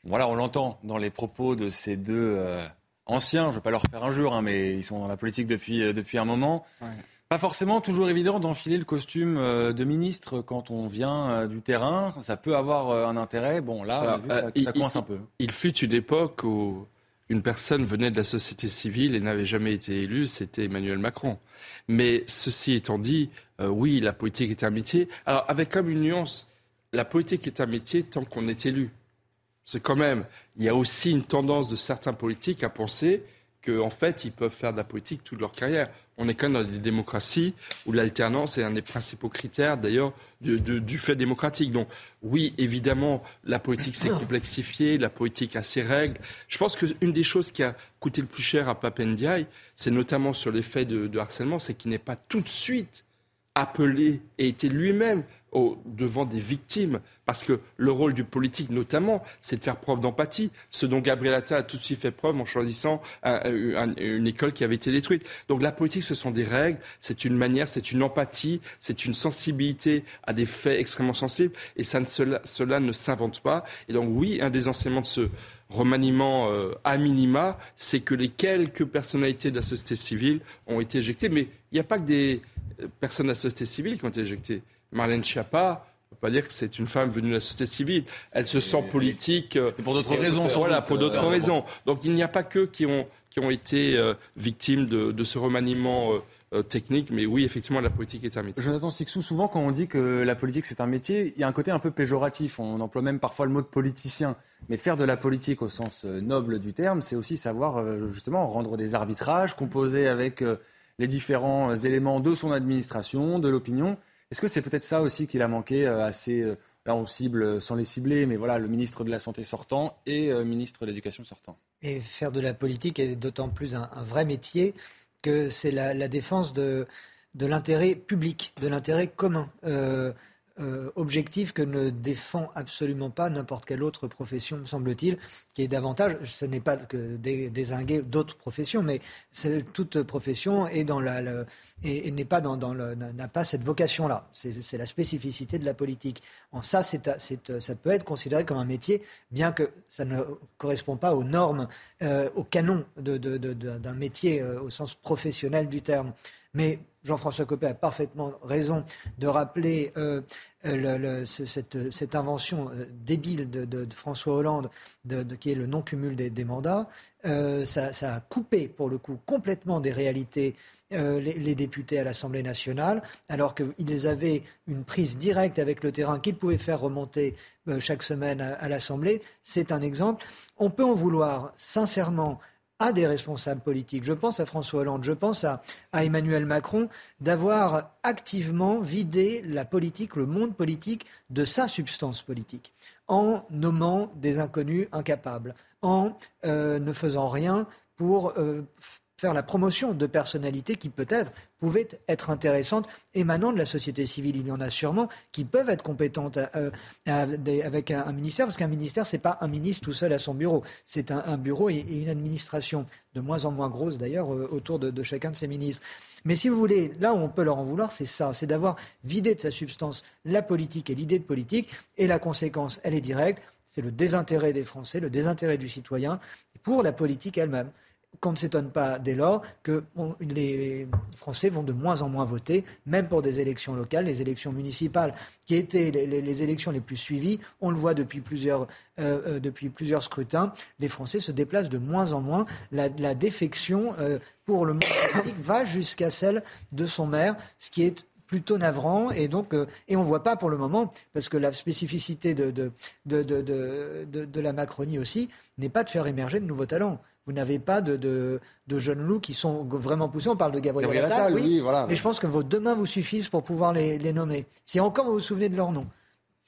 Speaker 1: Voilà, on l'entend dans les propos de ces deux euh, anciens, je ne vais pas leur faire un jour, hein, mais ils sont dans la politique depuis, depuis un moment. Ouais. Pas forcément toujours évident d'enfiler le costume euh, de ministre quand on vient euh, du terrain. Ça peut avoir euh, un intérêt. Bon, là, ça, il, coince un peu.
Speaker 22: Il fut une époque où une personne venait de la société civile et n'avait jamais été élue, c'était Emmanuel Macron. Mais ceci étant dit, oui, la politique est un métier. Alors, avec comme une nuance, la politique est un métier tant qu'on est élu. C'est quand même, il y a aussi une tendance de certains politiques à penser qu'en fait, ils peuvent faire de la politique toute leur carrière. On est quand même dans des démocraties où l'alternance est un des principaux critères, d'ailleurs, du, fait démocratique. Donc, oui, évidemment, la politique s'est complexifiée, la politique a ses règles. Je pense qu'une des choses qui a coûté le plus cher à Papendiaï, c'est notamment sur l'effet de, de harcèlement, c'est qu'il n'est pas tout de suite appelé et été lui-même devant des victimes, parce que le rôle du politique, notamment, c'est de faire preuve d'empathie, ce dont Gabriel Attal a tout de suite fait preuve en choisissant une école qui avait été détruite. Donc la politique, ce sont des règles, c'est une manière, c'est une empathie, c'est une sensibilité à des faits extrêmement sensibles, et ça ne, cela, ne s'invente pas. Et donc oui, un des enseignements de ce remaniement euh, à minima, c'est que les quelques personnalités de la société civile ont été éjectées, mais il n'y a pas que des euh, personnes de la société civile qui ont été éjectées. Marlène Schiappa, on ne peut pas dire que c'est une femme venue de la société civile. Elle se sent politique.
Speaker 1: Euh, pour d'autres raisons.
Speaker 22: Voilà, pour d'autres euh, raisons. Donc il n'y a pas que qui ont, qui ont été euh, victimes de, ce remaniement. technique, mais oui, effectivement, la politique est un métier.
Speaker 1: Jonathan Sixou, souvent quand on dit que la politique c'est un métier, il y a un côté un peu péjoratif. On emploie même parfois le mot de politicien. Mais faire de la politique au sens noble du terme, c'est aussi savoir justement rendre des arbitrages, composer avec les différents éléments de son administration, de l'opinion. Est-ce que c'est peut-être ça aussi qu'il a manqué euh, assez euh, Là, on cible euh, sans les cibler, mais voilà, le ministre de la Santé sortant et le ministre de l'Éducation sortant.
Speaker 23: Et faire de la politique est d'autant plus un, vrai métier que c'est la, défense de, l'intérêt public, de l'intérêt commun. Objectif que ne défend absolument pas n'importe quelle autre profession, me semble-t-il, qui est davantage, ce n'est pas que désinguer d'autres professions, mais toute profession est dans la, et, n'est pas dans, n'a pas cette vocation-là. C'est la spécificité de la politique. En ça, ça peut être considéré comme un métier, bien que ça ne correspond pas aux normes, euh, au canon d'un métier euh, au sens professionnel du terme. Mais Jean-François Copé a parfaitement raison de rappeler euh, euh, cette, invention euh, débile de, François Hollande, qui est le non-cumul des, mandats. Ça, a coupé, pour le coup, complètement des réalités les, députés à l'Assemblée nationale, alors qu'ils avaient une prise directe avec le terrain qu'ils pouvaient faire remonter chaque semaine à l'Assemblée. C'est un exemple. On peut en vouloir sincèrement à des responsables politiques, je pense à François Hollande, je pense à, Emmanuel Macron, d'avoir activement vidé la politique, le monde politique, de sa substance politique, en nommant des inconnus incapables, en euh, ne faisant rien pour euh, faire la promotion de personnalités qui peut-être pouvaient être intéressantes émanant de la société civile. Il y en a sûrement qui peuvent être compétentes euh, avec un, ministère, parce qu'un ministère, ce n'est pas un ministre tout seul à son bureau. C'est un, bureau et, une administration, de moins en moins grosse d'ailleurs, autour de, de, chacun de ces ministres. Mais si vous voulez, là où on peut leur en vouloir, c'est ça, c'est d'avoir vidé de sa substance la politique et l'idée de politique, et la conséquence, elle est directe, c'est le désintérêt des Français, le désintérêt du citoyen pour la politique elle-même qu'on ne s'étonne pas dès lors que les Français vont de moins en moins voter, même pour des élections locales, les élections municipales, qui étaient les, élections les plus suivies. On le voit depuis plusieurs, euh, euh, depuis plusieurs scrutins. Les Français se déplacent de moins en moins. La, défection euh, pour le monde politique va jusqu'à celle de son maire, ce qui est plutôt navrant et donc et on voit pas pour le moment parce que la spécificité de la Macronie aussi n'est pas de faire émerger de nouveaux talents. Vous n'avez pas de, de, jeunes loups qui sont vraiment poussés. On parle de Gabriel, Attal, oui, voilà. mais je pense que vos deux mains vous suffisent pour pouvoir les, les nommer. Si encore vous vous souvenez de leur nom?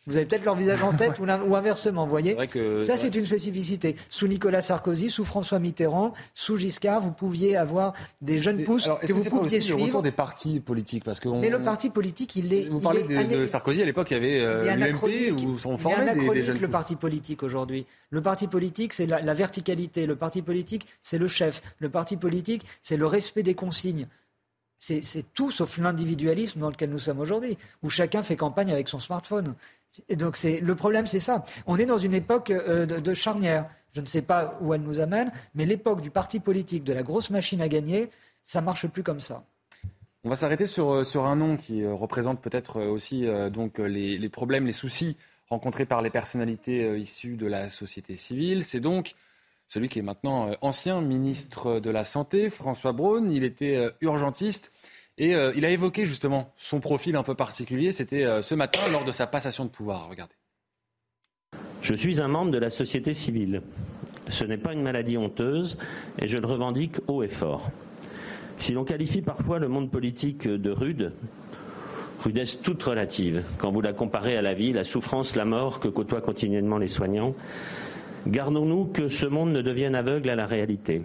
Speaker 23: Vous avez peut-être leur visage en tête ou, inversement, vous voyez Ça, c'est une spécificité. Sous Nicolas Sarkozy, sous François Mitterrand, sous Giscard, vous pouviez avoir des jeunes pousses que vous pouviez suivre.
Speaker 1: le retour des partis politiques parce que
Speaker 23: Mais le parti politique, il est.
Speaker 1: Vous parlez de, Sarkozy à l'époque, il y avait euh, l'UMP où formés
Speaker 23: des,
Speaker 1: des, jeunes
Speaker 23: le parti politique aujourd'hui. Le parti politique, c'est la verticalité. Le parti politique, c'est le chef. Le parti politique, c'est le respect des consignes. C'est tout sauf l'individualisme dans lequel nous sommes aujourd'hui, où chacun fait campagne avec son smartphone. Et donc le problème, c'est ça. On est dans une époque euh, de, charnière. Je ne sais pas où elle nous amène, mais l'époque du parti politique, de la grosse machine à gagner, ça marche plus comme ça.
Speaker 1: On va s'arrêter sur, euh, sur un nom qui euh, représente peut-être aussi donc les, les, problèmes, les soucis rencontrés par les personnalités issues de la société civile. C'est donc celui qui est maintenant ancien ministre de la Santé, François Braun. Il était urgentiste et euh, il a évoqué justement son profil un peu particulier. C'était euh, ce matin lors de sa passation de pouvoir. Regardez.
Speaker 36: Je suis un membre de la société civile. Ce n'est pas une maladie honteuse et je le revendique haut et fort. Si l'on qualifie parfois le monde politique de rude, rudesse toute relative, quand vous la comparez à la vie, la souffrance, la mort que côtoient continuellement les soignants, gardons-nous que ce monde ne devienne aveugle à la réalité.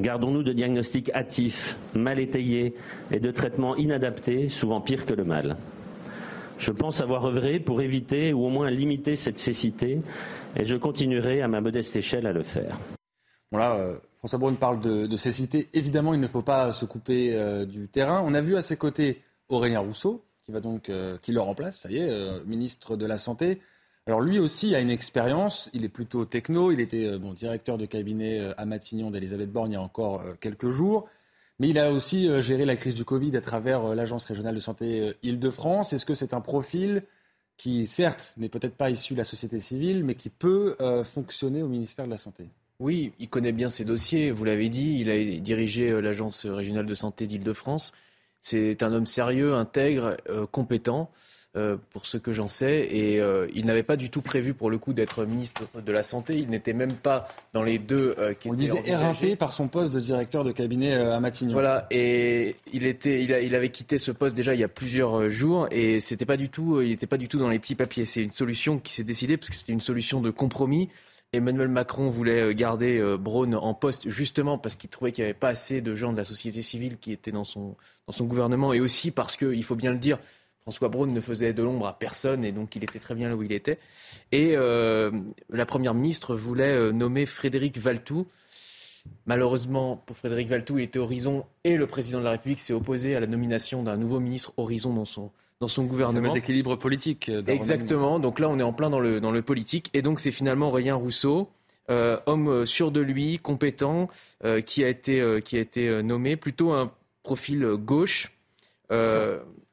Speaker 36: Gardons-nous de diagnostics hâtifs, mal étayés et de traitements inadaptés, souvent pires que le mal. Je pense avoir œuvré pour éviter ou au moins limiter cette cécité et je continuerai à ma modeste échelle à le faire.
Speaker 1: Voilà, euh, François Braun parle de, cécité. Évidemment, il ne faut pas se couper euh, du terrain. On a vu à ses côtés Aurélien Rousseau, qui, va donc, euh, qui le remplace, ça y est, ministre de la Santé. Alors lui aussi a une expérience, il est plutôt techno, il était euh, bon, directeur de cabinet euh, à Matignon d'Elisabeth Borne il y a encore euh, quelques jours, mais il a aussi géré la crise du Covid à travers l'Agence régionale de santé Île-de-France. Est-ce que c'est un profil qui, certes, n'est peut-être pas issu de la société civile, mais qui peut fonctionner au ministère de la Santé?
Speaker 24: Oui, il connaît bien ses dossiers, vous l'avez dit, il a dirigé l'Agence régionale de santé d'Île-de-France. C'est un homme sérieux, intègre, compétent. Euh, pour ce que j'en sais. Et euh, il n'avait pas du tout prévu, pour le coup, d'être ministre de la Santé. Il n'était même pas dans les deux
Speaker 1: euh, qui On disait éreinté par son poste de directeur de cabinet à Matignon.
Speaker 24: Voilà, et il, était, il, il, avait quitté ce poste déjà il y a plusieurs jours, et c'était pas du tout, il n'était pas du tout dans les petits papiers. C'est une solution qui s'est décidée, parce que c'était une solution de compromis. Emmanuel Macron voulait garder Braun en poste justement parce qu'il trouvait qu'il n'y avait pas assez de gens de la société civile qui étaient dans son, dans son gouvernement et aussi parce qu'il faut bien le dire, François Braun ne faisait de l'ombre à personne et donc il était très bien là où il était. Et euh, la Première ministre voulait euh, nommer Frédéric Valtou. Malheureusement, pour Frédéric Valtou, il était Horizon et le président de la République s'est opposé à la nomination d'un nouveau ministre Horizon dans son, dans son gouvernement.
Speaker 1: Les équilibres politiques.
Speaker 24: Euh, Exactement. Donc là, on est en plein dans le, dans le politique. Et donc, c'est finalement Aurélien Rousseau, homme sûr de lui, compétent, qui a été, qui a été nommé. Plutôt un profil gauche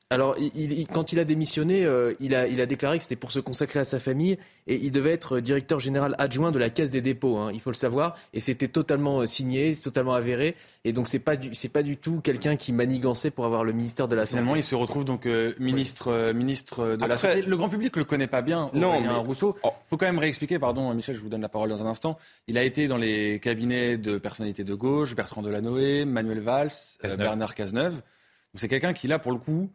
Speaker 24: alors, il, il, quand il a démissionné, euh, il, a, il, a, déclaré que c'était pour se consacrer à sa famille et il devait être directeur général adjoint de la Caisse des dépôts, hein, il faut le savoir. Et c'était totalement euh, signé, totalement avéré. Et donc, c'est pas du, c'est pas du tout quelqu'un qui manigançait pour avoir le ministère de la Santé.
Speaker 1: Finalement, il se retrouve donc euh, ministre, ministre de Après, la Santé. Le grand public le connaît pas bien. Non, mais... Rousseau. Il oh. faut quand même réexpliquer, pardon, Michel, je vous donne la parole dans un instant. Il a été dans les cabinets de personnalités de gauche, Bertrand Delanoë, Manuel Valls, Cazeneuve. Bernard Cazeneuve. Donc, c'est quelqu'un qui, là, pour le coup,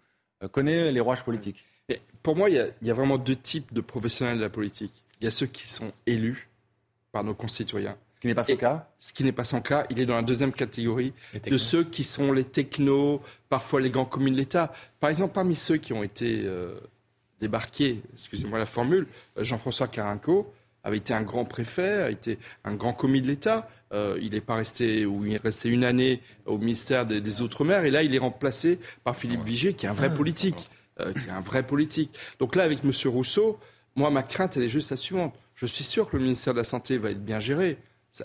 Speaker 1: connaît les rouages politiques
Speaker 22: Et Pour moi, il y, a, il y, a, vraiment deux types de professionnels de la politique. Il y a ceux qui sont élus par nos concitoyens.
Speaker 1: Ce qui n'est pas son cas
Speaker 22: Ce qui n'est pas son cas. Il est dans la deuxième catégorie de ceux qui sont les technos, parfois les grands communes de l'État. Par exemple, parmi ceux qui ont été euh, débarqués, excusez-moi la formule, euh, Jean-François Carinco, avait été un grand préfet, a été un grand commis de l'État. Euh, il n'est pas resté, ou il est resté une année au ministère des, des Outre-mer, et là, il est remplacé par Philippe Vigée, qui est un vrai politique. Euh, qui est un vrai politique. Donc là, avec M. Rousseau, moi, ma crainte, elle est juste la suivante. Je suis sûr que le ministère de la Santé va être bien géré.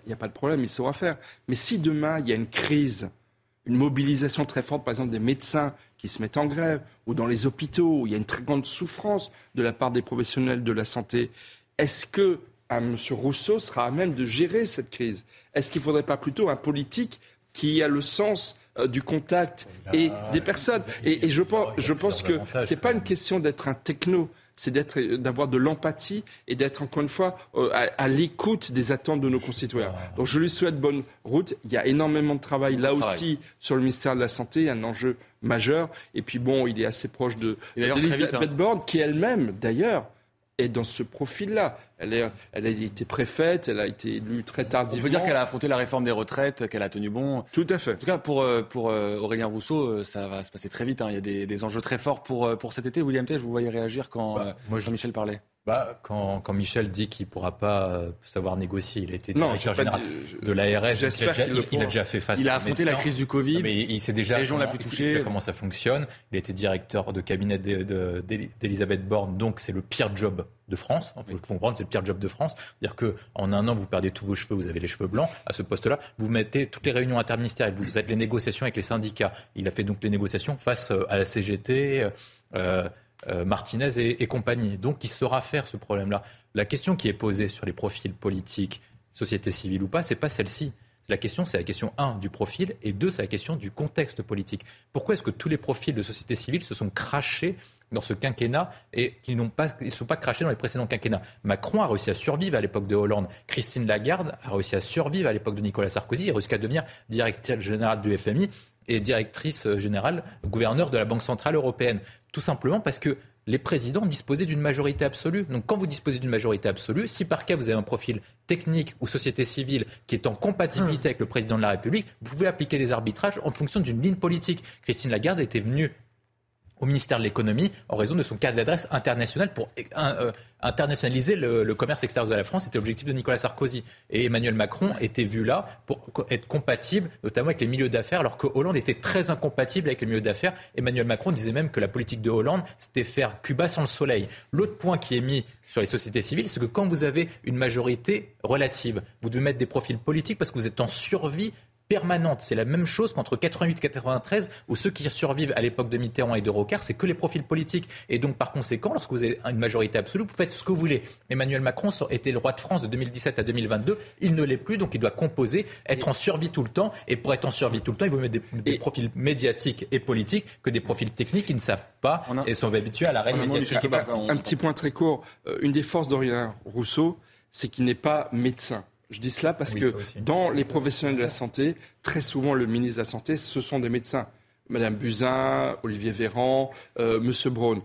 Speaker 22: Il n'y a pas de problème, il saura faire. Mais si demain, il y a une crise, une mobilisation très forte, par exemple, des médecins qui se mettent en grève, ou dans les hôpitaux, où il y a une très grande souffrance de la part des professionnels de la santé, est-ce que M. Rousseau sera à même de gérer cette crise? Est-ce qu'il ne faudrait pas plutôt un politique qui a le sens euh, du contact et des personnes? Et, et je pense, je pense que ce n'est pas une question d'être un techno, c'est d'être, d'avoir de l'empathie et d'être encore une fois euh, à, à l'écoute des attentes de nos concitoyens. Donc je lui souhaite bonne route. Il y a énormément de travail là aussi sur le ministère de la Santé, un enjeu majeur. Et puis bon, il est assez proche de d'Elisabeth hein. Borne, qui elle-même d'ailleurs est dans ce profil-là. Elle, est, elle a été préfète, elle a été élue très tardivement.
Speaker 1: On peut dire qu'elle a affronté la réforme des retraites, qu'elle a tenu bon.
Speaker 22: Tout à fait.
Speaker 1: En tout cas, pour, euh, pour euh, Aurélien Rousseau, euh, ça va se passer très vite. Hein. Il y a des, des, enjeux très forts pour, pour cet été. William T, je vous voyais réagir quand bah, moi, Jean-Michel parlait?
Speaker 26: Bah, quand, quand, Michel dit qu'il ne pourra pas savoir négocier, il a été directeur général de, de l'ARS.
Speaker 22: J'espère
Speaker 26: qu'il
Speaker 22: il,
Speaker 26: il, a déjà fait face.
Speaker 1: Il
Speaker 26: a
Speaker 1: affronté la crise du Covid.
Speaker 26: Mais il, sait déjà,
Speaker 1: région la plus touchée.
Speaker 26: comment ça fonctionne. Il a été directeur de cabinet d'Elisabeth Borne, donc c'est le pire job de France. Il faut comprendre, c'est le pire job de France. C'est-à-dire qu'en un an, vous perdez tous vos cheveux, vous avez les cheveux blancs. À ce poste-là, vous mettez toutes les réunions interministérielles, vous faites les négociations avec les syndicats. Il a fait donc les négociations face à la CGT. Euh, euh, Martinez et, et, compagnie. Donc, il saura faire ce problème-là. La question qui est posée sur les profils politiques, société civile ou pas, c'est pas celle-ci. La question, c'est la question 1 du profil et 2, c'est la question du contexte politique. Pourquoi est-ce que tous les profils de société civile se sont crachés dans ce quinquennat et qui n'ont pas, ils ne sont pas crachés dans les précédents quinquennats. Macron a réussi à survivre à l'époque de Hollande. Christine Lagarde a réussi à survivre à l'époque de Nicolas Sarkozy. a réussi à devenir directeur général du FMI et directrice générale, gouverneur de la Banque Centrale Européenne. Tout simplement parce que les présidents disposaient d'une majorité absolue. Donc quand vous disposez d'une majorité absolue, si par cas vous avez un profil technique ou société civile qui est en compatibilité avec le président de la République, vous pouvez appliquer les arbitrages en fonction d'une ligne politique. Christine Lagarde était venue au ministère de l'économie en raison de son cadre d'adresse international pour euh, internationaliser le, le, commerce extérieur de la France. C'était l'objectif de Nicolas Sarkozy. Et Emmanuel Macron était vu là pour être compatible, notamment avec les milieux d'affaires, alors que Hollande était très incompatible avec les milieux d'affaires. Emmanuel Macron disait même que la politique de Hollande, c'était faire Cuba sans le soleil. L'autre point qui est mis sur les sociétés civiles, c'est que quand vous avez une majorité relative, vous devez mettre des profils politiques parce que vous êtes en survie permanente. C'est la même chose qu'entre 88 et 93, où ceux qui survivent à l'époque de Mitterrand et de Rocard, c'est que les profils politiques. Et donc, par conséquent, lorsque vous avez une majorité absolue, vous faites ce que vous voulez. Emmanuel Macron était le roi de France de 2017 à 2022. Il ne l'est plus, donc il doit composer, être en survie tout le temps. Et pour être en survie tout le temps, il vaut mettre des, des profils médiatiques et politiques que des profils techniques qui ne savent pas a... et sont habitués à la reine médiatique.
Speaker 22: Un, un, petit point très court. Euh, une des forces d'Aurélien Rousseau, c'est qu'il n'est pas médecin. Je dis cela parce oui, que dans les professionnels de la santé, très souvent le ministre de la Santé, ce sont des médecins. Madame Buzyn, Olivier Véran, euh, Monsieur Braun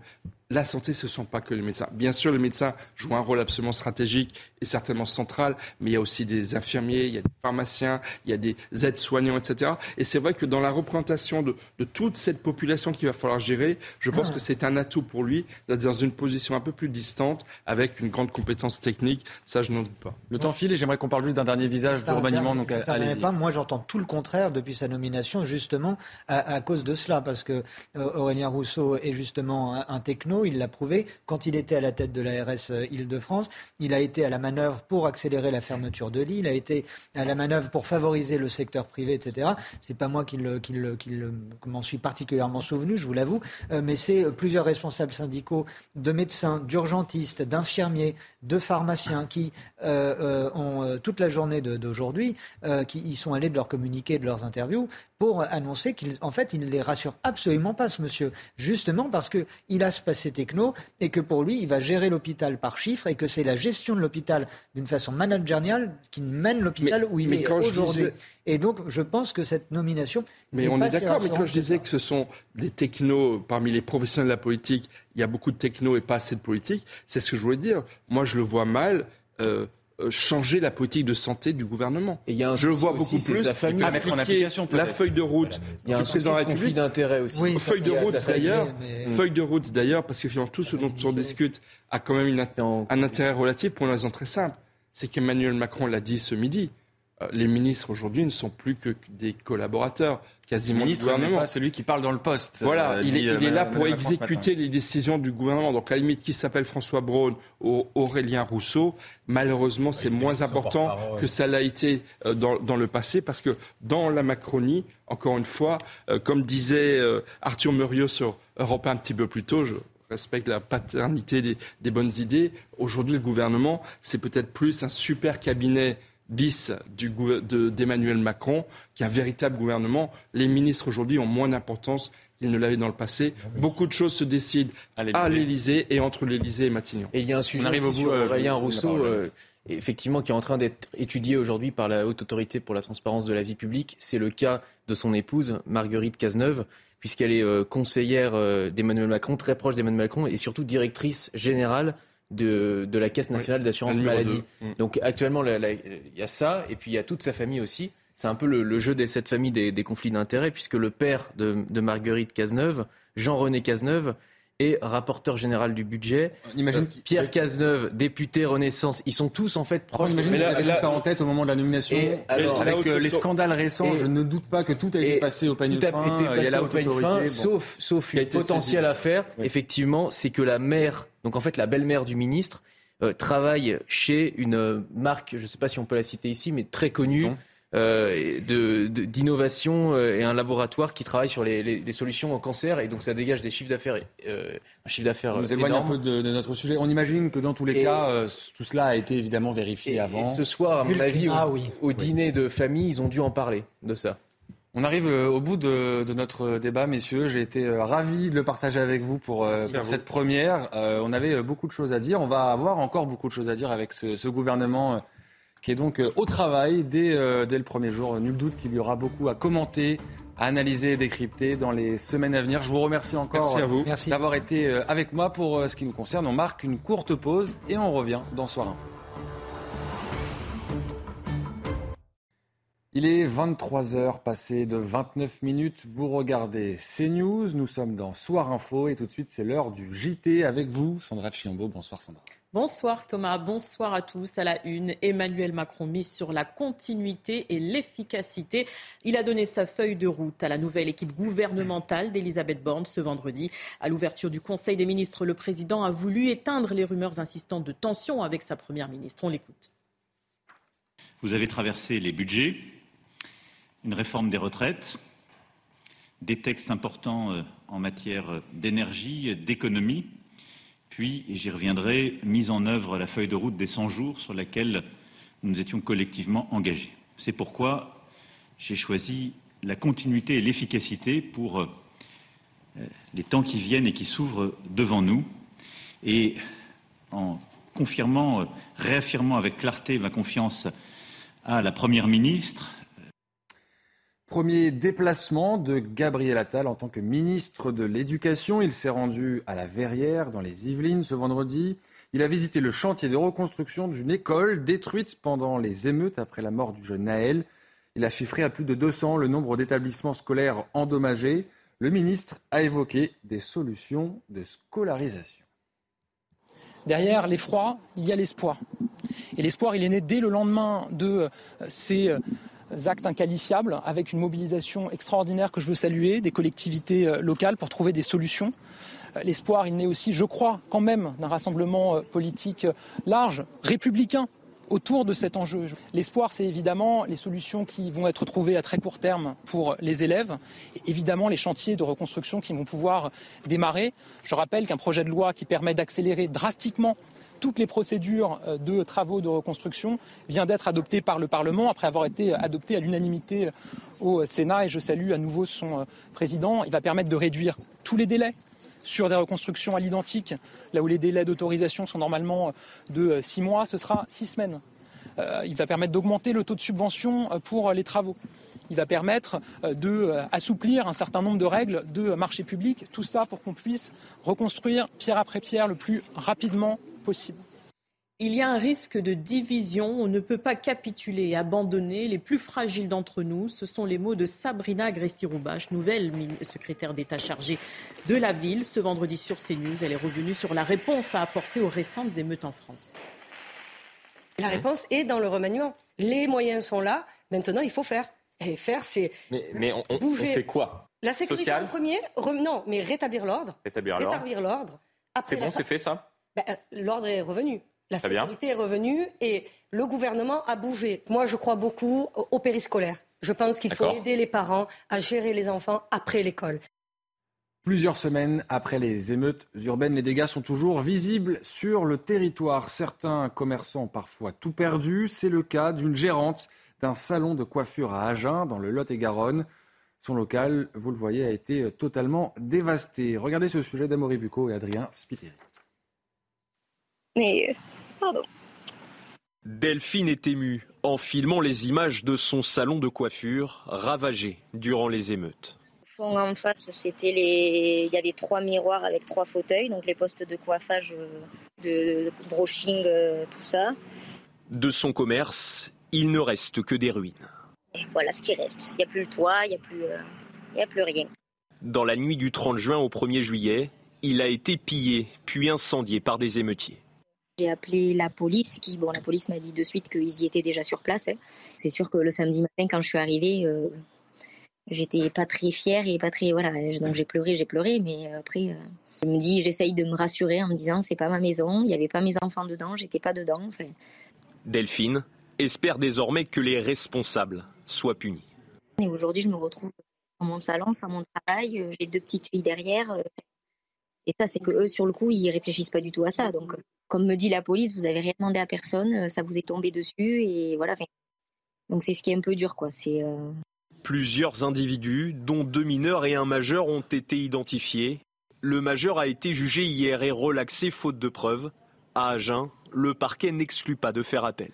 Speaker 22: la santé, ce ne sont pas que les médecins. Bien sûr, les médecins jouent un rôle absolument stratégique et certainement central, mais il y a aussi des infirmiers, il y a des pharmaciens, il y a des aides-soignants, etc. Et c'est vrai que dans la représentation de, de, toute cette population qu'il va falloir gérer, je pense ah. que c'est un atout pour lui d'être dans une position un peu plus distante, avec une grande compétence technique. Ça, je n'en doute pas.
Speaker 1: Le temps file et j'aimerais qu'on parle juste d'un dernier visage du remaniement. Donc, allez
Speaker 23: pas. Moi, j'entends tout le contraire depuis sa nomination, justement, à, à cause de cela, parce que euh, Aurélien Rousseau est justement un, un techno Il l'a prouvé quand il était à la tête de l'ARS Île-de-France. Il a été à la manœuvre pour accélérer la fermeture de l'île. Il a été à la manœuvre pour favoriser le secteur privé, etc. C'est pas moi qui, m'en suis particulièrement souvenu, je vous l'avoue, mais c'est plusieurs responsables syndicaux de médecins, d'urgentistes, d'infirmiers, de pharmaciens qui ont toute la journée d'aujourd'hui, qui y sont allés de leur communiqué, de leurs interviews, pour annoncer qu'en fait, il ne les rassure absolument pas, ce monsieur. Justement parce qu'il a ce passé techno et que pour lui, il va gérer l'hôpital par chiffres et que c'est la gestion de l'hôpital d'une façon managériale qui mène l'hôpital où il est aujourd'hui. Et donc, je pense que cette nomination.
Speaker 22: Mais on est d'accord, mais quand je disais que ce sont des technos parmi les professionnels de la politique, il y a beaucoup de technos et pas assez de politique, c'est ce que je voulais dire. Moi, je le vois mal. Euh, euh, changer la politique de santé du gouvernement.
Speaker 24: Et y a un
Speaker 22: je le vois beaucoup plus
Speaker 24: sa famille.
Speaker 22: à mettre en application la feuille de route.
Speaker 24: Il y a un président de la République d'intérêt aussi.
Speaker 22: Oui, feuille de route d'ailleurs, feuille de route d'ailleurs parce que finalement tout ce dont on discute a quand même une, un intérêt relatif pour une raison très simple, c'est qu'Emmanuel Macron l'a dit ce midi. Euh, les ministres aujourd'hui ne sont plus que des collaborateurs quasiment
Speaker 1: le ministre n'est pas celui qui parle dans le poste.
Speaker 22: Voilà, euh, il, est, euh, là pour exécuter les décisions du gouvernement. Donc à la limite, qui s'appelle François Braun ou Aurélien Rousseau, malheureusement, c'est moins important que ça l'a été dans, le passé, parce que dans la Macronie, encore une fois, comme disait Arthur Muriot sur Europe un petit peu plus tôt, je respecte la paternité des, des bonnes idées. Aujourd'hui, le gouvernement, c'est peut-être plus un super cabinet bis d'Emmanuel Macron, qui est un véritable gouvernement. Les ministres aujourd'hui ont moins d'importance qu'ils ne l'avaient dans le passé. Beaucoup de choses se décident à l'Élysée et entre l'Élysée et Matignon.
Speaker 24: Et il y a un sujet On sur euh, Aurélien Rousseau, euh, effectivement, qui est en train d'être étudié aujourd'hui par la Haute Autorité pour la transparence de la vie publique. C'est le cas de son épouse, Marguerite Cazeneuve, puisqu'elle est euh, conseillère d'Emmanuel Macron, très proche d'Emmanuel Macron, et surtout directrice générale de, la Caisse nationale d'assurance maladie. Mm. Donc actuellement, il y a ça, et puis il y a toute sa famille aussi. C'est un peu le, jeu de cette famille des, conflits d'intérêts, puisque le père de, Marguerite Cazeneuve, Jean-René Cazeneuve, rapporteur général du budget.
Speaker 1: Imagine
Speaker 24: euh, Pierre Cazeneuve, député Renaissance, ils sont tous en fait proches.
Speaker 1: Mais ça en tête au moment de la nomination. avec euh, les scandales récents, je ne doute pas que tout a été passé au panier fin.
Speaker 24: il y a la fin, sauf, sauf une potentielle affaire, effectivement, c'est que la mère donc en fait, la belle-mère du ministre euh, travaille chez une marque, je ne sais pas si on peut la citer ici, mais très connue. D'innovation et un laboratoire qui travaille sur les, solutions au cancer et donc ça dégage des chiffres d'affaires un chiffre d'affaires
Speaker 1: nous éloigne un peu de, notre sujet on imagine que dans tous les cas tout cela a été évidemment vérifié avant
Speaker 24: et ce soir à mon avis au, au dîner de famille ils ont dû en parler de ça
Speaker 1: on arrive euh, au bout de, notre débat, messieurs. J'ai été euh, ravi de le partager avec vous pour, euh, cette première. on avait beaucoup de choses à dire. On va avoir encore beaucoup de choses à dire avec ce, gouvernement qui est donc au travail dès, dès le premier jour. Nul doute qu'il y aura beaucoup à commenter, à analyser et décrypter dans les semaines à venir. Je vous remercie encore d'avoir été avec moi pour ce qui nous concerne. On marque une courte pause et on revient dans Soir Info. Il est 23h passé de 29 minutes. Vous regardez CNews. Nous sommes dans Soir Info et tout de suite c'est l'heure du JT avec vous, Sandra Chiambo. Bonsoir Sandra.
Speaker 2: Bonsoir Thomas, bonsoir à tous. À la une, Emmanuel Macron mise sur la continuité et l'efficacité. Il a donné sa feuille de route à la nouvelle équipe gouvernementale d'Elisabeth Borne ce vendredi. À l'ouverture du Conseil des ministres, le président a voulu éteindre les rumeurs insistantes de tension avec sa première ministre. On l'écoute.
Speaker 3: Vous avez traversé les budgets, une réforme des retraites, des textes importants euh, en matière d'énergie, d'économie, puis, j'y reviendrai, mise en œuvre la feuille de route des 100 jours sur laquelle nous étions collectivement engagés. C'est pourquoi j'ai choisi la continuité et l'efficacité pour euh, les temps qui viennent et qui s'ouvrent devant nous. Et en confirmant, euh, réaffirmant avec clarté ma confiance à la Première ministre,
Speaker 1: Premier déplacement de Gabriel Attal en tant que ministre de l'Éducation. Il s'est rendu à la Verrière, dans les Yvelines, ce vendredi. Il a visité le chantier de reconstruction d'une école détruite pendant les émeutes après la mort du jeune Naël. Il a chiffré à plus de 200 le nombre d'établissements scolaires endommagés. Le ministre a évoqué des solutions de scolarisation.
Speaker 4: Derrière l'effroi, il y a l'espoir. Et l'espoir, il est né dès le lendemain de euh, ces euh, actes inqualifiables avec une mobilisation extraordinaire que je veux saluer des collectivités euh, locales pour trouver des solutions. l'espoir, il naît aussi, je crois, quand même, d'un rassemblement politique large, républicain, autour de cet enjeu. L'espoir, c'est évidemment les solutions qui vont être trouvées à très court terme pour les élèves, et évidemment les chantiers de reconstruction qui vont pouvoir démarrer. Je rappelle qu'un projet de loi qui permet d'accélérer drastiquement toutes les procédures euh, de travaux de reconstruction vient d'être adopté par le Parlement après avoir été adopté à l'unanimité au Sénat et je salue à nouveau son euh, président. Il va permettre de réduire tous les délais sur des reconstructions à l'identique, là où les délais d'autorisation sont normalement de six mois, ce sera six semaines. Euh, il va permettre d'augmenter le taux de subvention euh, pour les travaux. Il va permettre euh, d'assouplir un certain nombre de règles de marché public, tout ça pour qu'on puisse reconstruire pierre après pierre le plus rapidement possible.
Speaker 2: Il y a un risque de division. On ne peut pas capituler et abandonner les plus fragiles d'entre nous. Ce sont les mots de Sabrina Agresti-Roubache, nouvelle secrétaire d'État chargée de la ville. Ce vendredi sur CNews, elle est revenue sur la réponse à apporter aux récentes émeutes en France.
Speaker 5: La réponse est dans le remaniement. Les moyens sont là. Maintenant, il faut faire. Et faire, c'est.
Speaker 6: Mais, on, fait quoi?
Speaker 5: La sécurité en premier Non, mais rétablir l'ordre.
Speaker 6: Rétablir
Speaker 5: l'ordre.
Speaker 6: C'est bon, c'est fait ça?
Speaker 5: Ben, euh, L'ordre est revenu. La sécurité est revenue et le gouvernement a bougé. Moi, je crois beaucoup au périscolaire. Je pense qu'il faut aider les parents à gérer les enfants après l'école.
Speaker 1: Plusieurs semaines après les émeutes urbaines, les dégâts sont toujours visibles sur le territoire. Certains commerçants ont parfois tout perdu. C'est le cas d'une gérante d'un salon de coiffure à Agen, dans le Lot-et-Garonne. Son local, vous le voyez, a été totalement dévasté. Regardez ce sujet d'Amory Bucco et Adrien Spiteri.
Speaker 7: Mais, euh, pardon.
Speaker 8: Delphine est émue en filmant les images de son salon de coiffure ravagé durant les émeutes.
Speaker 7: En face, c'était les. Il y avait trois miroirs avec trois fauteuils, donc les postes de coiffage, euh, de brushing, euh, tout ça.
Speaker 8: De son commerce, il ne reste que des ruines.
Speaker 7: voilà ce qui reste. Il n'y a plus le toit, il n'y a, plus, a plus rien.
Speaker 8: Dans la nuit du 30 juin au 1er juillet, il a été pillé puis incendié par des émeutiers.
Speaker 7: J'ai appelé la police, qui, bon, la police m'a dit de suite qu'ils y étaient déjà sur place. Hein. C'est sûr que le samedi matin, quand je suis arrivée, euh, j'étais pas très fière et pas très, voilà, donc j'ai pleuré, j'ai pleuré, mais après, euh, je me dis, j'essaye de me rassurer en me disant, c'est pas ma maison, il n'y avait pas mes enfants dedans, j'étais pas dedans.
Speaker 8: Delphine espère désormais que les responsables soient punis.
Speaker 7: Et aujourd'hui, je me retrouve dans mon salon, sans mon travail, euh, j'ai deux petites filles derrière. Et ça, c'est que eux, sur le coup, ils réfléchissent pas du tout à ça. Donc, comme me dit la police, vous n'avez rien demandé à personne, euh, ça vous est tombé dessus et voilà. Donc c'est ce qui est un peu dur, quoi. C'est euh,
Speaker 8: Plusieurs individus, dont deux mineurs et un majeur, ont été identifiés. Le majeur a été jugé hier et relaxé faute de preuves. À Agen, le parquet n'exclut pas de faire appel.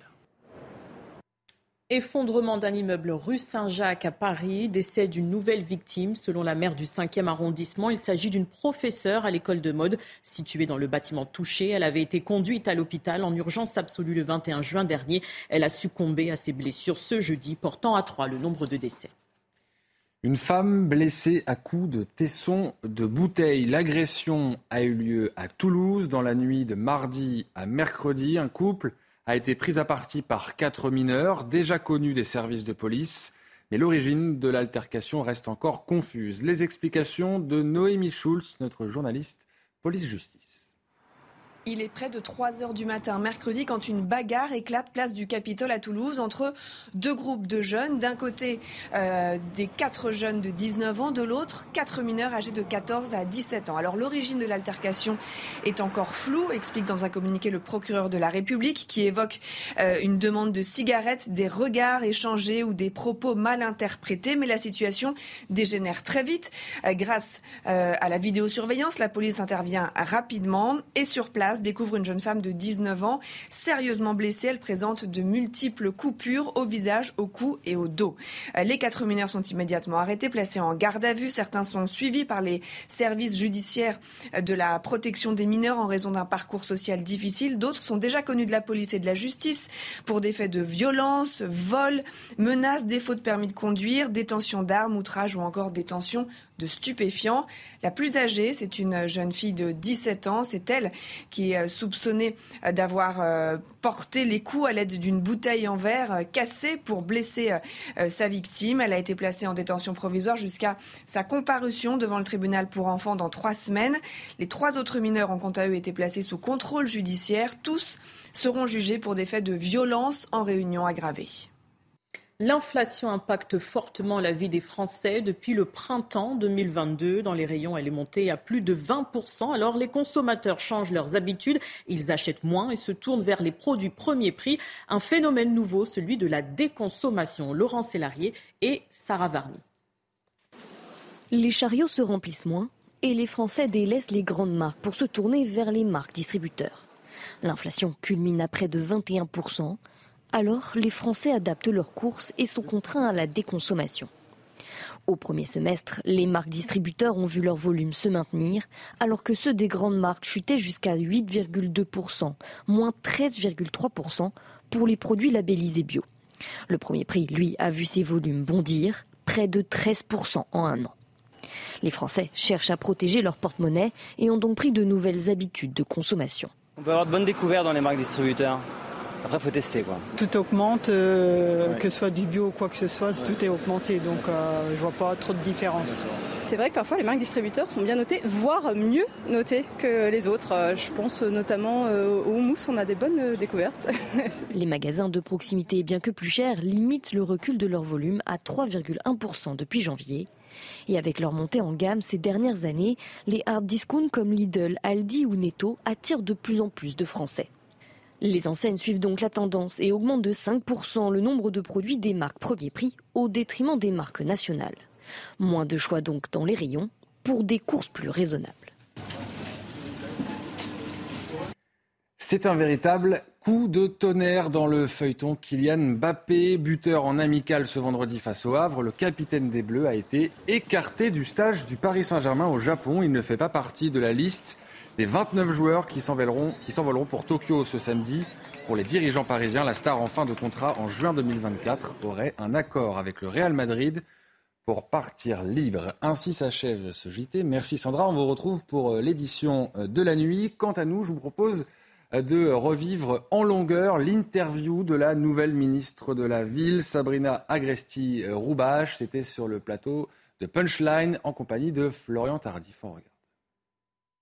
Speaker 2: Effondrement d'un immeuble rue Saint-Jacques à Paris, décès d'une nouvelle victime. Selon la maire du 5e arrondissement, il s'agit d'une professeure à l'école de mode située dans le bâtiment touché. Elle avait été conduite à l'hôpital en urgence absolue le 21 juin dernier. Elle a succombé à ses blessures ce jeudi, portant à trois le nombre de décès.
Speaker 1: Une femme blessée à coups de tesson de bouteille. L'agression a eu lieu à Toulouse dans la nuit de mardi à mercredi. Un couple a été prise à partie par quatre mineurs déjà connus des services de police. Mais l'origine de l'altercation reste encore confuse. Les explications de Noémie Schulz, notre journaliste police-justice.
Speaker 9: Il est près de 3 heures du matin, mercredi, quand une bagarre éclate place du Capitole à Toulouse entre deux groupes de jeunes. D'un côté, euh, des quatre jeunes de 19 ans, de l'autre, quatre mineurs âgés de 14 à 17 ans. Alors l'origine de l'altercation est encore floue, explique dans un communiqué le procureur de la République, qui évoque euh, une demande de cigarettes, des regards échangés ou des propos mal interprétés. Mais la situation dégénère très vite. Euh, grâce à la vidéosurveillance, la police intervient rapidement et sur place découvre une jeune femme de 19 ans sérieusement blessée. Elle présente de multiples coupures au visage, au cou et au dos. Euh, les quatre mineurs sont immédiatement arrêtés, placés en garde à vue. Certains sont suivis par les services judiciaires de la protection des mineurs en raison d'un parcours social difficile. D'autres sont déjà connus de la police et de la justice pour des faits de violence, vol, menaces, défaut de permis de conduire, détention d'armes, outrage ou encore détention de stupéfiants. La plus âgée, c'est une jeune fille de 17 ans. C'est elle qui est soupçonnée d'avoir porté les coups à l'aide d'une bouteille en verre cassée pour blesser sa victime. Elle a été placée en détention provisoire jusqu'à sa comparution devant le tribunal pour enfants dans trois semaines. Les trois autres mineurs ont quant à eux été placés sous contrôle judiciaire. Tous seront jugés pour des faits de violence en réunion aggravée.
Speaker 2: L'inflation impacte fortement la vie des Français. Depuis le printemps 2022, dans les rayons, elle est montée à plus de 20%. Alors les consommateurs changent leurs habitudes, ils achètent moins et se tournent vers les produits premier prix. Un phénomène nouveau, celui de la déconsommation. Laurent Sélarié et Sarah Varny.
Speaker 10: Les chariots se remplissent moins et les Français délaissent les grandes marques pour se tourner vers les marques distributeurs. L'inflation culmine à près de 21%. Alors, les Français adaptent leurs courses et sont contraints à la déconsommation. Au premier semestre, les marques distributeurs ont vu leur volume se maintenir, alors que ceux des grandes marques chutaient jusqu'à 8,2%, moins 13,3% pour les produits labellisés bio. Le premier prix, lui, a vu ses volumes bondir, près de 13% en un an. Les Français cherchent à protéger leur porte-monnaie et ont donc pris de nouvelles habitudes de consommation.
Speaker 37: On peut avoir de bonnes découvertes dans les marques distributeurs. Après, il faut tester. Quoi.
Speaker 38: Tout augmente, euh, que ce soit du bio ou quoi que ce soit, tout est augmenté. Donc, euh, je vois pas trop de différence.
Speaker 39: C'est vrai que parfois les marques distributeurs sont bien notées, voire mieux notées que les autres. Euh, je pense notamment au houmous, on a des bonnes découvertes.
Speaker 10: les magasins de proximité, bien que plus chers, limitent le recul de leur volume à 3,1% depuis janvier. Et avec leur montée en gamme ces dernières années, les hard discounts comme Lidl, Aldi ou Netto attirent de plus en plus de Français. Les enseignes suivent donc la tendance et augmentent de 5% le nombre de produits des marques premier prix au détriment des marques nationales. Moins de choix donc dans les rayons pour des courses plus raisonnables.
Speaker 1: C'est un véritable coup de tonnerre dans le feuilleton. Kylian Mbappé, buteur en amical ce vendredi face au Havre, le capitaine des Bleus a été écarté du stage du Paris Saint-Germain au Japon. Il ne fait pas partie de la liste des 29 joueurs qui s'envoleront pour Tokyo ce samedi. Pour les dirigeants parisiens, la star en fin de contrat en juin 2024 aurait un accord avec le Real Madrid pour partir libre. Ainsi s'achève ce JT. Merci Sandra. On vous retrouve pour euh, l'édition euh, de la nuit. Quant à nous, je vous propose euh, de revivre en longueur l'interview de la nouvelle ministre de la Ville, Sabrina Agresti-Roubache. C'était sur le plateau de Punchline en compagnie de Florian Tardif.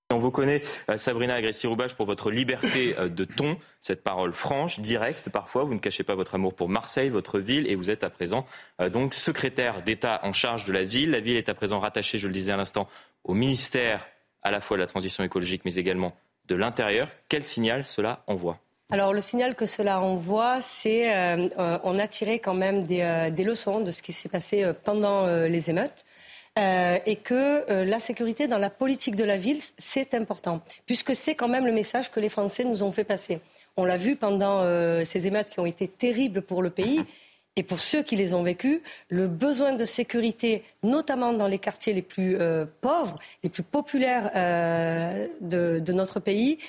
Speaker 6: On vous connaît, euh, Sabrina Agressi-Roubache, pour votre liberté euh, de ton, cette parole franche, directe parfois. Vous ne cachez pas votre amour pour Marseille, votre ville, et vous êtes à présent euh, donc secrétaire d'État en charge de la ville. La ville est à présent rattachée, je le disais à l'instant, au ministère à la fois de la transition écologique, mais également de l'intérieur. Quel signal cela envoie?
Speaker 5: Alors le signal que cela envoie, c'est on a tiré quand même des, leçons de ce qui s'est passé pendant les émeutes. Euh, et que euh, la sécurité dans la politique de la ville, c'est important, puisque c'est quand même le message que les Français nous ont fait passer. On l'a vu pendant euh, ces émeutes qui ont été terribles pour le pays. Et pour ceux qui les ont vécues, le besoin de sécurité, notamment dans les quartiers les plus pauvres, les plus populaires de, de, notre pays,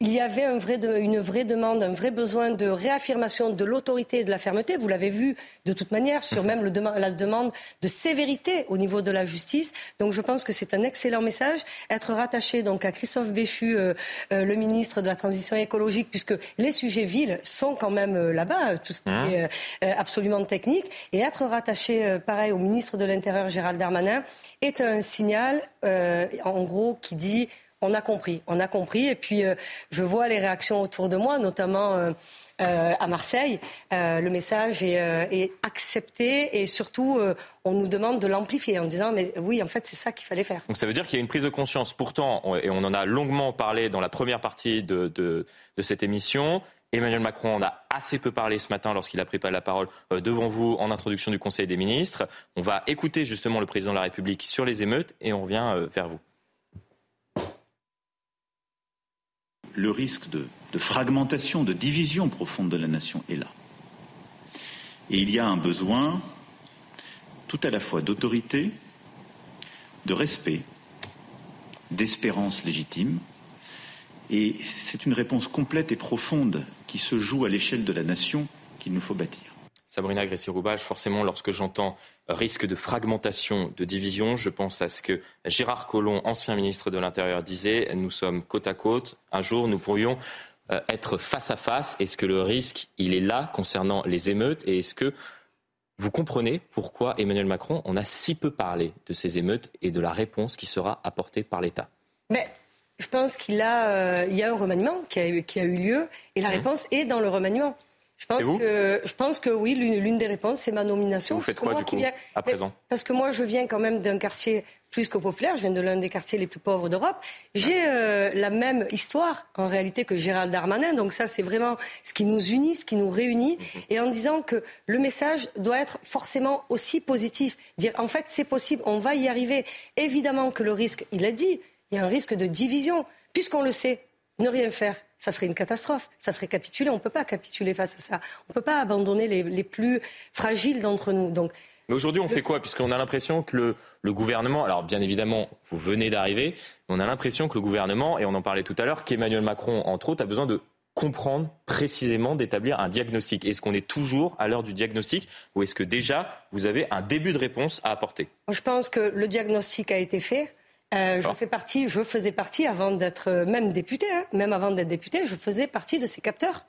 Speaker 5: il y avait un vrai une vraie demande, un vrai besoin de réaffirmation de l'autorité et de la fermeté. Vous l'avez vu de toute manière sur même le la demande de sévérité au niveau de la justice. Donc je pense que c'est un excellent message. Être rattaché donc à Christophe Béchu, euh, euh, le ministre de la Transition écologique, puisque les sujets villes sont quand même euh, là-bas, tout ce qui hein est absolument technique. Et être rattaché, pareil, au ministre de l'Intérieur, Gérald Darmanin, est un signal, en gros, qui dit on a compris, on a compris. Et puis, euh, je vois les réactions autour de moi, notamment euh, euh, à Marseille. le message est, accepté et surtout, on nous demande de l'amplifier en disant, mais oui, en fait, c'est ça qu'il fallait faire.
Speaker 6: Donc ça veut dire qu'il y a une prise de conscience. Pourtant, et on en a longuement parlé dans la première partie de, cette émission, Emmanuel Macron en a assez peu parlé ce matin lorsqu'il a pris la parole devant vous en introduction du Conseil des ministres. On va écouter justement le président de la République sur les émeutes et on revient vers vous.
Speaker 3: Le risque de, fragmentation, de division profonde de la nation est là. Et il y a un besoin tout à la fois d'autorité, de respect, d'espérance légitime. Et c'est une réponse complète et profonde qui se joue à l'échelle de la nation qu'il nous faut bâtir.
Speaker 6: Sabrina Agressi-Roubache, forcément, lorsque j'entends risque de fragmentation, de division, je pense à ce que Gérard Collomb, ancien ministre de l'Intérieur, disait nous sommes côte à côte. Un jour, nous pourrions euh, être face à face. Est-ce que le risque, il est là concernant les émeutes Et est-ce que vous comprenez pourquoi Emmanuel Macron en a si peu parlé de ces émeutes et de la réponse qui sera apportée par l'État?
Speaker 5: Mais je pense qu'il a, euh, y a un remaniement qui a, qui a eu lieu et la mmh. réponse est dans le remaniement. Je pense, que, je pense que oui, l'une des réponses, c'est ma nomination.
Speaker 6: Vous faites quoi, du coup, à présent?
Speaker 5: Parce que moi, je viens quand même d'un quartier plus que populaire, je viens de l'un des quartiers les plus pauvres d'Europe. J'ai euh, la même histoire, en réalité, que Gérald Darmanin. Donc ça, c'est vraiment ce qui nous unit, ce qui nous réunit. Mhm. Et en disant que le message doit être forcément aussi positif. Dire, en fait, c'est possible, on va y arriver. Évidemment que le risque, il a dit, il y a un risque de division, puisqu'on le sait. Ne rien faire, ça serait une catastrophe. Ça serait capituler. On ne peut pas capituler face à ça. On ne peut pas abandonner les, plus fragiles d'entre nous. Donc,
Speaker 6: mais aujourd'hui, on fait quoi Puisqu'on a l'impression que le, gouvernement, alors bien évidemment, vous venez d'arriver, on a l'impression que le gouvernement, et on en parlait tout à l'heure, qu'Emmanuel Macron, entre autres, a besoin de comprendre précisément, d'établir un diagnostic. Est-ce qu'on est toujours à l'heure du diagnostic ou est-ce que déjà vous avez un début de réponse à apporter?
Speaker 5: Je pense que le diagnostic a été fait. Euh, je fais partie, je faisais partie avant d'être euh, même député, hein, même avant d'être député, je faisais partie de ces capteurs,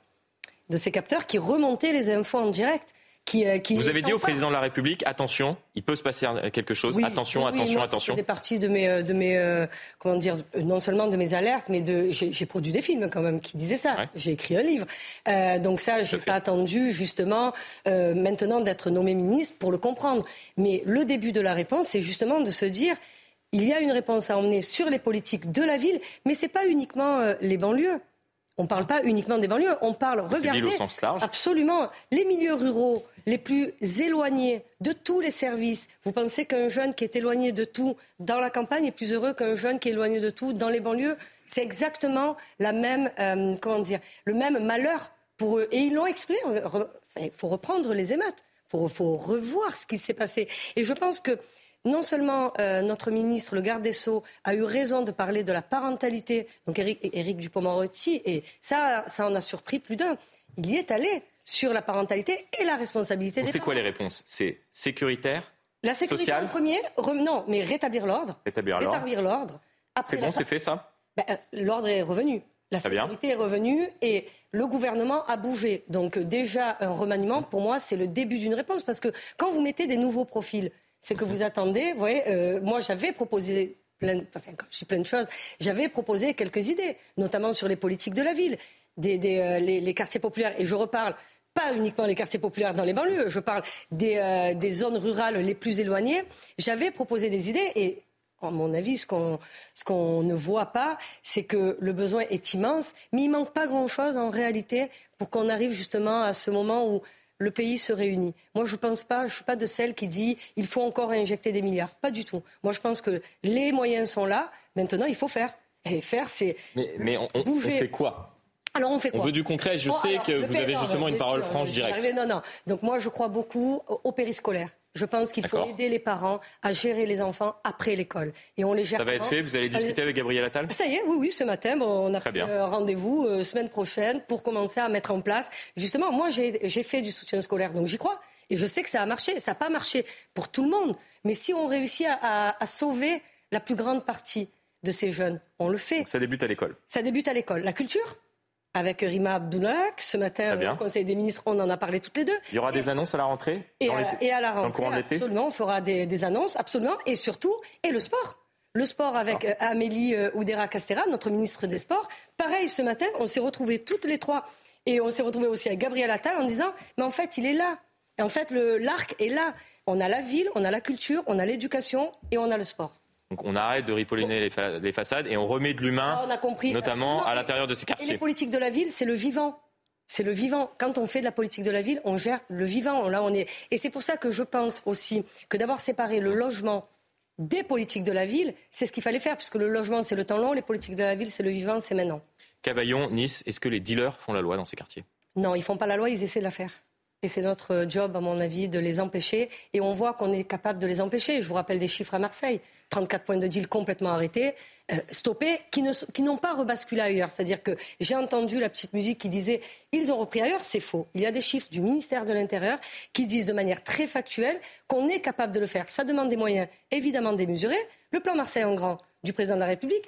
Speaker 5: de ces capteurs qui remontaient les infos en direct. Qui, euh, qui
Speaker 6: Vous avez dit au président de la République, attention, il peut se passer quelque chose. attention, attention, attention.
Speaker 5: C'est partie de mes, de mes comment dire, non seulement de mes alertes, mais de, j'ai produit des films quand même qui disaient ça. J'ai écrit un livre, donc ça, j'ai pas attendu justement maintenant d'être nommé ministre pour le comprendre. Mais le début de la réponse, c'est justement de se dire il y a une réponse à emmener sur les politiques de la ville, mais ce n'est pas uniquement euh, les banlieues. On ne parle pas uniquement des banlieues, on parle, regardez,
Speaker 6: au sens large.
Speaker 5: absolument, les milieux ruraux les plus éloignés de tous les services. Vous pensez qu'un jeune qui est éloigné de tout dans la campagne est plus heureux qu'un jeune qui est éloigné de tout dans les banlieues? C'est exactement la même, euh, comment dire, le même malheur pour eux. Et ils l'ont expliqué. Il faut reprendre les émeutes. Il faut revoir ce qui s'est passé. Et je pense que non seulement euh, notre ministre, le garde des Sceaux, a eu raison de parler de la parentalité, donc Éric, Dupond-Moretti, et ça, ça en a surpris plus d'un. Il y est allé sur la parentalité et la responsabilité des
Speaker 6: C'est quoi les réponses? C'est sécuritaire?
Speaker 5: La sécurité en premier, non, mais rétablir l'ordre.
Speaker 6: Rétablir
Speaker 5: l'ordre.
Speaker 6: C'est bon, c'est fait ça?
Speaker 5: Ben, euh, L'ordre est revenu. La sécurité est revenue et le gouvernement a bougé. Donc déjà, un remaniement, pour moi, c'est le début d'une réponse. Parce que quand vous mettez des nouveaux profils, c'est que vous attendez. Vous voyez, euh, moi, j'avais proposé plein, enfin, je plein de choses. J'avais proposé quelques idées, notamment sur les politiques de la ville, des, euh, les, quartiers populaires. Et je reparle pas uniquement les quartiers populaires dans les banlieues, je parle des, euh, des zones rurales les plus éloignées. J'avais proposé des idées et à mon avis, ce qu'on qu'on ne voit pas, c'est que le besoin est immense, mais il manque pas grand-chose en réalité pour qu'on arrive justement à ce moment où le pays se réunit. Moi, je ne pense pas, je ne suis pas de celle qui dit il faut encore injecter des milliards. Pas du tout. Moi, je pense que les moyens sont là. Maintenant, il faut faire. Et faire, c'est.
Speaker 6: Mais, on, on, fait quoi?
Speaker 5: Alors on fait quoi?
Speaker 6: On veut du concret. Je sais que vous avez justement une parole franche directe.
Speaker 5: Non, non. Donc moi, je crois beaucoup au périscolaire. Je pense qu'il faut aider les parents à gérer les enfants après l'école. Et on les gère.
Speaker 6: Ça va être fait Vous allez discuter avec Gabriel Attal?
Speaker 5: Ça y est, oui, oui, ce matin, on a pris un rendez-vous euh, semaine prochaine pour commencer à mettre en place. Justement, moi, j'ai fait du soutien scolaire, donc j'y crois. Et je sais que ça a marché. Ça n'a pas marché pour tout le monde. Mais si on réussit à, à sauver la plus grande partie de ces jeunes, on le fait.
Speaker 6: ça débute à l'école.
Speaker 5: Ça débute à l'école. La culture? Avec Rima Abdullah. Ce matin, au Conseil des ministres, on en a parlé toutes les deux.
Speaker 6: Il y aura des annonces à la rentrée
Speaker 5: et, à, la rentrée, absolument. On fera des, annonces, absolument. Et surtout, et le sport. Le sport avec euh, Amélie euh, Oudera-Castera, notre ministre des Sports. Pareil, ce matin, on s'est retrouvés toutes les trois. Et on s'est retrouvés aussi avec Gabriel Attal en disant, mais en fait, il est là. Et en fait, l'arc est là. On a la ville, on a la culture, on a l'éducation et on a le sport.
Speaker 6: Donc on arrête de ripolliner les, façades et on remet de l'humain, notamment à l'intérieur de ces quartiers.
Speaker 5: Et les politiques de la ville, c'est le vivant. C'est le vivant. Quand on fait de la politique de la ville, on gère le vivant. Là, on est. Et c'est pour ça que je pense aussi que d'avoir séparé le logement des politiques de la ville, c'est ce qu'il fallait faire, puisque le logement, c'est le temps long, les politiques de la ville, c'est le vivant, c'est maintenant.
Speaker 6: Cavaillon, Nice, est-ce que les dealers font la loi dans ces quartiers?
Speaker 5: Non, ils font pas la loi, ils essaient de la faire. Et c'est notre job, à mon avis, de les empêcher. Et on voit qu'on est capable de les empêcher. Je vous rappelle des chiffres à Marseille. 34 points de deal complètement arrêtés, euh, stoppés, qui, ne, qui n'ont pas rebasculé ailleurs. C'est-à-dire que j'ai entendu la petite musique qui disait ils ont repris ailleurs, c'est faux. Il y a des chiffres du ministère de l'Intérieur qui disent de manière très factuelle qu'on est capable de le faire. Ça demande des moyens évidemment démesurés. Le plan Marseille en grand du président de la République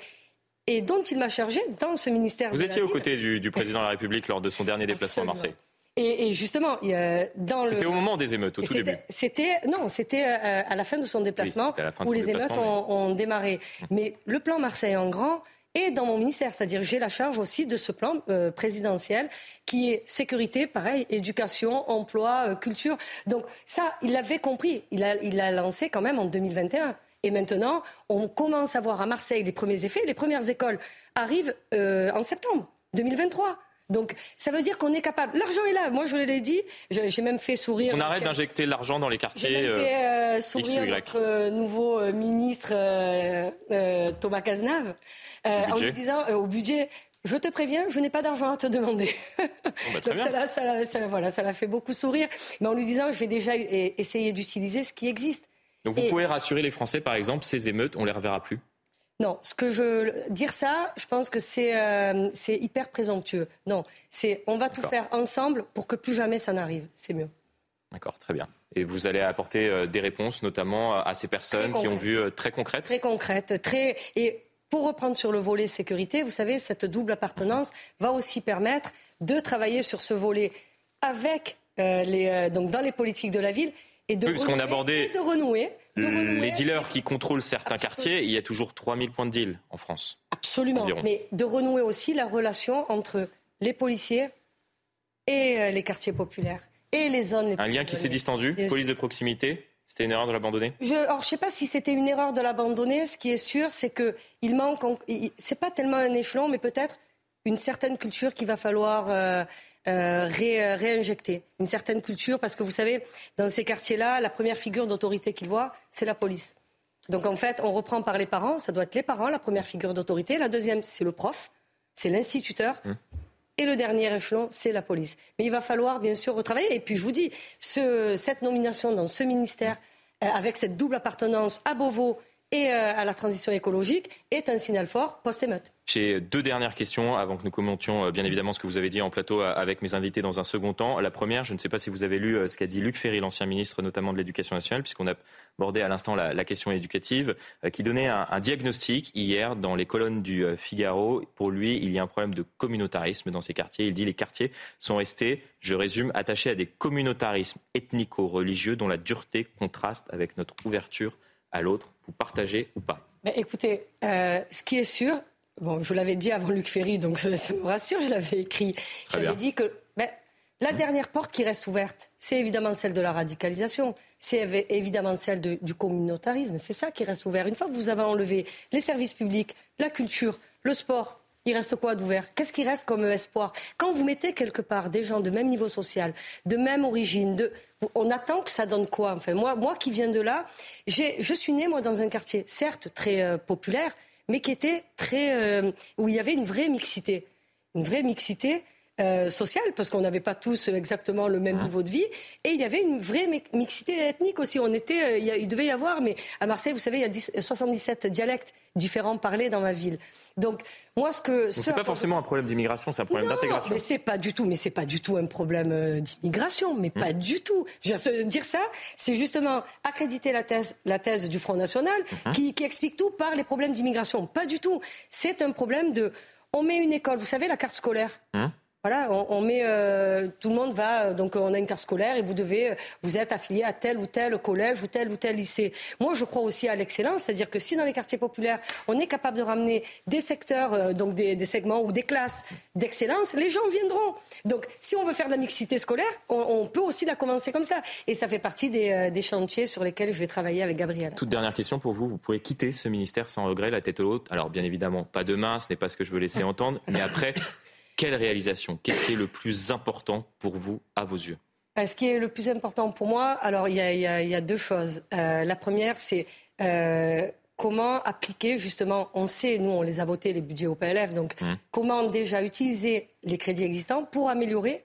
Speaker 5: et dont il m'a chargé dans ce ministère.
Speaker 6: Vous étiez aux côtés du, du, président de la République lors de son dernier déplacement
Speaker 5: Absolument.
Speaker 6: à Marseille.
Speaker 5: Et, et justement, il y a- dans le.
Speaker 6: C'était au moment des émeutes, au
Speaker 5: Et
Speaker 6: tout début.
Speaker 5: C'était non, c'était euh, à la fin de son déplacement
Speaker 6: la de
Speaker 5: où les émeutes ont, ont démarré. Mais le plan Marseille en grand est dans mon ministère, c'est-à-dire j'ai la charge aussi de ce plan euh, présidentiel qui est sécurité, pareil, éducation, emploi, euh, culture. Donc ça, il l'avait compris. Il a, il a lancé quand même en 2021. Et maintenant, on commence à voir à Marseille les premiers effets. Les premières écoles arrivent euh, en septembre 2023. Donc, ça veut dire qu'on est capable. L'argent est là. Moi, je l'ai dit. J'ai même fait sourire.
Speaker 6: On arrête d'injecter l'argent dans les
Speaker 5: J'ai
Speaker 6: quartiers.
Speaker 5: même
Speaker 6: euh,
Speaker 5: fait euh, sourire notre euh, nouveau ministre euh, euh, Thomas Cazenave en lui disant au budget. Je te préviens, je n'ai pas d'argent à te demander.
Speaker 6: bah, très
Speaker 5: Donc ça ça voilà, ça l'a fait beaucoup sourire. Mais en lui disant, je vais déjà essayer d'utiliser ce qui existe.
Speaker 6: Donc vous
Speaker 5: Et-
Speaker 6: pouvez rassurer les Français, par exemple, ces émeutes, on les reverra plus.
Speaker 5: Non, ce que je dire ça, je pense que c'est euh, c'est hyper présomptueux. Non, c'est on va tout faire ensemble pour que plus jamais ça n'arrive. C'est mieux.
Speaker 6: D'accord, très bien. Et vous allez apporter euh, des réponses, notamment euh, à ces personnes qui ont
Speaker 5: concrètes.
Speaker 6: vu euh, très concrètes?
Speaker 5: Très concrète, très et pour reprendre sur le volet sécurité, vous savez, cette double appartenance va aussi permettre de travailler sur ce volet avec les donc dans les politiques de la ville et de
Speaker 6: Oui, parce
Speaker 5: renouer-
Speaker 6: abordait
Speaker 5: et de renouer.
Speaker 6: Les dealers qui contrôlent certains quartiers, il y a toujours 3000 points de deal en France.
Speaker 5: Absolument.
Speaker 6: environ.
Speaker 5: Mais de renouer aussi la relation entre les policiers et euh, les quartiers populaires et les zones les
Speaker 6: Un lien qui s'est distendu, police de proximité, c'était une erreur de l'abandonner?
Speaker 5: Je, alors, je ne sais pas si c'était une erreur de l'abandonner. Ce qui est sûr, c'est que il manque. C'est pas tellement un échelon, mais peut-être une certaine culture qu'il va falloir euh, euh, ré- euh, réinjecter. Une certaine culture, parce que vous savez, dans ces quartiers-là, la première figure d'autorité qu'ils voient, c'est la police. Donc en fait, on reprend par les parents. Ça doit être les parents, la première figure d'autorité. La deuxième, c'est le prof, c'est l'instituteur. Et le dernier échelon, c'est la police. Mais il va falloir bien sûr retravailler. Et puis je vous dis, ce- cette nomination dans ce ministère, euh, avec cette double appartenance à Beauvau et euh, à la transition écologique, est un signal fort post-émeute.
Speaker 6: J'ai deux dernières questions avant que nous commentions euh, bien évidemment ce que vous avez dit en plateau euh, avec mes invités dans un second temps. La première, je ne sais pas si vous avez lu ce qu'a dit Luc Ferry, l'ancien ministre notamment de l'Éducation nationale, puisqu'on a abordé à l'instant la, question éducative, qui donnait un, un diagnostic hier dans les colonnes du Figaro. Pour lui, il y a un problème de communautarisme dans ces quartiers. Il dit les quartiers sont restés, je résume, attachés à des communautarismes ethnico-religieux dont la dureté contraste avec notre ouverture à l'autre. Vous partagez ou pas
Speaker 5: Mais écoutez, euh, ce qui est sûr, bon, je l'avais dit avant Luc Ferry, donc euh, ça me rassure, je l'avais écrit. J'avais dit que ben, la dernière porte qui reste ouverte, c'est évidemment celle de la radicalisation, c'est évi- évidemment celle de- du communautarisme. C'est ça qui reste ouvert. Une fois que vous avez enlevé les services publics, la culture, le sport, il reste quoi d'ouvert? Qu'est-ce qui reste comme espoir? Quand vous mettez quelque part des gens de même niveau social, de même origine, on attend que ça donne quoi? Enfin, moi, moi qui viens de là, je suis née moi dans un quartier, certes très euh, populaire, mais qui était très euh, où il y avait une vraie mixité, une vraie mixité euh, sociale, parce qu'on n'avait pas tous exactement le même niveau de vie, et il y avait une vraie mi- mixité ethnique aussi. On était, euh, il, y a- il devait y avoir, mais à Marseille, vous savez, il y a 10 77 dialectes différents parlés dans ma ville. Donc moi, ce que ce
Speaker 6: c'est
Speaker 5: à
Speaker 6: pas forcément un problème d'immigration, c'est un problème d'intégration.
Speaker 5: mais c'est pas du tout, mais c'est pas du tout un problème euh, d'immigration, mais pas du tout. Je dire, ça, c'est justement accréditer la thèse, la thèse du Front National qui, qui explique tout par les problèmes d'immigration. Pas du tout. C'est un problème de, on met une école, vous savez, la carte scolaire.
Speaker 6: Hum
Speaker 5: Voilà, on, on met, euh, tout le monde va, euh, donc on a une carte scolaire et vous devez, euh, vous êtes affilié à tel ou tel collège ou tel ou tel lycée. Moi, je crois aussi à l'excellence, c'est-à-dire que si dans les quartiers populaires, on est capable de ramener des secteurs, euh, donc des, des segments ou des classes d'excellence, les gens viendront. Donc, si on veut faire de la mixité scolaire, on, on peut aussi la commencer comme ça. Et ça fait partie des, euh, des chantiers sur lesquels je vais travailler avec Gabriel.
Speaker 6: Toute dernière question pour vous. Vous pouvez quitter ce ministère sans regret, la tête haute. Alors, bien évidemment, pas demain, ce n'est pas ce que je veux laisser entendre. Mais après, quelle réalisation? Qu'est-ce qui est le plus important pour vous, à vos yeux?
Speaker 5: Euh, Ce qui est le plus important pour moi, alors il y a, y y deux choses. Euh, la première, c'est euh, comment appliquer justement, on sait, nous on les a votés, les budgets au PLF, donc comment déjà utiliser les crédits existants pour améliorer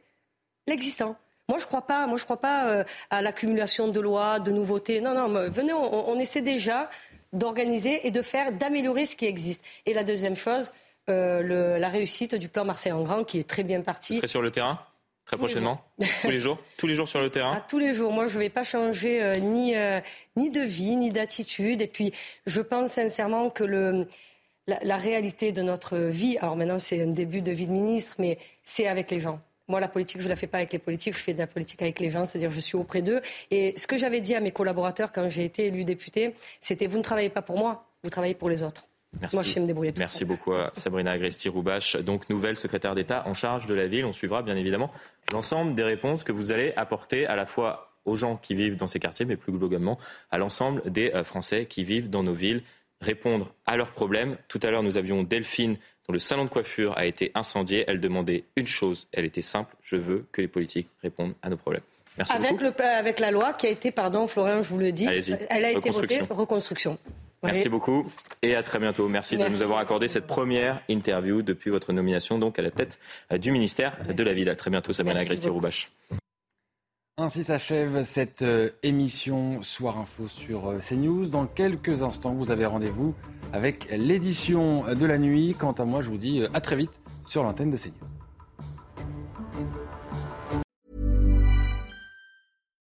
Speaker 5: l'existant. Moi, je crois pas. Moi, je crois pas euh, à l'accumulation de lois, de nouveautés. Non, non. mais Venez, on, on essaie déjà d'organiser et de faire, d'améliorer ce qui existe. Et la deuxième chose, euh, la réussite du plan Marseille en grand qui est très bien parti.
Speaker 6: Vous serez sur le terrain Très prochainement? Tous les jours? Tous les jours sur le terrain?
Speaker 5: Ah, Tous les jours. Moi, je ne vais pas changer euh, ni, euh, ni de vie, ni d'attitude. Et puis, je pense sincèrement que le, la, la réalité de notre vie, alors maintenant, c'est un début de vie de ministre, mais c'est avec les gens. Moi, la politique, je ne la fais pas avec les politiques, je fais de la politique avec les gens, c'est-à-dire je suis auprès d'eux. Et ce que j'avais dit à mes collaborateurs quand j'ai été élu député, c'était vous ne travaillez pas pour moi, vous travaillez pour les autres.
Speaker 6: Merci.
Speaker 5: Moi, je sais me débrouiller.
Speaker 6: Merci beaucoup à Sabrina Agresti-Roubache, donc nouvelle secrétaire d'État en charge de la ville. On suivra bien évidemment l'ensemble des réponses que vous allez apporter à la fois aux gens qui vivent dans ces quartiers, mais plus globalement à l'ensemble des euh, Français qui vivent dans nos villes, répondre à leurs problèmes. Tout à l'heure, nous avions Delphine dont le salon de coiffure a été incendié. Elle demandait une chose, elle était simple, je veux que les politiques répondent à nos problèmes. Merci
Speaker 5: avec,
Speaker 6: beaucoup.
Speaker 5: Le, avec la loi qui a été, pardon Florian, je vous le dis, elle a été votée, reconstruction.
Speaker 6: Merci beaucoup et à très bientôt. Merci, Merci, de nous avoir accordé cette première interview depuis votre nomination donc à la tête du ministère de la Ville. À très bientôt, Sabrina Agresti-Roubache.
Speaker 1: Ainsi s'achève cette euh, émission Soir Info sur euh, CNews. Dans quelques instants, vous avez rendez-vous avec l'édition de la nuit. Quant à moi, je vous dis euh, à très vite sur l'antenne de CNews.